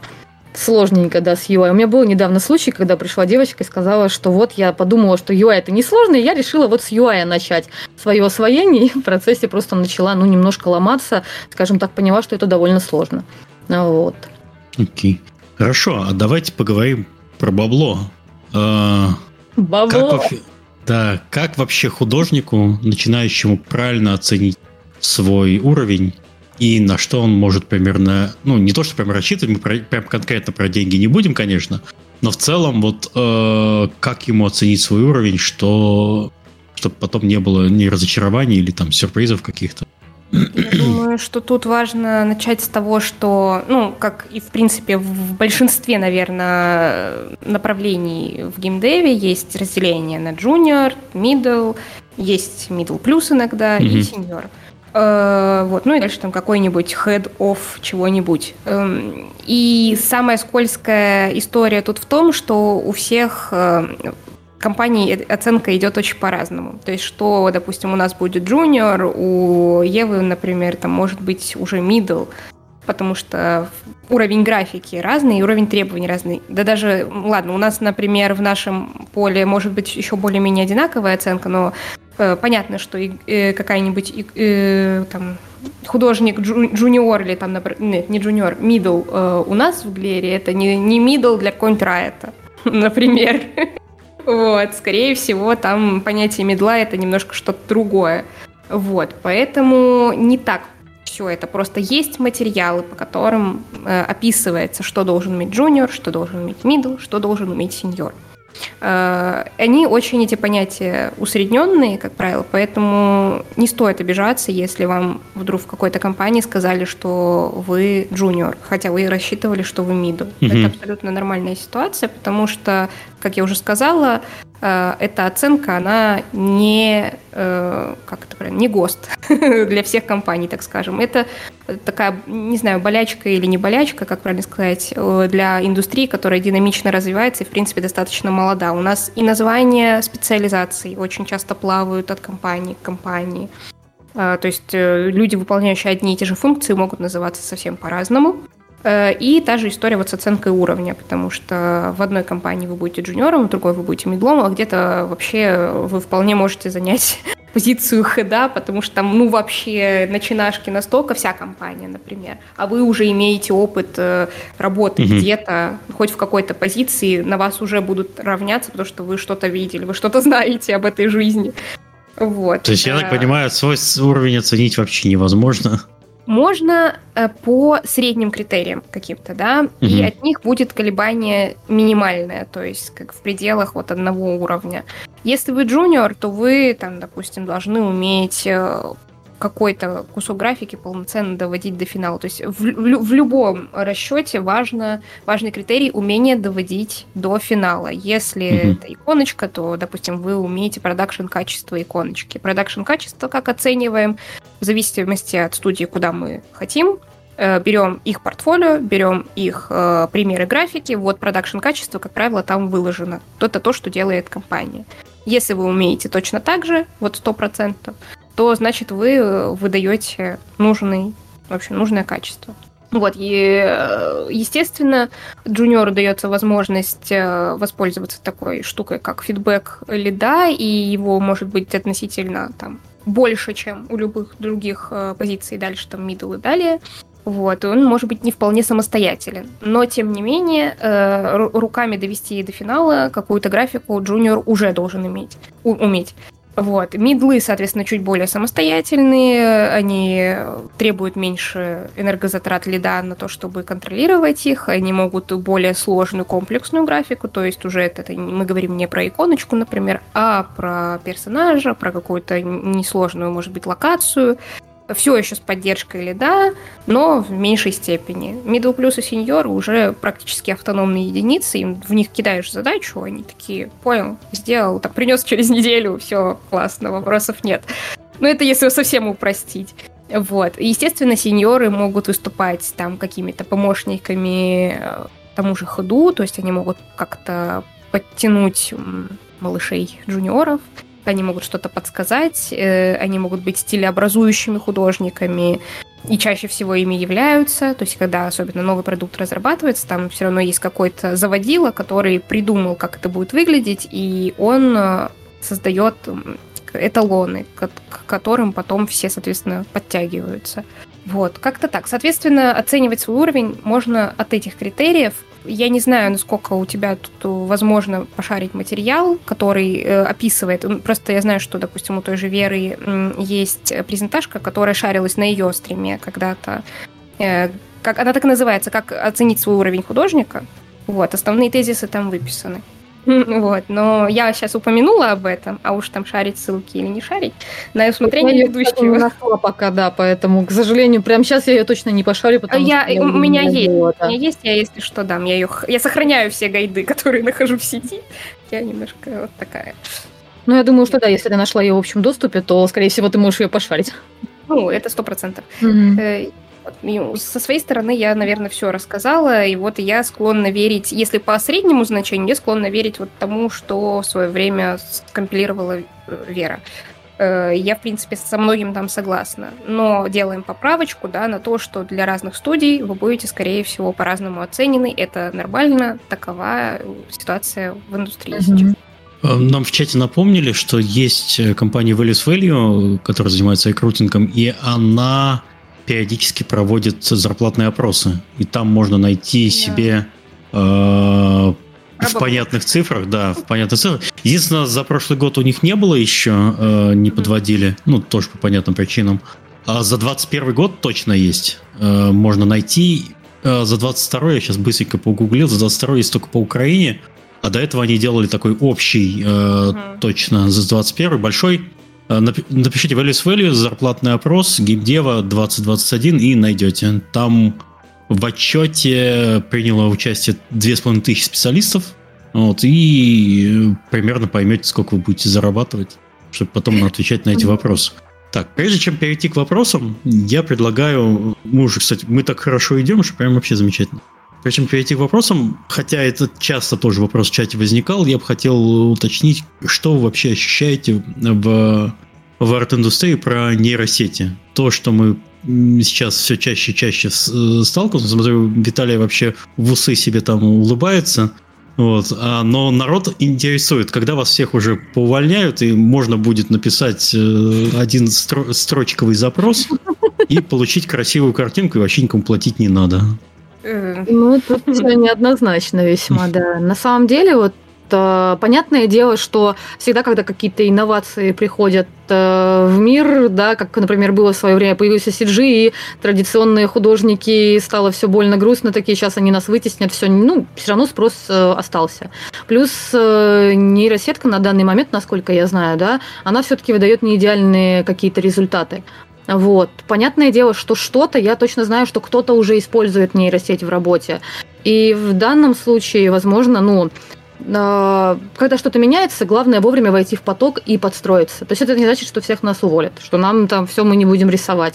сложненько, да, с UI. У меня был недавно случай, когда пришла девочка и сказала, что вот я подумала, что UI это не сложно, и я решила вот с UI начать свое освоение, и в процессе просто начала, ну, немножко ломаться, скажем так, поняла, что это довольно сложно. Вот. Окей. Хорошо, а давайте поговорим про бабло. А, Бабло. Как да, как вообще художнику, начинающему правильно оценить свой уровень и на что он может примерно, ну, не то, что прям рассчитывать, мы про, прям конкретно про деньги не будем, конечно, но в целом вот э, как ему оценить свой уровень, что чтобы потом не было ни разочарований или там сюрпризов каких-то. Я думаю, что тут важно начать с того, что, ну, как и в принципе в большинстве, наверное, направлений в геймдеве есть разделение на junior, middle, есть middle плюс иногда mm-hmm. и senior. Uh, вот, ну и дальше там какой-нибудь head of чего-нибудь. Um, и самая скользкая история тут в том, что у всех uh, компаний оценка идет очень по-разному. То есть, что, допустим, у нас будет junior, у Евы, например, там может быть уже middle, потому что уровень графики разный, уровень требований разный. Да даже, ладно, у нас, например, в нашем поле может быть еще более-менее одинаковая оценка, но э, понятно, что э, какая-нибудь э, там художник джуниор или там, нет, не джуниор, middle э, у нас в Глере, это не, не middle для какого-нибудь например. Вот, скорее всего, там понятие медла это немножко что-то другое. Вот, поэтому не так все это. Просто есть материалы, по которым э, описывается, что должен уметь джуниор, что должен уметь мидл, что должен уметь сеньор. Э, они очень, эти понятия, усредненные, как правило, поэтому не стоит обижаться, если вам вдруг в какой-то компании сказали, что вы джуниор, хотя вы рассчитывали, что вы мидл. Mm-hmm. Это абсолютно нормальная ситуация, потому что, как я уже сказала, эта оценка, она не, э, как это правильно, не ГОСТ для всех компаний, так скажем. Это такая, не знаю, болячка или не болячка, как правильно сказать, э, для индустрии, которая динамично развивается и, в принципе, достаточно молода. У нас и названия специализаций очень часто плавают от компании к компании. То есть люди, выполняющие одни и те же функции, могут называться совсем по-разному. Э, и та же история вот с оценкой уровня, потому что в одной компании вы будете джуниором, в другой вы будете медлом, а где-то вообще вы вполне можете занять позицию хеда, потому что там, ну, вообще начинашки настолько вся компания, например, а вы уже имеете опыт э, работы mm-hmm. где-то, хоть в какой-то позиции, на вас уже будут равняться, потому что вы что-то видели, вы что-то знаете об этой жизни. Вот. То есть, я так понимаю, свой уровень оценить вообще невозможно? Можно э, по средним критериям каким-то, да, угу. и от них будет колебание минимальное, то есть как в пределах вот одного уровня. Если вы джуниор, то вы, там, допустим, должны уметь э, какой-то кусок графики полноценно доводить до финала. То есть в, в, в любом расчете важно, важный критерий умение доводить до финала. Если mm-hmm. это иконочка, то, допустим, вы умеете production качество иконочки. Production качество как оцениваем в зависимости от студии, куда мы хотим. Э, берем их портфолио, берем их э, примеры графики, вот продакшн качество, как правило, там выложено. Это то, что делает компания. Если вы умеете точно так же, вот 100%, то значит вы э, выдаете нужный, в общем, нужное качество. Вот, и, э, естественно, джуниору дается возможность э, воспользоваться такой штукой, как фидбэк лида, и его может быть относительно там больше, чем у любых других позиций дальше, там, middle и далее. Вот, он может быть не вполне самостоятелен. Но, тем не менее, руками довести до финала какую-то графику джуниор уже должен иметь, уметь. Вот. Мидлы, соответственно, чуть более самостоятельные, они требуют меньше энергозатрат лида на то, чтобы контролировать их, они могут более сложную комплексную графику, то есть уже это, это мы говорим не про иконочку, например, а про персонажа, про какую-то несложную, может быть, локацию, все еще с поддержкой лида, но в меньшей степени. Middle плюс и сеньор уже практически автономные единицы, им в них кидаешь задачу, они такие, понял, сделал, так принес через неделю, все классно, вопросов нет. Но это если совсем упростить. Вот. Естественно, сеньоры могут выступать там какими-то помощниками э, тому же ходу, то есть они могут как-то подтянуть малышей джуниоров, они могут что-то подсказать, э, они могут быть стилеобразующими художниками, и чаще всего ими являются. То есть, когда особенно новый продукт разрабатывается, там все равно есть какой-то заводила, который придумал, как это будет выглядеть, и он э, создает эталоны, к которым потом все, соответственно, подтягиваются. Вот, как-то так. Соответственно, оценивать свой уровень можно от этих критериев. Я не знаю, насколько у тебя тут возможно пошарить материал, который э, описывает. Просто я знаю, что, допустим, у той же Веры э, есть презентажка, которая шарилась на ее стриме когда-то. Э, как, она так и называется, как оценить свой уровень художника. Вот, основные тезисы там выписаны. Вот, но я сейчас упомянула об этом, а уж там шарить ссылки или не шарить, на усмотрение я ведущего. не нашла пока, да, поэтому, к сожалению, прямо сейчас я ее точно не пошарю, потому я, что... Я, у меня есть, было, да. у меня есть, я, если что, дам, я ее... Я сохраняю все гайды, которые нахожу в сети. Я немножко вот такая. Ну, я думаю, что да, если ты нашла ее в общем доступе, то, скорее всего, ты можешь ее пошарить. Ну, это сто процентов. Mm-hmm. Со своей стороны я, наверное, все рассказала, и вот я склонна верить, если по среднему значению, я склонна верить вот тому, что в свое время скомпилировала э, Вера. Э, я, в принципе, со многим там согласна. Но делаем поправочку да, на то, что для разных студий вы будете, скорее всего, по-разному оценены. Это нормально, такова ситуация в индустрии mm-hmm. сейчас. Э, нам в чате напомнили, что есть компания Values Value, которая занимается рекрутингом, и она периодически проводит зарплатные опросы, и там можно найти себе э, в понятных цифрах, да, в понятных цифрах. Единственное, за прошлый год у них не было еще, э, не подводили, ну, тоже по понятным причинам. А за 21 год точно есть. Э, можно найти. Э, за 22 я сейчас быстренько погуглил, за 22 есть только по Украине, а до этого они делали такой общий, э, угу. точно, за 21 большой напишите values value, зарплатный опрос, геймдева 2021 и найдете. Там в отчете приняло участие 2500 специалистов, вот, и примерно поймете, сколько вы будете зарабатывать, чтобы потом отвечать на эти вопросы. Так, прежде чем перейти к вопросам, я предлагаю, мы уже, кстати, мы так хорошо идем, что прям вообще замечательно. Прежде чем перейти к вопросам, хотя это часто тоже вопрос в чате возникал, я бы хотел уточнить, что вы вообще ощущаете в, в арт-индустрии про нейросети. То, что мы сейчас все чаще и чаще сталкиваемся. Смотрю, Виталий вообще в усы себе там улыбается. Вот. А, но народ интересует, когда вас всех уже поувольняют, и можно будет написать э, один стро- строчковый запрос и получить красивую картинку, и вообще никому платить не надо. Э. Ну, тут все неоднозначно весьма, да. На самом деле, вот э, понятное дело, что всегда, когда какие-то инновации приходят э, в мир, да, как, например, было в свое время, появился CG, и традиционные художники стало все больно грустно, такие сейчас они нас вытеснят, все, ну, все равно спрос остался. Плюс нейросетка на данный момент, насколько я знаю, да, она все-таки выдает не идеальные какие-то результаты. Вот. Понятное дело, что что-то, я точно знаю, что кто-то уже использует нейросеть в работе. И в данном случае, возможно, ну, а, когда что-то меняется, главное вовремя войти в поток и подстроиться. То есть это не значит, что всех нас уволят, что нам там все мы не будем рисовать.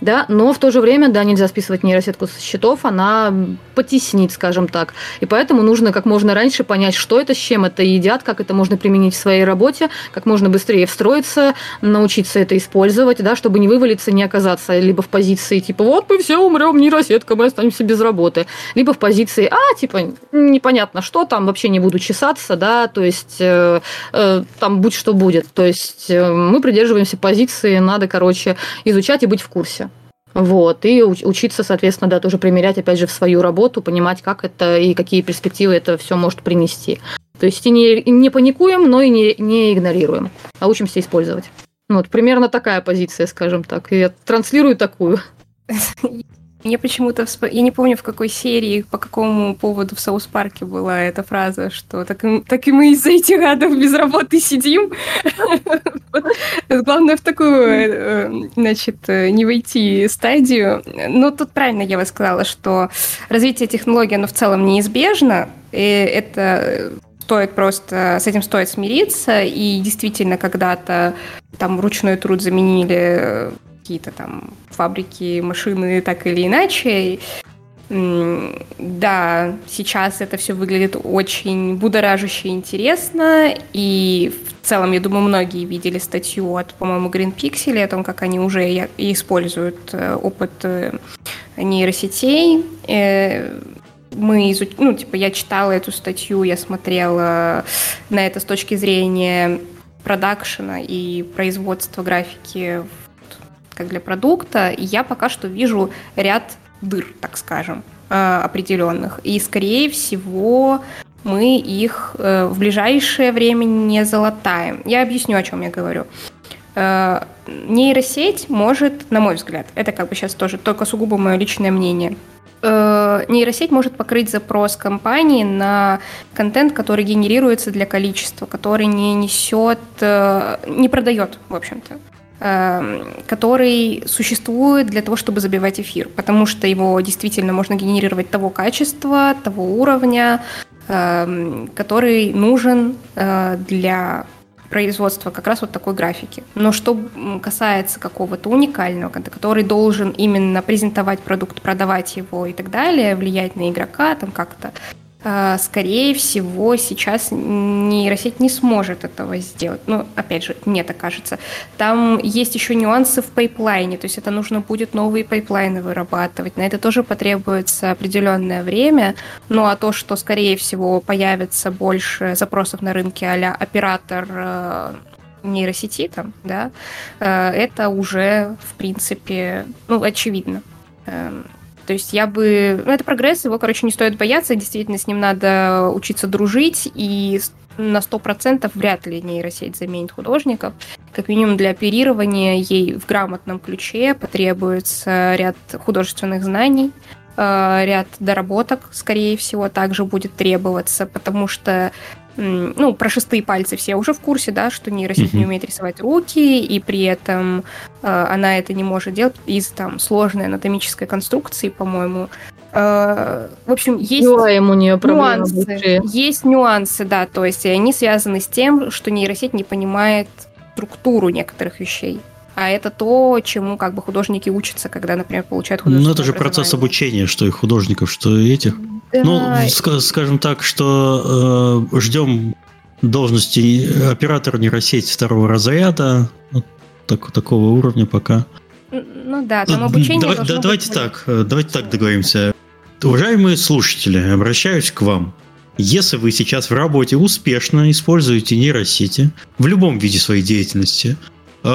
Да, но в то же время, да, нельзя списывать нейросетку со счетов, она потеснит, скажем так. И поэтому нужно как можно раньше понять, что это, с чем это едят, как это можно применить в своей работе, как можно быстрее встроиться, научиться это использовать, да, чтобы не вывалиться, не оказаться либо в позиции типа вот мы все умрем, нейросетка, мы останемся без работы, либо в позиции а, типа непонятно что там, вообще не буду чесаться, да, то есть э, э, там будь что будет. То есть э, мы придерживаемся позиции, надо, короче, изучать и быть в курсе. Вот, и учиться, соответственно, да, тоже примерять, опять же, в свою работу, понимать, как это и какие перспективы это все может принести. То есть и не, не паникуем, но и не, не игнорируем, а учимся использовать. Вот, примерно такая позиция, скажем так. И я транслирую такую. Мне почему-то, всп... я не помню, в какой серии, по какому поводу в Соус Парке была эта фраза, что так, и, так и мы из-за этих гадов без работы сидим. Главное в такую, э, значит, э, не войти стадию. Но тут правильно я сказала, что развитие технологий, оно в целом неизбежно, и это стоит просто, с этим стоит смириться, и действительно когда-то там ручной труд заменили какие-то там фабрики, машины так или иначе. Да, сейчас это все выглядит очень будоражуще интересно, и в целом, я думаю, многие видели статью от, по-моему, Green Pixel о том, как они уже используют э, опыт э, нейросетей. Э, мы изуч... ну, типа, я читала эту статью, я смотрела на это с точки зрения продакшена и производства графики как для продукта, я пока что вижу ряд дыр, так скажем, э, определенных. И, скорее всего, мы их э, в ближайшее время не залатаем. Я объясню, о чем я говорю. Э, нейросеть может, на мой взгляд, это как бы сейчас тоже только сугубо мое личное мнение, нейросеть может покрыть запрос компании на контент, который генерируется для количества, который не несет, не продает, в общем-то. Эм, который существует для того, чтобы забивать эфир, потому что его действительно можно генерировать того качества, того уровня, эм, который нужен э, для производства как раз вот такой графики. Но что касается какого-то уникального, который должен именно презентовать продукт, продавать его и так далее, влиять на игрока, там как-то скорее всего, сейчас нейросеть не сможет этого сделать. Ну, опять же, мне так кажется. Там есть еще нюансы в пайплайне, то есть это нужно будет новые пайплайны вырабатывать. На это тоже потребуется определенное время. Ну, а то, что, скорее всего, появится больше запросов на рынке а оператор э, нейросети, там, да, э, это уже, в принципе, ну, очевидно. То есть я бы... Ну, это прогресс, его, короче, не стоит бояться, действительно, с ним надо учиться дружить, и на 100% вряд ли нейросеть заменит художников. Как минимум для оперирования ей в грамотном ключе потребуется ряд художественных знаний, э, ряд доработок, скорее всего, также будет требоваться, потому что ну, про шестые пальцы все уже в курсе, да, что нейросеть mm-hmm. не умеет рисовать руки, и при этом э, она это не может делать из там сложной анатомической конструкции, по-моему. Э, в общем, есть у нее нюансы. Большие. Есть нюансы, да, то есть они связаны с тем, что нейросеть не понимает структуру некоторых вещей. А это то, чему как бы художники учатся, когда, например, получают художественное Ну, это же процесс обучения, что и художников, что и этих. Да. Ну, скажем так, что э, ждем должности оператора нейросети второго разряда, вот так, такого уровня пока. Ну да, там обучение да, да, Давайте быть... так, э, давайте так договоримся. Уважаемые слушатели, обращаюсь к вам. Если вы сейчас в работе успешно используете нейросети в любом виде своей деятельности, э,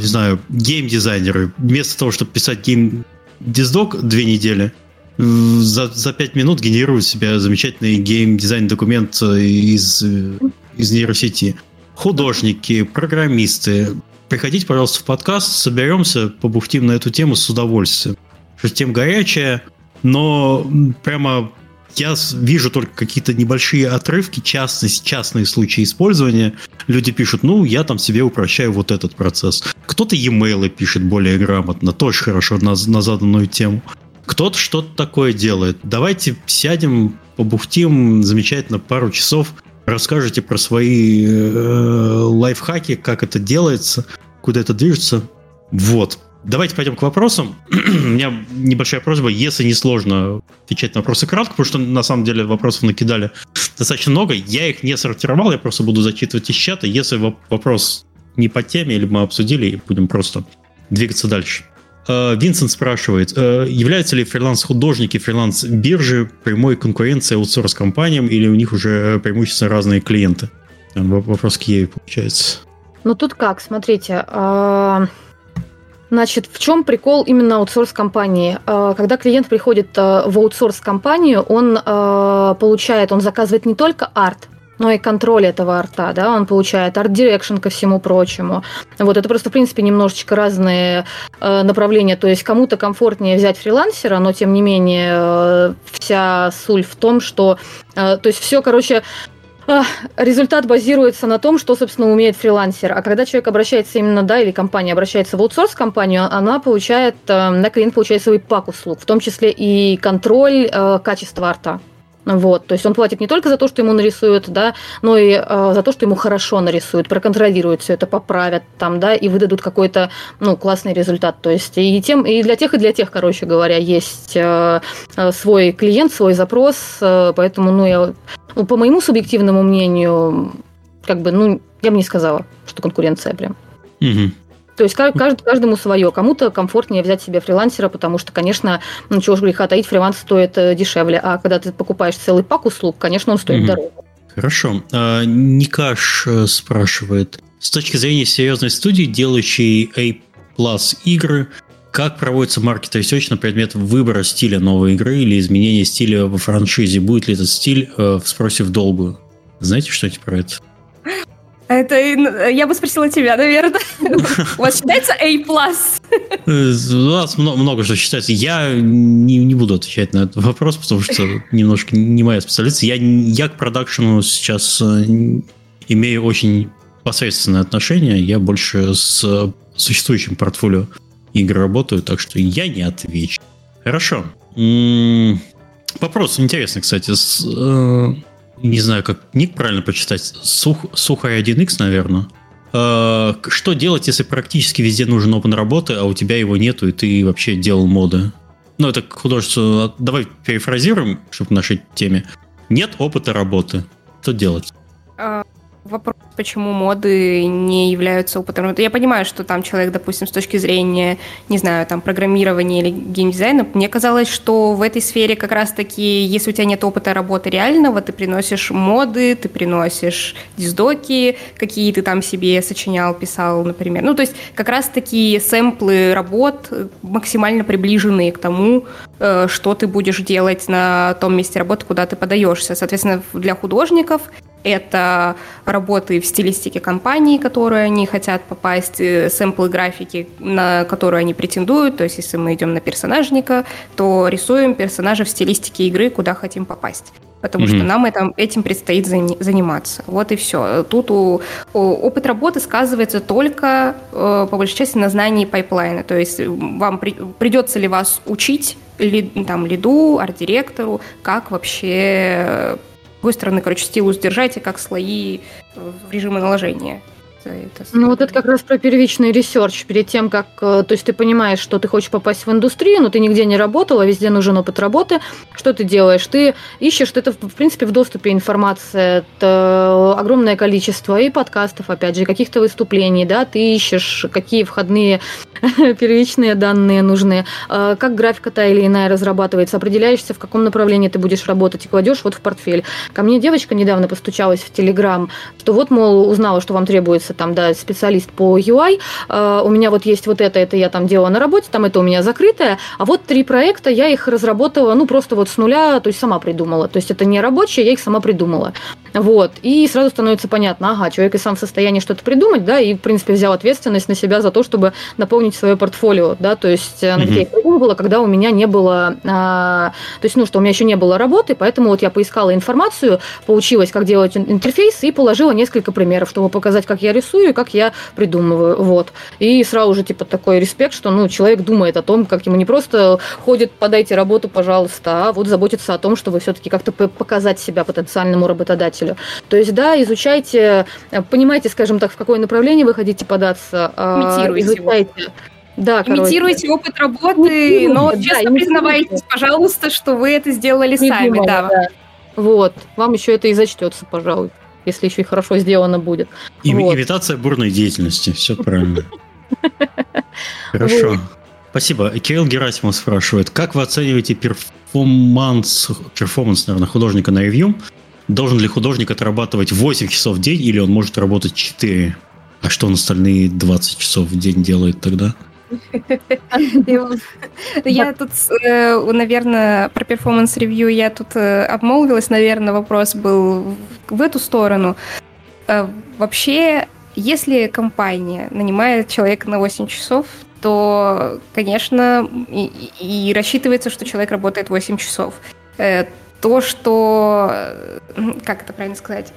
не знаю, гейм-дизайнеры, вместо того, чтобы писать гейм-диздок две недели, за, за 5 минут генерирует себе замечательный гейм-дизайн документ из, из нейросети. Художники, программисты, приходите, пожалуйста, в подкаст, соберемся, побухтим на эту тему с удовольствием. Что тема горячая, но прямо я вижу только какие-то небольшие отрывки, частные, частные случаи использования. Люди пишут, ну, я там себе упрощаю вот этот процесс. Кто-то e-mail пишет более грамотно, тоже хорошо на, на заданную тему. Кто-то что-то такое делает. Давайте сядем, побухтим замечательно пару часов, расскажете про свои э, лайфхаки, как это делается, куда это движется. Вот. давайте пойдем к вопросам. У меня небольшая просьба, если не сложно отвечать на вопросы кратко, потому что на самом деле вопросов накидали достаточно много. Я их не сортировал, я просто буду зачитывать из чата. Если вопрос не по теме, или мы обсудили, будем просто двигаться дальше. Э, Винсент спрашивает, э, являются ли фриланс-художники, фриланс-биржи прямой конкуренцией аутсорс-компаниям или у них уже преимущественно разные клиенты? Вопрос к Еве получается. Ну тут как, смотрите, а, Значит, в чем прикол именно аутсорс-компании? Когда клиент приходит в аутсорс-компанию, он получает, он заказывает не только арт, но и контроль этого арта, да, он получает art direction ко всему прочему. Вот, это просто, в принципе, немножечко разные э, направления, то есть кому-то комфортнее взять фрилансера, но, тем не менее, э, вся соль в том, что, э, то есть все, короче, э, результат базируется на том, что, собственно, умеет фрилансер. А когда человек обращается именно, да, или компания обращается в аутсорс-компанию, она получает, э, на клиент получает свой пак услуг, в том числе и контроль э, качества арта. Вот, то есть он платит не только за то, что ему нарисуют, да, но и э, за то, что ему хорошо нарисуют, проконтролируют все это, поправят там, да, и выдадут какой-то, ну, классный результат. То есть и тем, и для тех, и для тех, короче говоря, есть э, э свой клиент, свой запрос, э, поэтому, ну, я, ну, по моему субъективному мнению, как бы, ну, я бы не сказала, что конкуренция прям. Угу. То есть кажд, каждому свое. Кому-то комфортнее взять себе фрилансера, потому что, конечно, ну чего ж греха таить, фриланс стоит э, дешевле. А когда ты покупаешь целый пак услуг, конечно, он стоит угу. дороже. Хорошо. А, Никаш э, спрашивает. С точки зрения серьезной студии, делающей A игры, как проводится маркет research на предмет выбора стиля новой игры или изменения стиля во франшизе? Будет ли этот стиль э, в спросе в долгую? Знаете что-нибудь про это? Это я бы спросила тебя, наверное. У вас считается A+. У нас много что считается. Я не, не буду отвечать на этот вопрос, потому что немножко не моя специалист. Я, я к продакшену сейчас э, имею очень посредственное отношение. Я больше с существующим портфолио игр работаю, так что я не отвечу. Хорошо. Вопрос интересный, кстати. С, э, не знаю, как ник правильно почитать, Сух, Сухарь 1x, наверное. Э, что делать, если практически везде нужен опыт работы, а у тебя его нету, и ты вообще делал моды? Ну, это художество... Давай перефразируем, чтобы к нашей теме. Нет опыта работы. Что делать? А, вопрос, почему моды не являются опытом. Я понимаю, что там человек, допустим, с точки зрения, не знаю, там, программирования или геймдизайна, мне казалось, что в этой сфере как раз-таки, если у тебя нет опыта работы реального, ты приносишь моды, ты приносишь диздоки, какие ты там себе сочинял, писал, например. Ну, то есть как раз-таки сэмплы работ максимально приближенные к тому, э, что ты будешь делать на том месте работы, куда ты подаешься. Соответственно, для художников это работы в стилистике компании, которые они хотят попасть, э, сэмплы графики, на которые они претендуют. То есть, если мы идем на персонажника, то рисуем персонажа в стилистике игры, куда хотим попасть потому mm-hmm. что нам это, этим предстоит заниматься. Вот и все. Тут у, у, опыт работы сказывается только, э, по большей части, на знании пайплайна. То есть вам при, придется ли вас учить ли, там, лиду, арт-директору, как вообще другой стороны, короче, стилус держать и как слои в режиме наложения это. Ну вот это как раз про первичный research. Перед тем, как... Э, то есть ты понимаешь, что ты хочешь попасть в индустрию, но ты нигде не работала, везде нужен опыт работы. Что ты делаешь? Ты ищешь, это, в принципе, в доступе информация. Это огромное количество и подкастов, опять же, каких-то выступлений, да, ты ищешь, какие входные первичные данные нужны, э, как графика та или иная разрабатывается, определяешься, в каком направлении ты будешь работать и кладешь вот в портфель. Ко мне девочка недавно постучалась в Телеграм, что вот, мол, узнала, что вам требуется там, да, специалист по UI, э, у меня вот есть вот это, это я там делала на работе, там это у меня закрытое, а вот три проекта, я их разработала, ну, просто вот с нуля, то есть сама придумала. То есть это не рабочие, я их сама придумала. Вот. И сразу становится понятно, ага, человек и сам в состоянии что-то придумать, да, и, в принципе, взял ответственность на себя за то, чтобы наполнить свое портфолио, да, то есть mm-hmm. я их придумывала, когда у меня не было, а, то есть, ну, что у меня еще не было работы, поэтому вот я поискала информацию, поучилась, как делать интерфейс, и положила несколько примеров, чтобы показать, как я рисую, рисую и как я придумываю. Вот. И сразу же, типа, такой респект, что, ну, человек думает о том, как ему не просто ходит, подайте работу, пожалуйста, а вот заботится о том, чтобы все-таки как-то показать себя потенциальному работодателю. То есть, да, изучайте, понимаете, скажем так, в какое направление вы хотите податься, а, изучайте. Его Да, Имитируйте короче. опыт работы, но да, честно признавайтесь, пожалуйста, что вы это сделали не сами. Думала, да. да. Вот, вам еще это и зачтется, пожалуй, если еще и хорошо сделано будет. И, вот. Имитация бурной деятельности, все правильно. Хорошо. Спасибо. Кирилл Герасимов спрашивает, как вы оцениваете performance, performance, наверное, художника на ревью? Должен ли художник отрабатывать 8 часов в день или он может работать 4? А что он остальные 20 часов в день делает тогда? Я тут, э, наверное, про performance review я тут э, обмолвилась, наверное, вопрос был в эту сторону. Э, вообще, если компания нанимает человека на 8 часов, то, конечно, и, и рассчитывается, что человек работает 8 часов. То, что... Как это правильно сказать?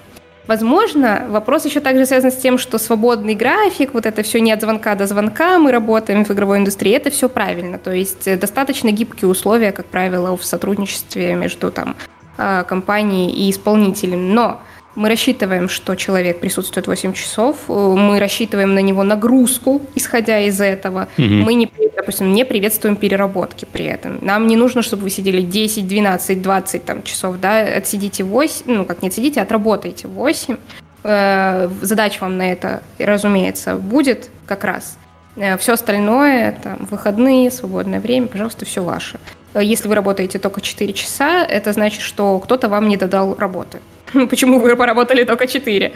Возможно, вопрос еще также связан с тем, что свободный график, вот это все не от звонка до звонка, мы работаем в игровой индустрии, это все правильно. То есть э, достаточно гибкие условия, как правило, в сотрудничестве между там, а, компанией и исполнителем. Но мы рассчитываем, что человек присутствует 8 часов, э, мы рассчитываем на него нагрузку, исходя из этого. Угу. Мы, не, допустим, не приветствуем переработки при этом. Нам не нужно, чтобы вы сидели 10, 12, 20 там, часов, да, отсидите 8, ну, как не отсидите, отработайте 8. Э, задача вам на это, разумеется, будет как раз. Э, все остальное, там, выходные, свободное время, пожалуйста, все ваше. Если вы работаете только 4 часа, это значит, что кто-то вам не додал работы. Почему вы поработали только 4?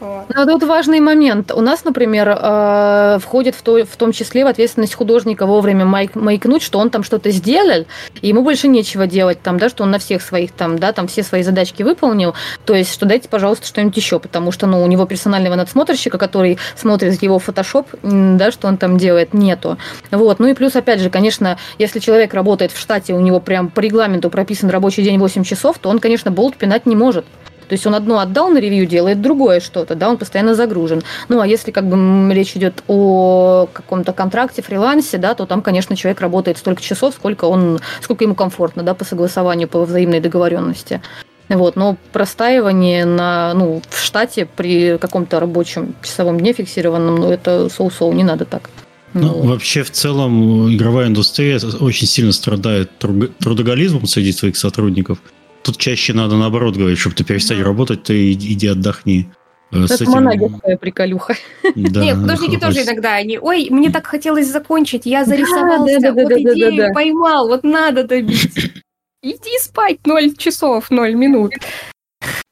Ну, тут важный момент. У нас, например, э, входит в, то, в том числе в ответственность художника вовремя майк, маякнуть, что он там что-то сделал, и ему больше нечего делать, там, да, что он на всех своих там, да, там все свои задачки выполнил. То есть, что дайте, пожалуйста, что-нибудь еще, потому что, ну, у него персонального надсмотрщика, который смотрит его фотошоп, да, что он там делает, нету. Вот. Ну и плюс, опять же, конечно, если человек работает в штате, у него прям по регламенту прописан рабочий день 8 часов, то он, конечно, болт пинать не может. То есть он одно отдал на ревью, делает другое что-то, да, он постоянно загружен. Ну, а если как бы речь идет о каком-то контракте, фрилансе, да, то там, конечно, человек работает столько часов, сколько он, сколько ему комфортно, да, по согласованию, по взаимной договоренности. Вот, но простаивание на, ну, в штате при каком-то рабочем часовом дне фиксированном, ну, это соу-соу, не надо так. Ну, ну, вообще, в целом, игровая индустрия очень сильно страдает трудоголизмом среди своих сотрудников. Тут чаще надо наоборот говорить, чтобы ты перестать да. работать, ты иди отдохни. Э, Это этим... монагерская приколюха. Да, Нет, художники тоже иногда они, ой, мне так хотелось закончить, я зарисовался, да, да, вот да, идею да, да, поймал, вот надо добить. Иди спать 0 часов, 0 минут.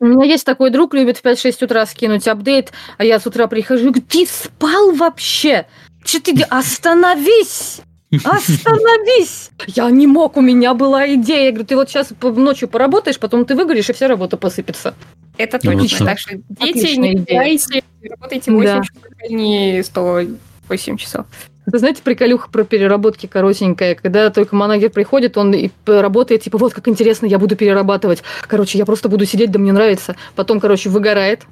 У меня есть такой друг, любит в 5-6 утра скинуть апдейт, а я с утра прихожу и говорю, ты спал вообще? Че ты, остановись! Остановись! Я не мог, у меня была идея. Я говорю, ты вот сейчас ночью поработаешь, потом ты выгоришь, и вся работа посыпется. Это точно. Так что дети, не играйте, работайте 8 да. часов, а не 108 часов. Вы знаете, приколюха про переработки коротенькая, когда только манагер приходит, он и работает, типа, вот как интересно, я буду перерабатывать. Короче, я просто буду сидеть, да мне нравится. Потом, короче, выгорает,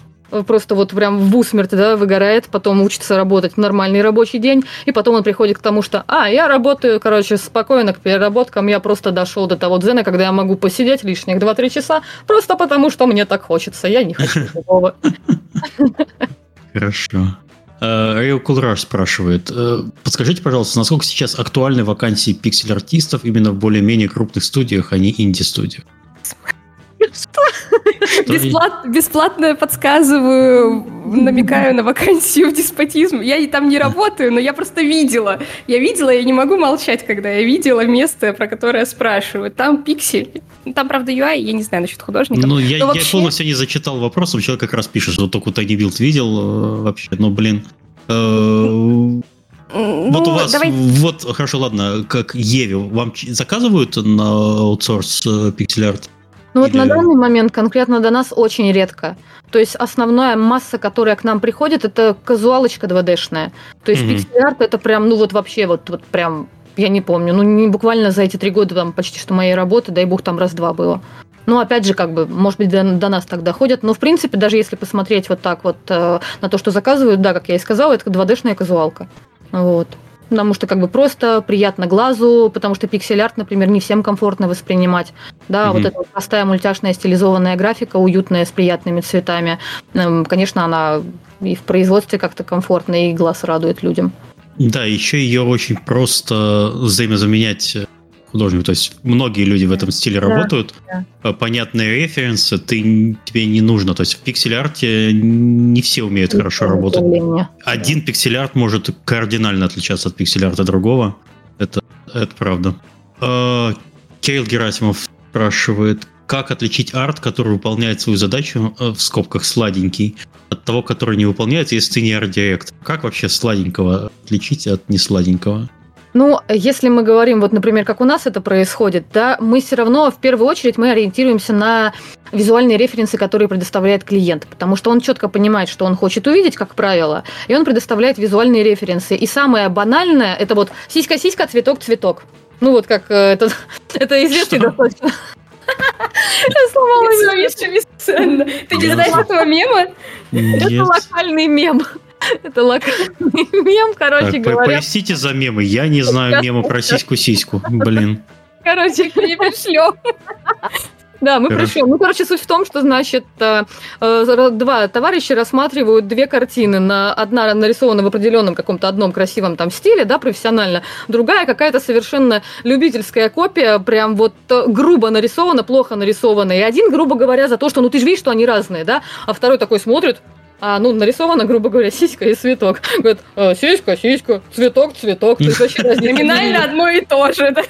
просто вот прям в усмерть, да, выгорает, потом учится работать в нормальный рабочий день, и потом он приходит к тому, что, а, я работаю, короче, спокойно к переработкам, я просто дошел до того дзена, когда я могу посидеть лишних 2-3 часа, просто потому что мне так хочется, я не хочу такого. Хорошо. Рейл Кулраш спрашивает, э, подскажите, пожалуйста, насколько сейчас актуальны вакансии пиксель-артистов именно в более-менее крупных студиях, а не инди-студиях? Что? Бесплат, бесплатно подсказываю, намекаю на вакансию в деспотизм. Я там не работаю, но я просто видела. Я видела, я не могу молчать, когда я видела место, про которое я спрашиваю. Там пиксель. Там, правда, UI, я не знаю насчет художника. Ну, я, вообще... я полностью не зачитал вопрос, человек как раз пишет, что только Tiny Build видел э, вообще, но, блин... Э, ну, вот у вас, давай... вот, хорошо, ладно, как Еве, вам заказывают на аутсорс пиксель-арт? Ну вот на данный момент конкретно до нас очень редко. То есть основная масса, которая к нам приходит, это казуалочка 2D-шная. То есть mm-hmm. пиксель-арт это прям, ну вот вообще вот, вот прям, я не помню, ну не буквально за эти три года там почти что моей работы, дай бог там раз-два было. Ну, опять же, как бы, может быть, до, до нас так доходят. Но, в принципе, даже если посмотреть вот так вот э, на то, что заказывают, да, как я и сказала, это 2D-шная казуалка. Вот потому что как бы просто приятно глазу, потому что пиксель-арт, например, не всем комфортно воспринимать. Да, mm-hmm. вот эта простая мультяшная стилизованная графика, уютная, с приятными цветами, эм, конечно, она и в производстве как-то комфортно, и глаз радует людям. Да, еще ее очень просто взаимозаменять художнику. То есть многие люди в этом стиле да, работают. Да. Понятные референсы ты, тебе не нужно. То есть в пиксель-арте не все умеют не хорошо работать. Один да. пиксель-арт может кардинально отличаться от пиксель-арта другого. Это, это правда. А, Кирилл Герасимов спрашивает, как отличить арт, который выполняет свою задачу, э, в скобках сладенький, от того, который не выполняет, если ты не арт-директор? Как вообще сладенького отличить от несладенького? Ну, если мы говорим, вот, например, как у нас это происходит, да, мы все равно в первую очередь мы ориентируемся на визуальные референсы, которые предоставляет клиент, потому что он четко понимает, что он хочет увидеть, как правило, и он предоставляет визуальные референсы. И самое банальное это вот сиська-сиська, цветок-цветок. Ну вот как э, это, это известный достаточно. Я сломала Ты не знаешь этого мема? Это локальный мем. Это локальный мем, короче так, говоря. Простите за мемы, я не знаю мемы про сиську-сиську, блин. Короче, не пришлем. Да, мы Хорошо. пришлем. Ну, короче, суть в том, что, значит, э, э, два товарища рассматривают две картины. На, одна нарисована в определенном каком-то одном красивом там стиле, да, профессионально. Другая какая-то совершенно любительская копия, прям вот э, грубо нарисована, плохо нарисована. И один, грубо говоря, за то, что, ну, ты же видишь, что они разные, да, а второй такой смотрит, а, ну, нарисовано, грубо говоря, сиська и цветок. Говорит, а, сиська, сиська, цветок, цветок. То есть вообще Номинально одно и то же, да?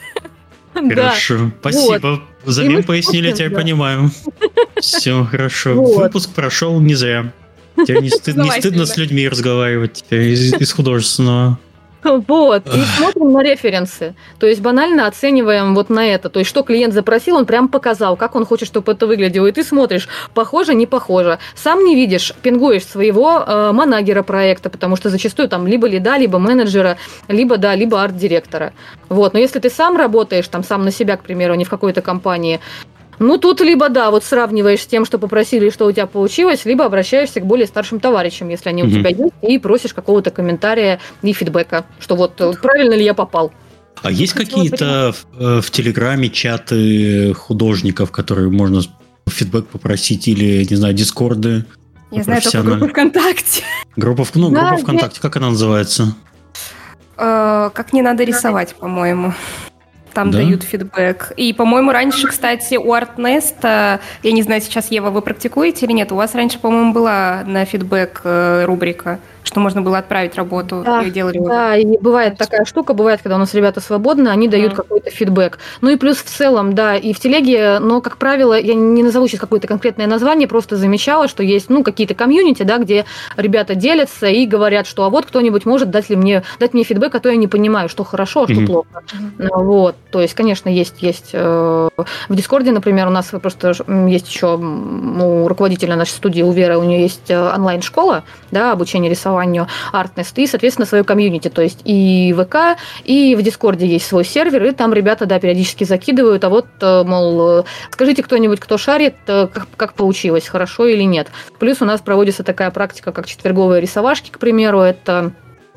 Хорошо, спасибо. За мем пояснили, теперь понимаю. Все, хорошо. Выпуск прошел не зря. Тебе не, стыд, не стыдно с людьми разговаривать из, из художественного. Вот, и смотрим на референсы. То есть банально оцениваем вот на это. То есть что клиент запросил, он прям показал, как он хочет, чтобы это выглядело. И ты смотришь, похоже, не похоже. Сам не видишь, пингуешь своего э, манагера проекта, потому что зачастую там либо лида, либо менеджера, либо, да, либо арт-директора. Вот, но если ты сам работаешь, там, сам на себя, к примеру, а не в какой-то компании, ну, тут либо, да, вот сравниваешь с тем, что попросили, что у тебя получилось, либо обращаешься к более старшим товарищам, если они mm-hmm. у тебя есть, и просишь какого-то комментария и фидбэка, что вот э, правильно ли я попал. А есть какие-то в, э, в Телеграме чаты художников, которые можно фидбэк попросить, или, не знаю, дискорды? Я знаю только группу ВКонтакте. Группа, ну, да, группа ВКонтакте, как она называется? Э, как не надо рисовать, по-моему там да? дают фидбэк. И, по-моему, раньше, кстати, у Артнеста, я не знаю, сейчас, Ева, вы практикуете или нет, у вас раньше, по-моему, была на фидбэк э, рубрика что можно было отправить работу да, и делали. Да, и бывает такая штука, бывает, когда у нас ребята свободны, они дают mm. какой-то фидбэк. Ну и плюс в целом, да, и в телеге, но, как правило, я не назову сейчас какое-то конкретное название, просто замечала, что есть, ну, какие-то комьюнити, да, где ребята делятся и говорят, что а вот кто-нибудь может дать ли мне, дать мне фидбэк, а то я не понимаю, что хорошо, а что mm-hmm. плохо. Mm-hmm. Вот, то есть, конечно, есть, есть э, в Дискорде, например, у нас просто есть еще у руководителя нашей студии, у Веры, у нее есть э, онлайн-школа, да, обучение рисования рисованию Artnest и, соответственно, свое комьюнити, то есть и ВК, и в Дискорде есть свой сервер, и там ребята, да, периодически закидывают, а вот, э, мол, скажите кто-нибудь, кто шарит, э, как, как получилось, хорошо или нет. Плюс у нас проводится такая практика, как четверговые рисовашки, к примеру, это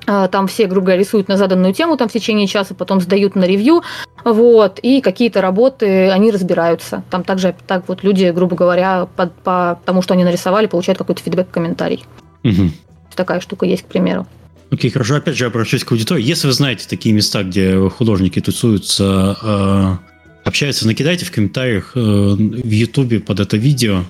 э, там все, грубо говоря, рисуют на заданную тему там в течение часа, потом сдают на ревью, вот, и какие-то работы, они разбираются. Там также так вот люди, грубо говоря, по, по тому, что они нарисовали, получают какой-то фидбэк, комментарий. Угу такая штука есть, к примеру. Окей, okay, хорошо. Опять же, обращусь к аудитории. Если вы знаете такие места, где художники тусуются, э, общаются, накидайте в комментариях э, в Ютубе под это видео.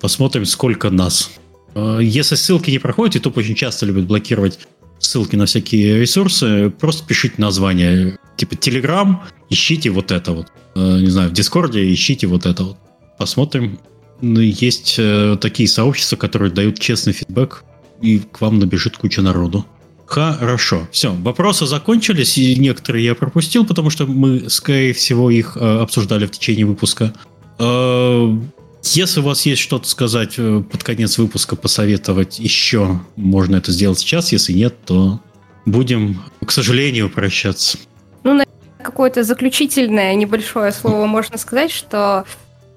Посмотрим, сколько нас. Э, если ссылки не проходят, YouTube очень часто любит блокировать ссылки на всякие ресурсы, просто пишите название. Типа Telegram, ищите вот это вот. Не знаю, в Дискорде ищите вот это вот. Посмотрим. Ну, есть такие сообщества, которые дают честный фидбэк и к вам набежит куча народу. Хорошо, все, вопросы закончились, и некоторые я пропустил, потому что мы, скорее всего, их э, обсуждали в течение выпуска. Э, если у вас есть что-то сказать э, под конец выпуска, посоветовать еще, можно это сделать сейчас. Если нет, то будем, к сожалению, прощаться. Ну, на какое-то заключительное небольшое слово можно сказать, что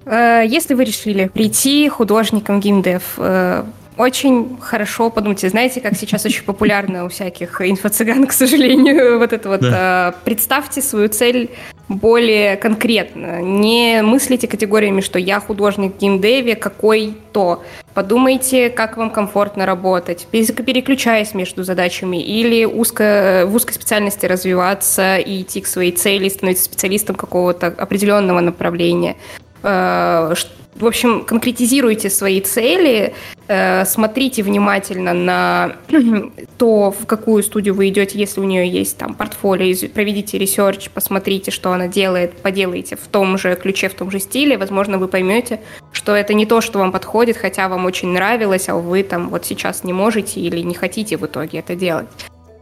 э, если вы решили прийти художником геймдев, э, очень хорошо подумайте. Знаете, как сейчас очень популярно у всяких инфо-цыган, к сожалению, вот это вот. Да. Э, представьте свою цель более конкретно. Не мыслите категориями, что я художник в геймдеве, какой то. Подумайте, как вам комфортно работать, переключаясь между задачами или узко, в узкой специальности развиваться и идти к своей цели, становиться специалистом какого-то определенного направления э, в общем, конкретизируйте свои цели, э, смотрите внимательно на то, в какую студию вы идете, если у нее есть там портфолио, проведите research, посмотрите, что она делает, поделайте в том же ключе, в том же стиле, возможно, вы поймете, что это не то, что вам подходит, хотя вам очень нравилось, а вы там вот сейчас не можете или не хотите в итоге это делать.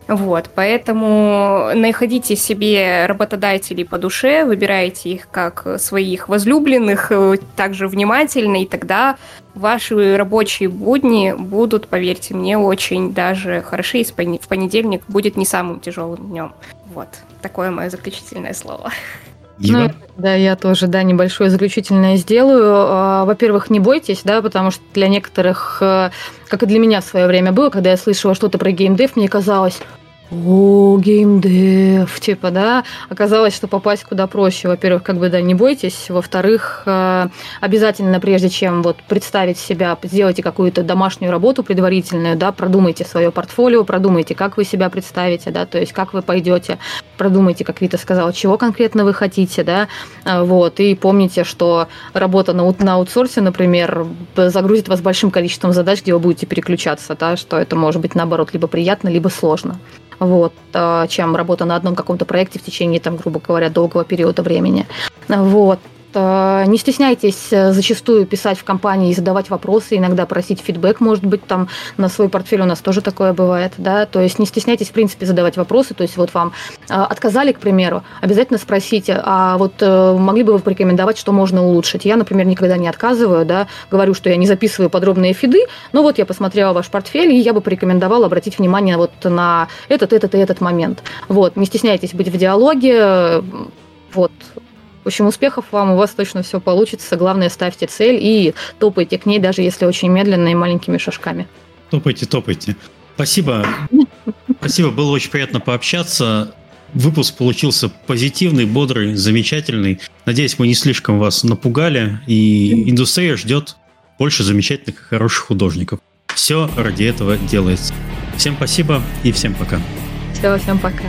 Вот, поэтому находите себе работодателей по душе, выбирайте их как своих возлюбленных, э, также внимательно, и тогда ваши рабочие будни будут, поверьте мне, очень даже хороши, и в понедельник будет не самым тяжелым днем. Вот, такое мое заключительное слово. Ну, да, я тоже, да, небольшое заключительное сделаю. А, во-первых, не бойтесь, да, потому что для некоторых, э, как и для меня в свое время было, когда я слышала что-то про геймдев, мне казалось, о, геймдев, типа, да, оказалось, что попасть куда проще. Во-первых, как бы, да, не бойтесь. Во-вторых, э, обязательно, прежде чем вот представить себя, сделайте какую-то домашнюю работу предварительную, да, продумайте свое портфолио, продумайте, как вы себя представите, да, то есть как вы пойдете, продумайте, как Вита сказала, чего конкретно вы хотите, да, э, вот, и помните, что работа на, на аутсорсе, например, загрузит вас большим количеством задач, где вы будете переключаться, да, что это может быть, наоборот, либо приятно, либо сложно вот, э, чем работа на одном каком-то проекте в течение, там, грубо говоря, долгого периода времени. Вот. Э, не стесняйтесь э, зачастую писать в компании и задавать вопросы, иногда просить фидбэк, может быть, там на свой портфель у нас тоже такое бывает, да, то есть не стесняйтесь, в принципе, задавать вопросы, то есть вот вам э, отказали, к примеру, обязательно спросите, а вот могли бы вы порекомендовать, что можно улучшить? Я, например, никогда не отказываю, да, говорю, что я не записываю подробные фиды, но вот я посмотрела ваш портфель, и я бы порекомендовала обратить внимание вот на этот, этот и этот момент. Вот, не стесняйтесь быть в диалоге, вот, в общем, успехов вам, у вас точно все получится. Главное, ставьте цель и топайте к ней, даже если очень медленно и маленькими шажками. Топайте, топайте. Спасибо. Спасибо, было очень приятно пообщаться. Выпуск получился позитивный, бодрый, замечательный. Надеюсь, мы не слишком вас напугали, и индустрия ждет больше замечательных и хороших художников. Все ради этого делается. Всем спасибо и всем пока. Все, всем пока.